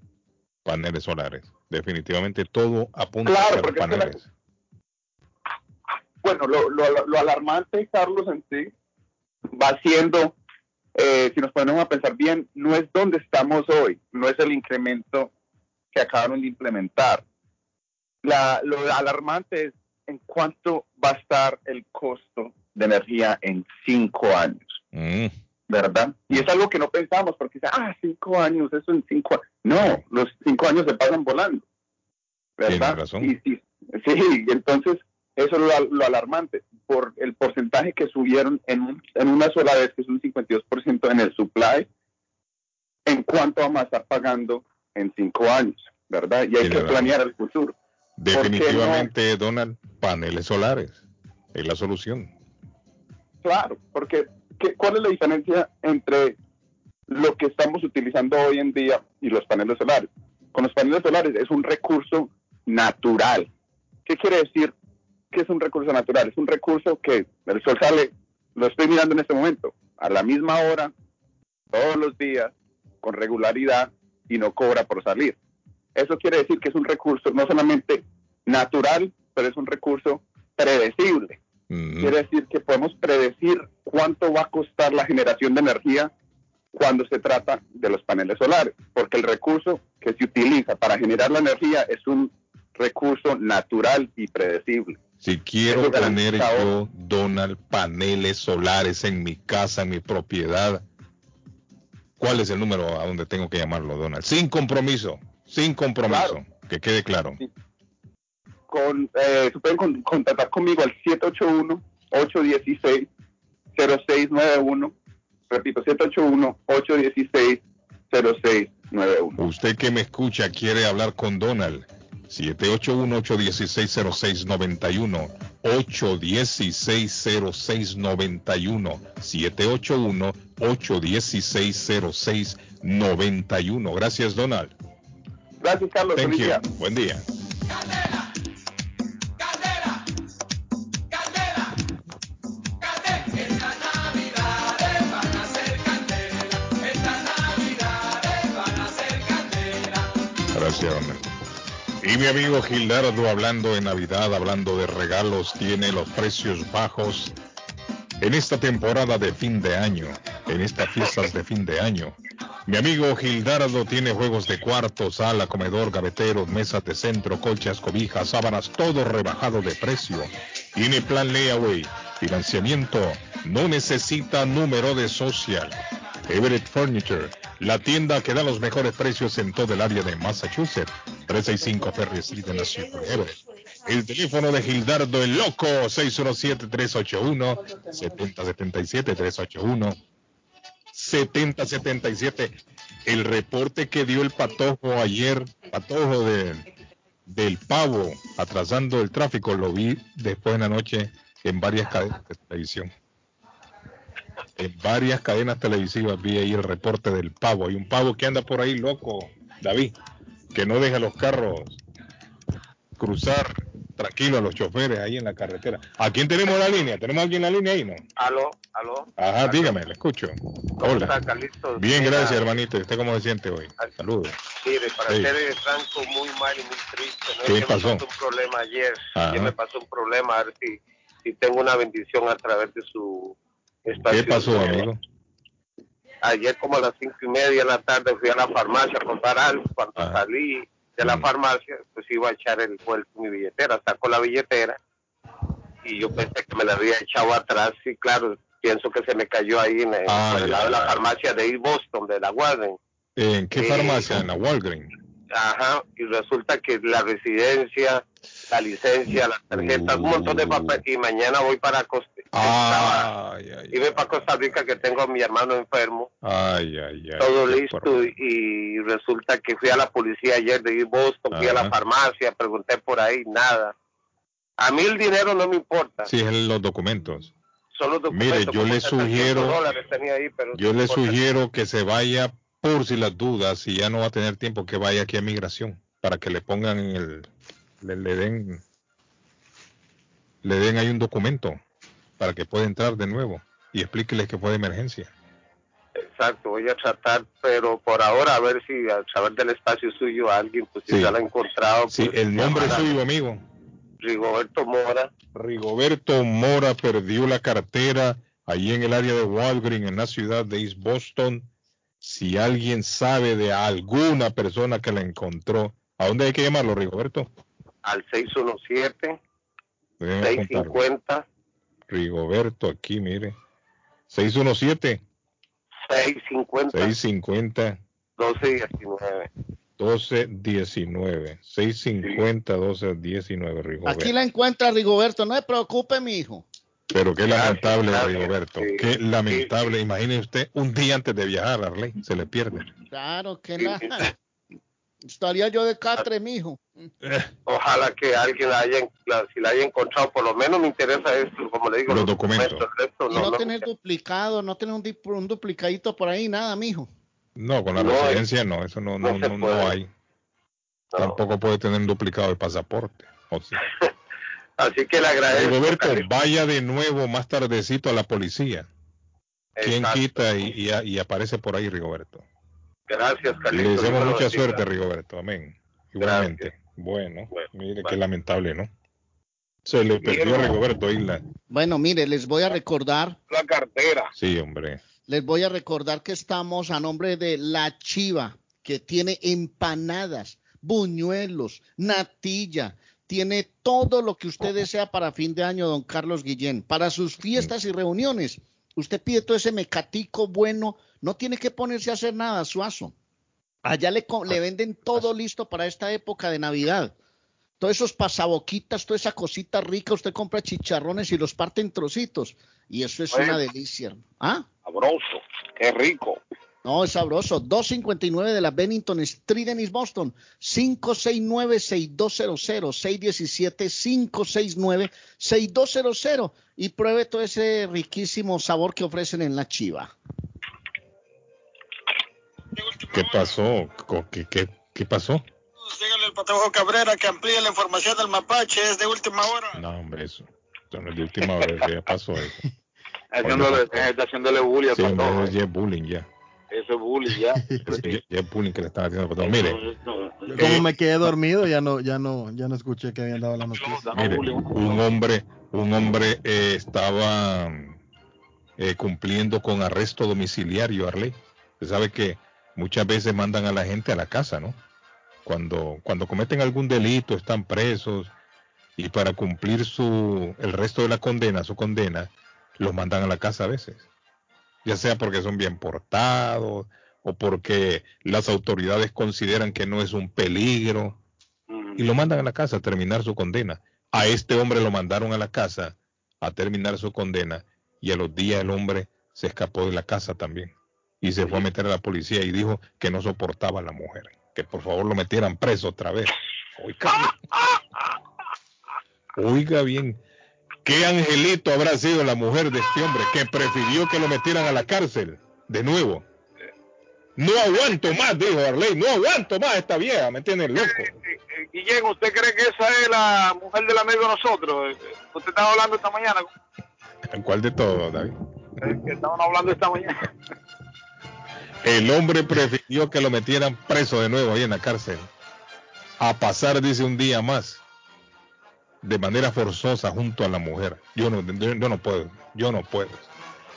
paneles solares. Definitivamente todo apunta claro, a los paneles. La... Bueno, lo, lo, lo alarmante, Carlos, en sí, va siendo eh, si nos ponemos a pensar bien, no es donde estamos hoy, no es el incremento que acabaron de implementar. La, lo alarmante es en cuánto va a estar el costo de energía en cinco años. Mm. ¿Verdad? Y es algo que no pensamos porque dice, ah, cinco años, eso en cinco años. No, los cinco años se pasan volando. ¿Verdad? razón. Y, sí, entonces eso es lo, lo alarmante. Por el porcentaje que subieron en, un- en una sola vez, que es un 52% en el supply, en cuánto vamos a estar pagando en cinco años, ¿verdad? Y hay Tiene que razón. planear el futuro. Definitivamente, Donald, paneles solares es la solución. Claro, porque ¿qué- ¿cuál es la diferencia entre lo que estamos utilizando hoy en día y los paneles solares? Con los paneles solares es un recurso natural. ¿Qué quiere decir que es un recurso natural? Es un recurso que el sol sale, lo estoy mirando en este momento, a la misma hora, todos los días, con regularidad y no cobra por salir. Eso quiere decir que es un recurso no solamente natural, pero es un recurso predecible. Quiere decir que podemos predecir cuánto va a costar la generación de energía cuando se trata de los paneles solares, porque el recurso que se utiliza para generar la energía es un recurso natural y predecible. Si quiero Eso tener yo, Donald, paneles solares en mi casa, en mi propiedad, ¿cuál es el número a donde tengo que llamarlo, Donald? Sin compromiso, sin compromiso, que quede claro. Con, eh, pueden con- contactar conmigo al 781-816-0691. Repito, 781-816-0691. Usted que me escucha quiere hablar con Donald. 781-816-0691. 816-0691. 781-816-0691. Gracias, Donald. Gracias, Carlos. Thank Feliz you. día. Buen día. Y mi amigo Gildardo hablando de Navidad, hablando de regalos, tiene los precios bajos en esta temporada de fin de año, en estas fiestas de fin de año. Mi amigo Gildardo tiene juegos de cuarto, sala, comedor, gaveteros, mesas de centro, colchas, cobijas, sábanas, todo rebajado de precio. Tiene plan layaway, financiamiento, no necesita número de social. Everett Furniture, la tienda que da los mejores precios en todo el área de Massachusetts. 365 Ferry Street en la ciudad de Everett. El teléfono de Gildardo el Loco, 617-381-7077-381. 7077. El reporte que dio el patojo ayer, patojo de, del pavo, atrasando el tráfico, lo vi después en la noche en varias cadenas de televisión. En varias cadenas televisivas vi ahí el reporte del pavo. Hay un pavo que anda por ahí loco, David, que no deja los carros cruzar tranquilo a los choferes ahí en la carretera. ¿A quién tenemos en la línea? ¿Tenemos a alguien en la línea ahí, no? Aló, aló. Ajá, dígame, le escucho. ¿Cómo Hola. está, Carlitos? Bien, Mira, gracias, hermanito. ¿Y usted cómo se siente hoy? Saludos. Mire, para Sí. ser franco, muy mal y muy triste. ¿no? ¿Qué Es que pasó? Me pasó un problema ayer. Que me pasó un problema, a ver si, si tengo una bendición a través de su. ¿Qué pasó, amigo? Ayer como a las cinco y media de la tarde fui a la farmacia a comprar algo. Cuando salí de Mm. la farmacia, pues iba a echar el vuelto mi billetera. Saco la billetera y yo pensé que me la había echado atrás. Y claro, pienso que se me cayó ahí en el, Ah, por el ya, lado de la ya. farmacia de East Boston, de la Warden. ¿En qué Eh, farmacia? En la Walgreens. Ajá, y resulta que la residencia, la licencia, las tarjetas, un montón de papel. Y mañana voy para Costa Ay, ay, y voy para Costa Rica que tengo a mi hermano enfermo, ay, ay, ay. todo listo. Y resulta que fui a la policía ayer de Boston, fui a la farmacia, pregunté por ahí, nada. A mí el dinero no me importa, Sí, es los documentos. solo los Mire, documentos. yo como le 700 sugiero- ahí, pero Yo no le sugiero que se vaya por si las dudas, si ya no va a tener tiempo, que vaya aquí a migración para que le pongan en el, le, le den, le den ahí un documento para que pueda entrar de nuevo y explíqueles que fue de emergencia. Exacto, voy a tratar, pero por ahora a ver si al saber del espacio suyo alguien, pues si ya lo ha encontrado. Sí, pues, el nombre a suyo, amigo. Rigoberto Mora. Rigoberto Mora perdió la cartera allí en el área de Walgreens, en la ciudad de East Boston. Si alguien sabe de alguna persona que la encontró, ¿a dónde hay que llamarlo, Rigoberto? Al 617 Déjeme apuntarlo. 650 Rigoberto, aquí, mire. 617. 650. 650. 1219. 1219. 650, 1219, Rigoberto. Aquí la encuentra Rigoberto, no se preocupe, mi hijo. Pero qué lamentable, Rigoberto. Qué lamentable. Imagine usted un día antes de viajar, Arley, se le pierde. Claro que la... Estaría yo de catre, mijo. Ojalá que alguien la haya, la, si la haya encontrado, por lo menos me interesa esto, como le digo, los, documentos. y no, tener duplicado, no tener un, un, duplicadito por ahí, nada, mijo. No, con la residencia no, eso no, no, no, no hay. Tampoco puede tener un duplicado de pasaporte. Así que le agradezco. Roberto, vaya de nuevo más tardecito a la policía. ¿Quién quita y, y, y, aparece por ahí, Rigoberto? Gracias, Carlitos. Le deseamos mucha suerte, Rigoberto. Amén. Igualmente. Bueno, mire qué lamentable, ¿no? Se le perdió a Rigoberto Isla. Bueno, mire, les voy a recordar. La cartera. Sí, hombre. Les voy a recordar que estamos a nombre de La Chiva, que tiene empanadas, buñuelos, natilla, tiene todo lo que usted desea para fin de año, don Carlos Guillén. Para sus fiestas y reuniones, usted pide todo ese mecatico bueno, no tiene que ponerse a hacer nada, suazo. Allá le, le venden todo listo para esta época de Navidad. Todos esos pasaboquitas, toda esa cosita rica, usted compra chicharrones y los parte en trocitos. Y eso es una delicia. ¿Ah? Sabroso, qué rico. No, es sabroso. 259 de la Bennington Street en East Boston. 569-6200. 617-569-6200. Y pruebe todo ese riquísimo sabor que ofrecen en la chiva. ¿Qué pasó? ¿Qué, qué, qué pasó? Dígale al Patojo Cabrera que amplíe la información del mapache. Es de última hora. No, hombre, eso. Eso no es de última hora. ya pasó eso. Haciéndole, está haciéndole bullying al sí, Patojo. ya es bullying ya. Eso es bullying ya. ya es bullying que le están haciendo al. Mire. Yo como me quedé dormido, ya no, ya no, ya no escuché que habían dado la noticia. Mire, un hombre, un hombre eh, estaba eh, cumpliendo con arresto domiciliario, Arley. Usted sabe que muchas veces mandan a la gente a la casa, ¿no? Cuando, cuando cometen algún delito, están presos y para cumplir su, el resto de la condena, su condena, los mandan a la casa a veces. Ya sea porque son bien portados o porque las autoridades consideran que no es un peligro y lo mandan a la casa a terminar su condena. A este hombre lo mandaron a la casa a terminar su condena y a los días el hombre se escapó de la casa también y se fue a meter a la policía y dijo que no soportaba a la mujer, que por favor lo metieran preso otra vez. Oiga bien, Oiga bien. ¿qué angelito habrá sido la mujer de este hombre que prefirió que lo metieran a la cárcel de nuevo? No aguanto más, dijo Arley, no aguanto más esta vieja, me tiene loco. Guillén, ¿usted cree que esa es la mujer del amigo de nosotros? Usted estaba hablando esta mañana. ¿En cuál de todos, David? Que estaban hablando esta mañana. El hombre prefirió que lo metieran preso de nuevo ahí en la cárcel. A pasar, dice, un día más. De manera forzosa junto a la mujer. Yo no, yo, no puedo, yo no puedo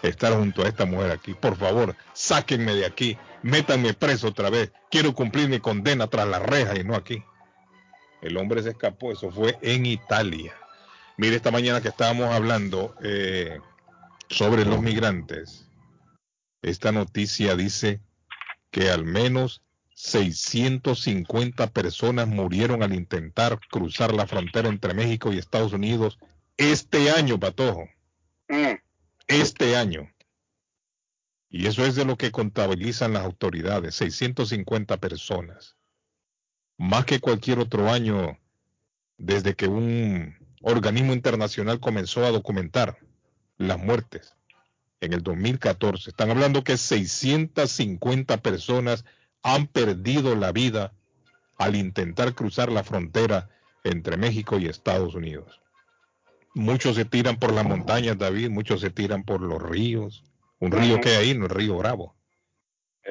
estar junto a esta mujer aquí. Por favor, sáquenme de aquí. Métanme preso otra vez. Quiero cumplir mi condena tras la reja y no aquí. El hombre se escapó. Eso fue en Italia. Mire, esta mañana que estábamos hablando eh, sobre los migrantes. Esta noticia dice que al menos 650 personas murieron al intentar cruzar la frontera entre México y Estados Unidos este año, Patojo. Mm. Este año. Y eso es de lo que contabilizan las autoridades, 650 personas. Más que cualquier otro año desde que un organismo internacional comenzó a documentar las muertes en el 2014. Están hablando que 650 personas han perdido la vida al intentar cruzar la frontera entre México y Estados Unidos. Muchos se tiran por las montañas, David, muchos se tiran por los ríos. Un río que hay ahí, no el río Bravo.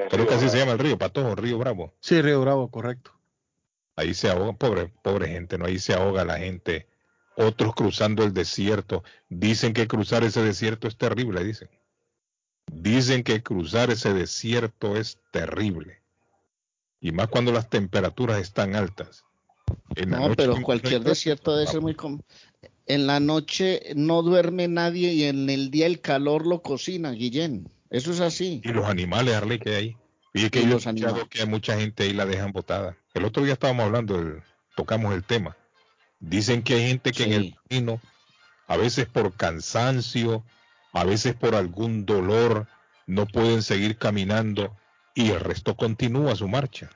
Creo que así se llama el río, Patojo, Río Bravo. Sí, Río Bravo, correcto. Ahí se ahoga, pobre, pobre gente, no, ahí se ahoga la gente. Otros cruzando el desierto. Dicen que cruzar ese desierto es terrible, dicen. Dicen que cruzar ese desierto es terrible. Y más cuando las temperaturas están altas. no, pero cualquier desierto debe ser muy... en la noche no duerme nadie y en el día el calor lo cocina, Guillén. Eso es así. Y los animales, Arley, que hay. Y es que yo he escuchado que hay mucha gente ahí la dejan botada. El otro día estábamos hablando, tocamos el tema. Dicen que hay gente que en el camino, a veces por cansancio, a veces por algún dolor, no pueden seguir caminando y el resto continúa su marcha.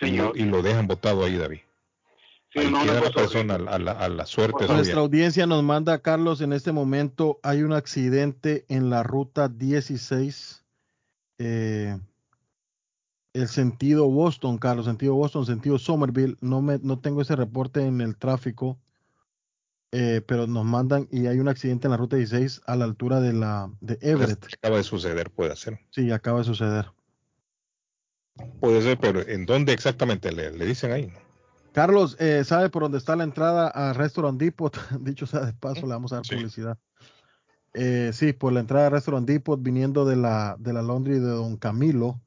Y, lo, dejan botado ahí, David. Sí, ahí queda la persona a la, a la suerte. Nuestra audiencia nos manda, Carlos, en este momento hay un accidente en la ruta 16. Eh, el sentido Boston, Carlos, sentido Boston, sentido Somerville. No, me, no tengo ese reporte en el tráfico, eh, pero nos mandan y hay un accidente en la ruta 16 a la altura de la de Everett. Acaba de suceder, puede ser. Sí, acaba de suceder. Puede ser, pero ¿en dónde exactamente le, dicen ahí? Carlos, eh, ¿sabe por dónde está la entrada a Restaurant Depot? Dicho sea de paso, le vamos a dar publicidad. Eh, sí, por la entrada a Restaurant Depot viniendo de la, de la Laundry de Don Camilo.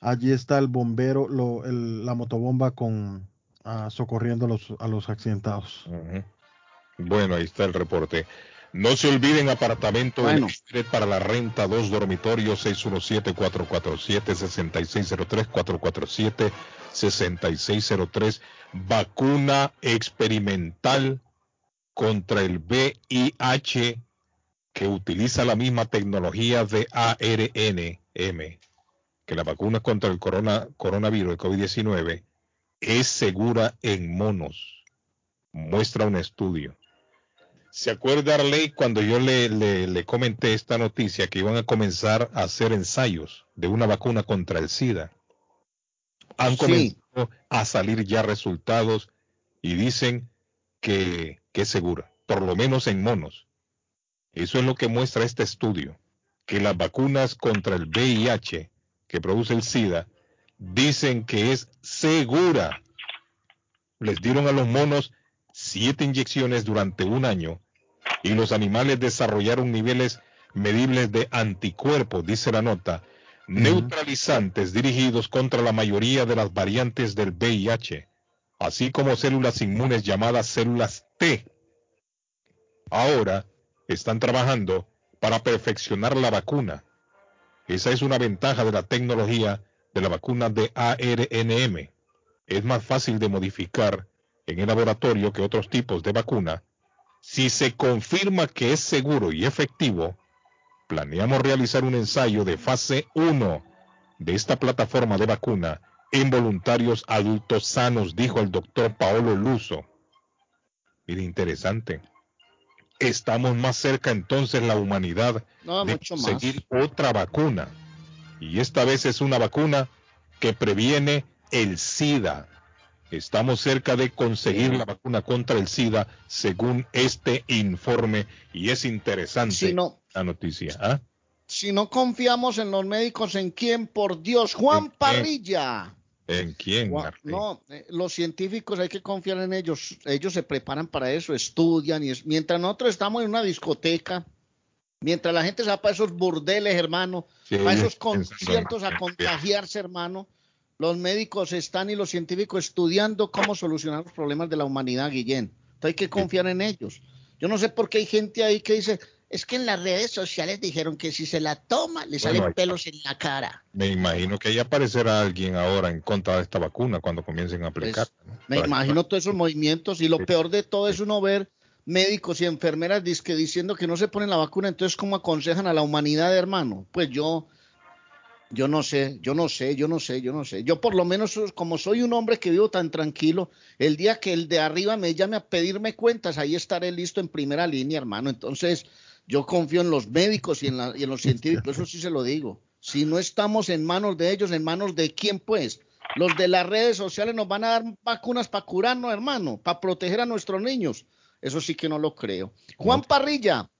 Allí está el bombero, lo, el, la motobomba con uh, socorriendo a los, a los accidentados. Bueno, ahí está el reporte. No se olviden apartamento bueno. para la renta, dos dormitorios, 617-447-6603, 447-6603, vacuna experimental contra el VIH que utiliza la misma tecnología de ARNM que la vacuna contra el corona, coronavirus, el COVID-19, es segura en monos. Muestra un estudio. ¿Se acuerda, Arley, cuando yo le, le, comenté esta noticia que iban a comenzar a hacer ensayos de una vacuna contra el SIDA? Han comenzado a salir ya resultados y dicen que, que es segura, por lo menos en monos. Eso es lo que muestra este estudio, que las vacunas contra el VIH que produce el SIDA dicen que es segura. Les dieron a los monos siete inyecciones durante un año y los animales desarrollaron niveles medibles de anticuerpos, dice la nota, neutralizantes dirigidos contra la mayoría de las variantes del VIH, así como células inmunes llamadas células T. Ahora están trabajando para perfeccionar la vacuna esa es una ventaja de la tecnología de la vacuna de ARNM. Es más fácil de modificar en el laboratorio que otros tipos de vacuna. Si se confirma que es seguro y efectivo, planeamos realizar un ensayo de fase 1 de esta plataforma de vacuna en voluntarios adultos sanos, dijo el doctor Paolo Luso. Mire, interesante estamos más cerca entonces la humanidad de conseguir otra vacuna. Y esta vez es una vacuna que previene el SIDA. Estamos cerca de conseguir la vacuna contra el SIDA según este informe y es interesante la noticia. ¿ah? Si no confiamos en los médicos, ¿en quién? Por Dios, Juan Parrilla. ¿En quién? No, eh, los científicos hay que confiar en ellos. Ellos se preparan para eso, estudian y mientras nosotros estamos en una discoteca, mientras la gente se va para esos burdeles, hermano, para esos conciertos a contagiarse, hermano, los médicos están y los científicos estudiando cómo solucionar los problemas de la humanidad, Guillén. Entonces hay que confiar en ellos. Yo no sé por qué hay gente ahí que dice, es que en las redes sociales dijeron que si se la toma le salen pelos en la cara. Me imagino que ahí aparecerá alguien ahora en contra de esta vacuna cuando comiencen a aplicar. Me imagino todos esos movimientos y lo peor de todo es uno ver médicos y enfermeras diciendo que no se ponen la vacuna, entonces ¿cómo aconsejan a la humanidad, hermano? Pues yo, yo no sé, yo no sé, yo no sé, yo no sé. Yo por lo menos como soy un hombre que vivo tan tranquilo, el día que el de arriba me llame a pedirme cuentas, ahí estaré listo en primera línea, hermano. Entonces, yo confío en los médicos y en, los científicos, eso sí se lo digo. Si no estamos en manos de ellos, ¿en manos de quién pues? Los de las redes sociales nos van a dar vacunas para curarnos, hermano, para proteger a nuestros niños. Eso sí que no lo creo. Juan Parrilla,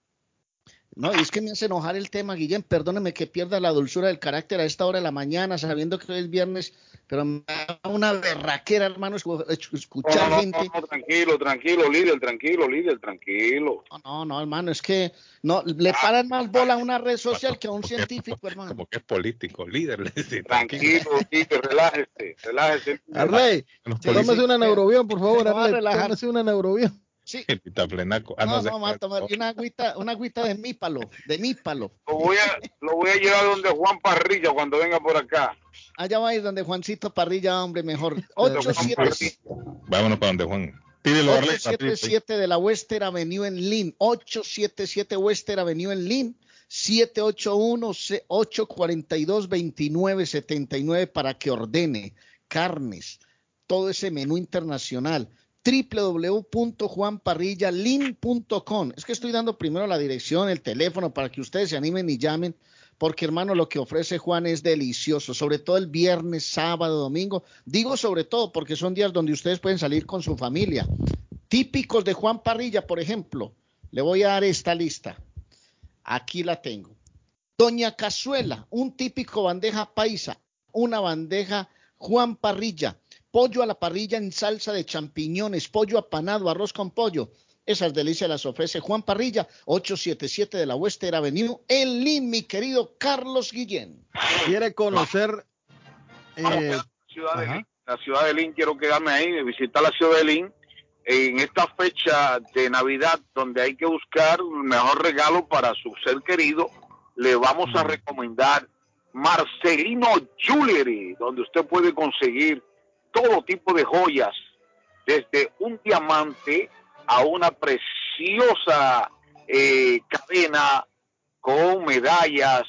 no, es que me hace enojar el tema, Guillén. Perdóneme que pierda la dulzura del carácter a esta hora de la mañana, sabiendo que hoy es viernes, pero me da una berraquera, hermano, escuchar gente. No, tranquilo, tranquilo, líder, tranquilo, líder, tranquilo. No, no, hermano, es que no le paran más bola a una red social que a un científico, hermano. Como que es político, líder. tranquilo, líder, relájese, relájese. Arley, tómese una neurobión, por favor, Arley, tómese una neurobión. Sí. Pitaflenaco. Ah, no, no, no, vamos a tomar una agüita, una agüita de mípalo, de mípalo. Lo voy a, lo voy a llevar donde Juan Parrilla cuando venga por acá. Allá va a ir donde Juancito Parrilla, hombre, mejor. 877. Vámonos para donde Juan. Pídelo, Arley, 877 de la Western Avenue en Lynn. 877 Western Avenue en Lynn. 781-842-2979 para que ordene carnes, todo ese menú internacional www.juanparrillalin.com. Es que estoy dando primero la dirección, el teléfono para que ustedes se animen y llamen, porque hermano, lo que ofrece Juan es delicioso, sobre todo el viernes, sábado, domingo. Digo sobre todo porque son días donde ustedes pueden salir con su familia. Típicos de Juan Parrilla, por ejemplo. Le voy a dar esta lista. Aquí la tengo. Doña Cazuela, un típico bandeja paisa, una bandeja Juan Parrilla, pollo a la parrilla en salsa de champiñones, pollo apanado, arroz con pollo. Esas delicias las ofrece Juan Parrilla, 877 de la Western Avenue, en Lin, mi querido Carlos Guillén. ¿Quiere conocer eh, ciudad de Lin, la ciudad de Lin? Quiero quedarme ahí, visitar la ciudad de Lin en esta fecha de Navidad donde hay que buscar un mejor regalo para su ser querido. Le vamos a recomendar Marcelino Jewelry, donde usted puede conseguir todo tipo de joyas, desde un diamante a una preciosa eh, cadena con medallas.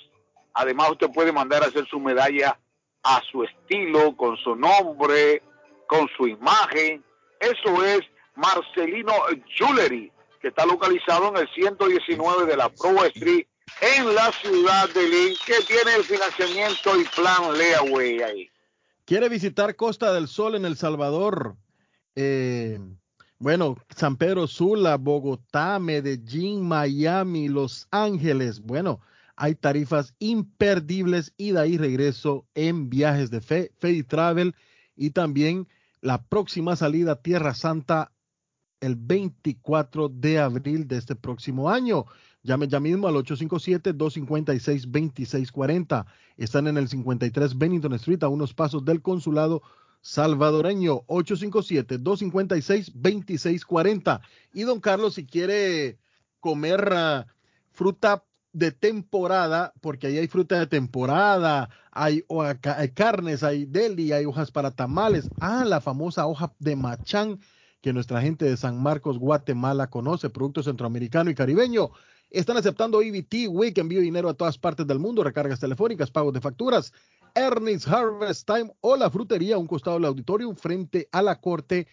Además, usted puede mandar a hacer su medalla a su estilo, con su nombre, con su imagen. Eso es Marcelino Jewelry, que está localizado en el 119 de la Pro Street en la ciudad de Lynn, que tiene el financiamiento y plan Leaway ahí. ¿Quiere visitar Costa del Sol en El Salvador? Eh, bueno, San Pedro Sula, Bogotá, Medellín, Miami, Los Ángeles. Bueno, hay tarifas imperdibles, ida y regreso en viajes de fe, Fe Travel y también la próxima salida a Tierra Santa el 24 de abril de este próximo año. Llame ya mismo al 857-256-2640. Están en el 53 Bennington Street, a unos pasos del consulado salvadoreño. 857-256-2640. Y don Carlos, si quiere comer uh, fruta de temporada, porque ahí hay fruta de temporada, hay, hay carnes, hay deli, hay hojas para tamales. Ah, la famosa hoja de machán que nuestra gente de San Marcos, Guatemala conoce, producto centroamericano y caribeño. Están aceptando EBT, Week, envío dinero a todas partes del mundo, recargas telefónicas, pagos de facturas. Ernest Harvest Time o la frutería, un costado del auditorio, frente a la corte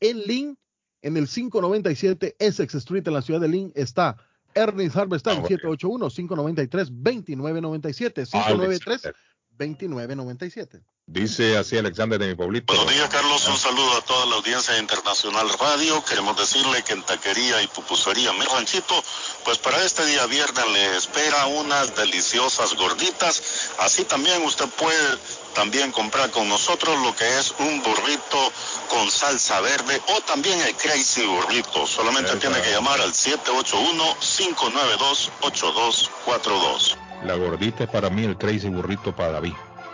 en Lynn, en el 597 Essex Street, en la ciudad de Lynn, está Ernest Harvest Time, 781-593-2997. 593-2997. Dice así Alexander de mi pueblito. Buenos días, Carlos. Un saludo a toda la audiencia Internacional Radio. Queremos decirle que en Taquería y Pupusería Mi Ranchito, pues para este día viernes le espera unas deliciosas gorditas. Así también usted puede también comprar con nosotros lo que es un burrito con salsa verde o también el Crazy Burrito. Solamente tiene que llamar al 781-592-8242. La gordita es para mí, el Crazy Burrito para David.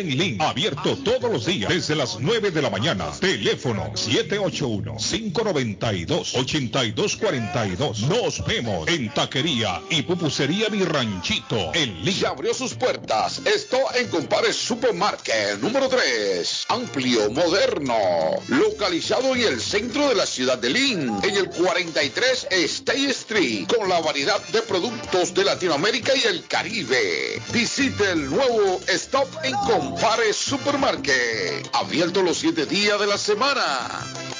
en Link. Abierto todos los días desde las 9 de la mañana. Teléfono 781-592-8242. Nos vemos en Taquería y Pupusería Mi Ranchito en Link. Se abrió sus puertas. Esto en Compare Supermarket número 3. Amplio, moderno. Localizado en el centro de la ciudad de Lynn. En el 43 State Street. Con la variedad de productos de Latinoamérica y el Caribe. Visite el nuevo Stop en Compare Supermarket. Abierto los siete días de la semana.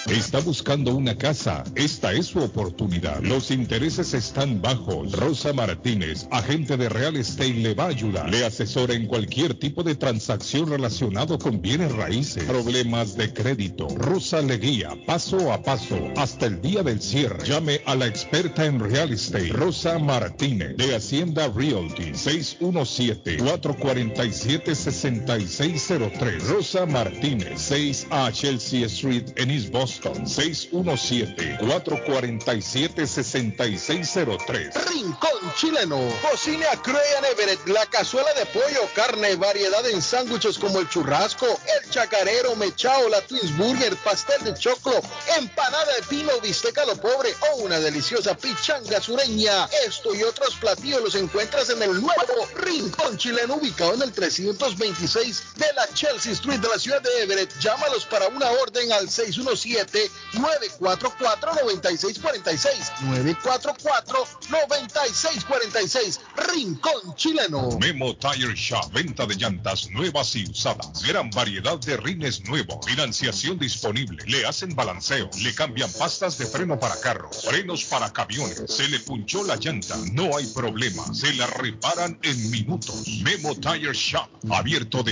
¿Está buscando una casa? Esta es su oportunidad. Los intereses están bajos. Rosa Martínez, agente de Real Estate, le va a ayudar. Le asesora en cualquier tipo de transacción relacionado con bienes raíces, problemas de crédito. Rosa le guía paso a paso hasta el día del cierre. Llame a la experta en Real Estate, Rosa Martínez, de Hacienda Realty, 617-447-6603. Rosa Martínez, 6 a Chelsea Street en East Boston, 617-447-6603. Rincón Chileno. Cocina Crayon Everett. La cazuela de pollo, carne, variedad en sándwiches como el churrasco, el chacarero, mechao, la Twins Burger, pastel de choclo, empanada de pino, bistec a lo pobre o una deliciosa pichanga sureña. Esto y otros platillos los encuentras en el nuevo Rincón Chileno ubicado en el 326 de la Chelsea Street de la ciudad de Everett. Llámalos para una orden al 617-944-9646. 944-9646. Rincón Chileno. Memo Tire Shop, venta de llantas nuevas y usadas. Gran variedad de rines nuevos. Financiación disponible. Le hacen balanceo. Le cambian pastas de freno para carros. Frenos para camiones. Se le punchó la llanta. No hay problema. Se la reparan en minutos. Memo Tire Shop. Abierto de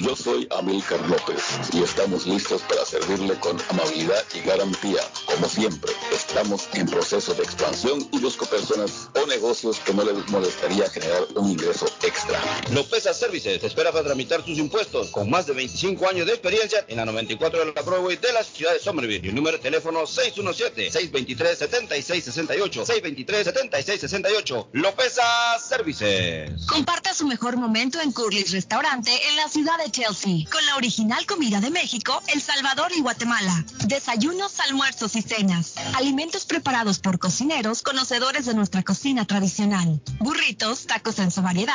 Yo soy Amilcar López y estamos listos para servirle con amabilidad y garantía. Como siempre, estamos en proceso de expansión y busco personas o negocios que no les molestaría generar un ingreso extra. Lopeza Services espera para tramitar sus impuestos con más de 25 años de experiencia en la 94 de la Broadway de la ciudad de Somerville. Y el número de teléfono 617-623-7668. 623-7668. Lopeza Services. Comparta su mejor momento en Curly's Restaurante en la ciudad de Chelsea, con la original comida de México, El Salvador y Guatemala. Desayunos, almuerzos y cenas. Alimentos preparados por cocineros conocedores de nuestra cocina tradicional. Burritos, tacos en su variedad,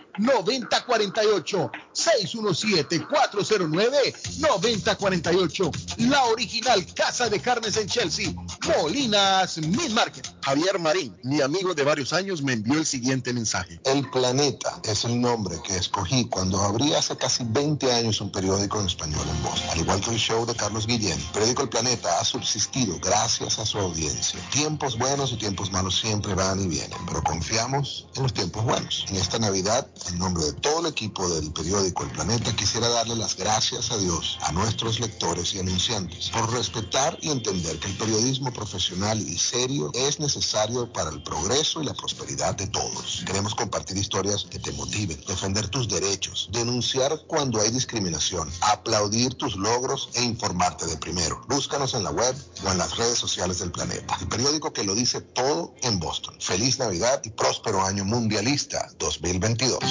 9048 617-409-9048 La original Casa de Carnes en Chelsea Molinas Mid Market Javier Marín, mi amigo de varios años, me envió el siguiente mensaje. El Planeta es el nombre que escogí cuando abrí hace casi 20 años un periódico en español en voz. Al igual que el show de Carlos Guillén, el periódico El Planeta ha subsistido gracias a su audiencia. Tiempos buenos y tiempos malos siempre van y vienen, pero confiamos en los tiempos buenos. En esta Navidad En nombre de todo el equipo del periódico El Planeta, quisiera darle las gracias a Dios, a nuestros lectores y anunciantes, por respetar y entender que el periodismo profesional y serio es necesario para el progreso y la prosperidad de todos. Queremos compartir historias que te motiven, defender tus derechos, denunciar cuando hay discriminación, aplaudir tus logros e informarte de primero. Búscanos en la web o en las redes sociales del planeta. El periódico que lo dice todo en Boston. Feliz Navidad y próspero año mundialista 2022.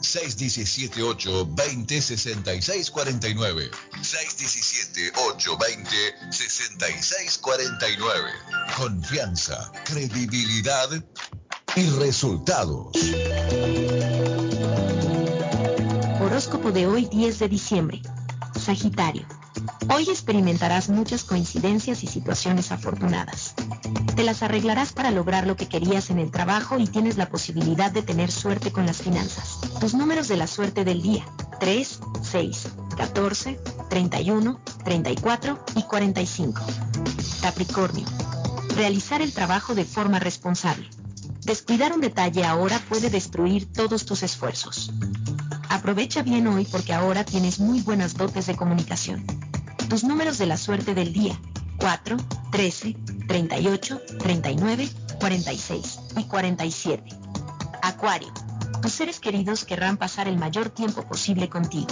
617-820-6649. 617-820-6649. Confianza, credibilidad y resultados. Horóscopo de hoy 10 de diciembre. Sagitario. Hoy experimentarás muchas coincidencias y situaciones afortunadas. Te las arreglarás para lograr lo que querías en el trabajo y tienes la posibilidad de tener suerte con las finanzas. Tus números de la suerte del día. 3, 6, 14, 31, 34 y 45. Capricornio. Realizar el trabajo de forma responsable. Descuidar un detalle ahora puede destruir todos tus esfuerzos. Aprovecha bien hoy porque ahora tienes muy buenas dotes de comunicación. Tus números de la suerte del día. 4, 13, 38, 39, 46 y 47. Acuario. Tus seres queridos querrán pasar el mayor tiempo posible contigo.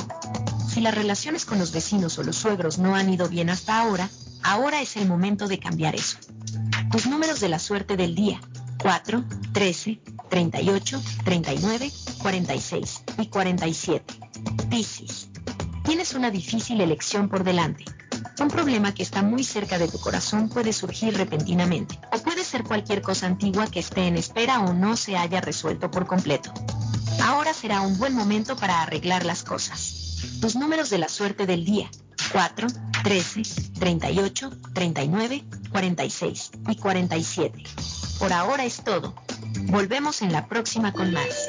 Si las relaciones con los vecinos o los suegros no han ido bien hasta ahora, ahora es el momento de cambiar eso. Tus números de la suerte del día. 4, 13, 38, 39, 46 y 47. Piscis. Tienes una difícil elección por delante. Un problema que está muy cerca de tu corazón puede surgir repentinamente, o puede ser cualquier cosa antigua que esté en espera o no se haya resuelto por completo. Ahora será un buen momento para arreglar las cosas. Tus números de la suerte del día. 4, 13, 38, 39, 46 y 47. Por ahora es todo. Volvemos en la próxima con más.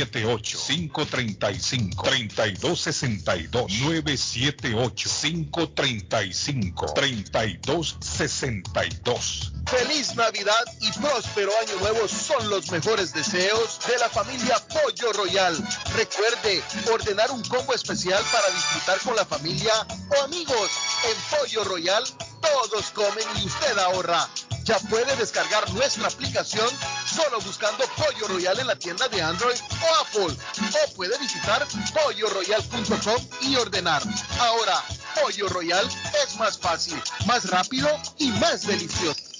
978-535-3262. 978-535-3262. Feliz Navidad y próspero Año Nuevo son los mejores deseos de la familia Pollo Royal. Recuerde ordenar un combo especial para disfrutar con la familia o amigos. En Pollo Royal todos comen y usted ahorra. Ya puede descargar nuestra aplicación solo buscando Pollo Royal en la tienda de Android o Apple. O puede visitar polloroyal.com y ordenar. Ahora, Pollo Royal es más fácil, más rápido y más delicioso.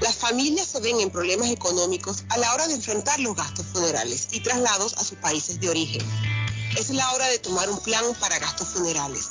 Las familias se ven en problemas económicos a la hora de enfrentar los gastos funerales y traslados a sus países de origen. Es la hora de tomar un plan para gastos funerales.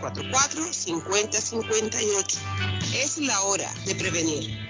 617-744-5058. Es la hora de prevenir.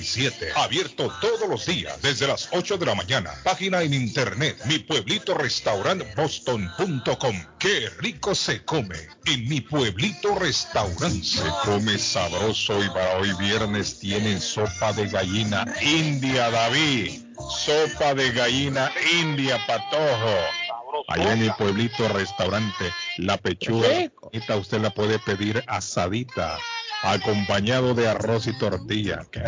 Abierto todos los días desde las 8 de la mañana. Página en internet, mi pueblito restaurant boston.com. Qué rico se come en mi pueblito restaurante. Se come sabroso y para hoy viernes tienen sopa de gallina india, David. Sopa de gallina india, patojo. Allá en mi pueblito restaurante, la pechuga, esta usted la puede pedir asadita acompañado de arroz y tortilla. Qué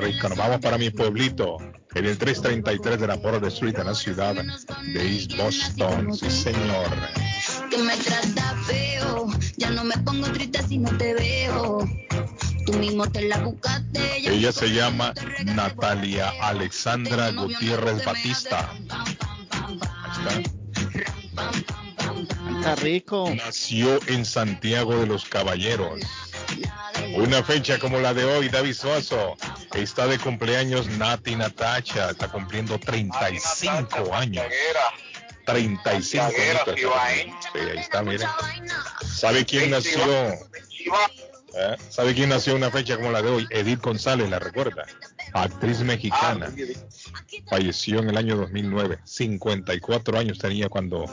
rico. Nos vamos para mi pueblito, en el 333 de la Border Street, en la ciudad de East Boston. Sí, señor. Que me trata feo, ya no me pongo triste si no te veo. Tú mismo te la buscaste. Ella se llama Natalia Alexandra Gutiérrez Batista. Ahí está. Está rico. Nació en Santiago de los Caballeros. Una fecha como la de hoy, David Suazo. Está de cumpleaños Nati Natacha. Está cumpliendo 35 años. 35 años. Sí, ahí está, miren. ¿Sabe quién nació? ¿Eh? ¿Sabe quién nació una fecha como la de hoy? Edith González, ¿la recuerda? Actriz mexicana. Falleció en el año 2009. 54 años tenía cuando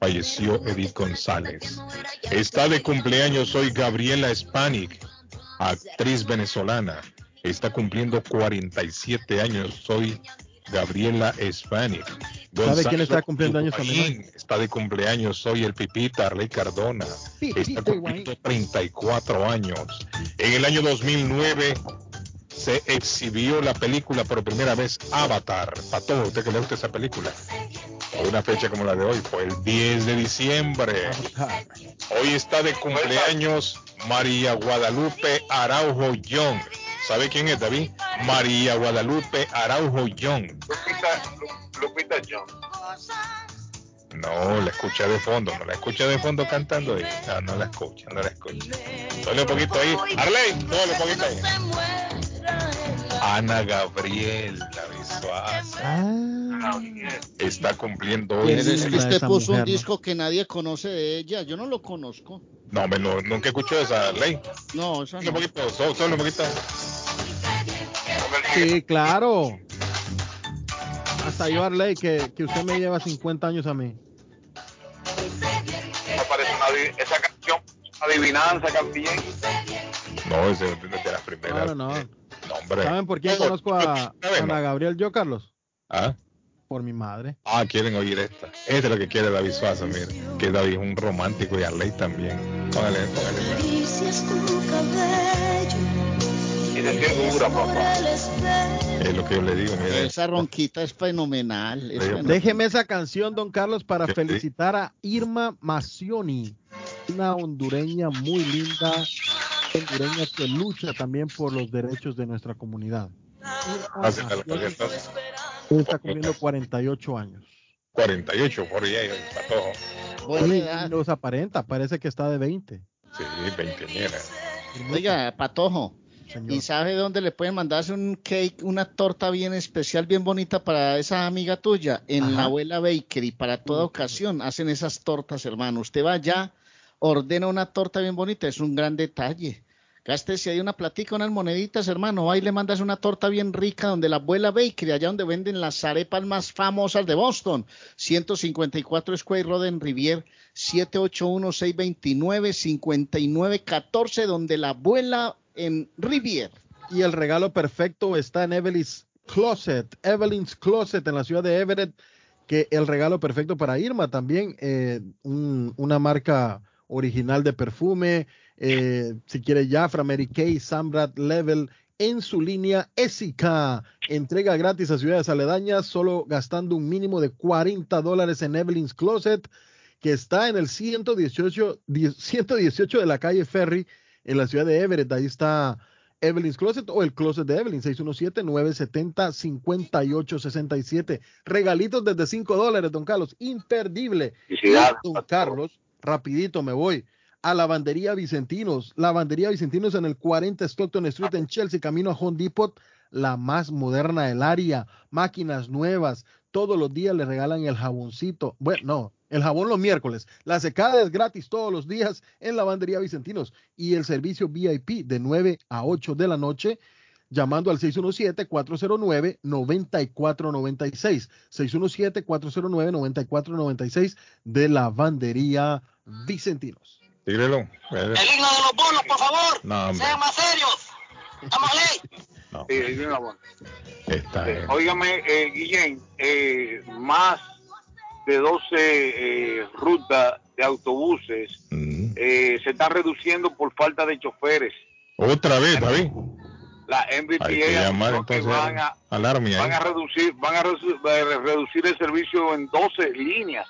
falleció Edith González. Está de cumpleaños hoy Gabriela Spanik, actriz venezolana. Está cumpliendo 47 años. Soy Gabriela Spanik. ¿Sabe quién está cumpliendo años también Está de cumpleaños hoy el Pipita Arley Cardona. Está cumpliendo 34 años. En el año 2009 se exhibió la película por primera vez Avatar. Para todo usted que le gusta esa película. Una fecha como la de hoy fue el 10 de diciembre. Hoy está de cumpleaños María Guadalupe Araujo Young. ¿Sabe quién es, David? María Guadalupe Araujo Young. Lupita John. No, la escucha de fondo, no la escucha de fondo cantando ahí. No, no la escucha, no la escucha. Solo un poquito ahí. Arley, solo un poquito ahí. Ana Gabriel, la Suazo. Está cumpliendo hoy. Es que usted puso un disco que nadie conoce de ella. Yo no lo conozco. No, hombre, no, nunca escuchó esa ley. No, esa Un no. poquito, solo, solo un poquito. Sí, claro. Hasta yo, Arley, que, que usted me lleva 50 años a mí. Me parece una esa canción, adivinanza también. No, es de, de- de las primeras. Claro, no. Hombre. ¿Saben por quién conozco a Ana Gabriel yo, Carlos? ¿Ah? Por mi madre. Ah, quieren oír esta. Esta es lo que quiere David Suazo, mire. Que David es un romántico y Arley también. Póngale, dura, papá. Es lo que yo le digo, mire. Esa ronquita es fenomenal. es fenomenal. Déjeme esa canción, don Carlos, para Sí. felicitar a Irma Macioni, una hondureña muy linda, hondureña que lucha también por los derechos de nuestra comunidad. Él está cumpliendo 48 años. 48 por ahí, el patojo. Buena Los aparenta, parece que está de 20. Sí, 20 Oiga, patojo. ¿Y sabe dónde le pueden mandarse un cake, una torta bien especial, bien bonita para esa amiga tuya? En la abuela Bakery, para toda ocasión hacen esas tortas, hermano. Usted va allá, ordena una torta bien bonita, es un gran detalle. Gástese ahí una platica, unas moneditas, hermano. Ahí le mandas una torta bien rica donde la abuela Bakery, allá donde venden las arepas más famosas de Boston. 154 Square Road en Rivier, 781-629-5914, donde la abuela en Rivier. Y el regalo perfecto está en Evelyn's Closet, Evelyn's Closet en la ciudad de Everett, que el regalo perfecto para Irma también, eh, una marca original de perfume, eh, si quiere Jafra, Mary Kay, Samrat, Level, en su línea ESICA. Entrega gratis a ciudades aledañas, solo gastando un mínimo de 40 dólares en Evelyn's Closet, que está en el 118, 118 de la calle Ferry, en la ciudad de Everett. Ahí está Evelyn's Closet o el Closet de Evelyn, 617-970-5867. Regalitos desde 5 dólares, don Carlos. Imperdible. don Carlos, rapidito me voy a Lavandería Vicentinos. Lavandería Vicentinos en el 40 Stockton Street en Chelsea, camino a Home Depot, la más moderna del área. Máquinas nuevas. Todos los días le regalan el jaboncito. Bueno, no, el jabón los miércoles. La secada es gratis todos los días en Lavandería Vicentinos. Y el servicio VIP de 9 a 8 de la noche llamando al 617-409-9496. 617-409-9496 de Lavandería Vicentinos. El himno de los bonos, por favor. No, Sean más serios. Estamos ley. No. Sí, Está, eh, Óigame, eh, Guillén, eh, más de 12 eh, rutas de autobuses mm. eh, se están reduciendo por falta de choferes. Otra vez, David. La MBTA van a, van a reducir van a reducir el servicio en 12 líneas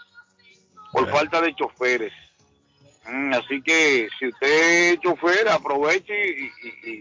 por falta de choferes. Mm, así que si usted es chofer, aproveche y,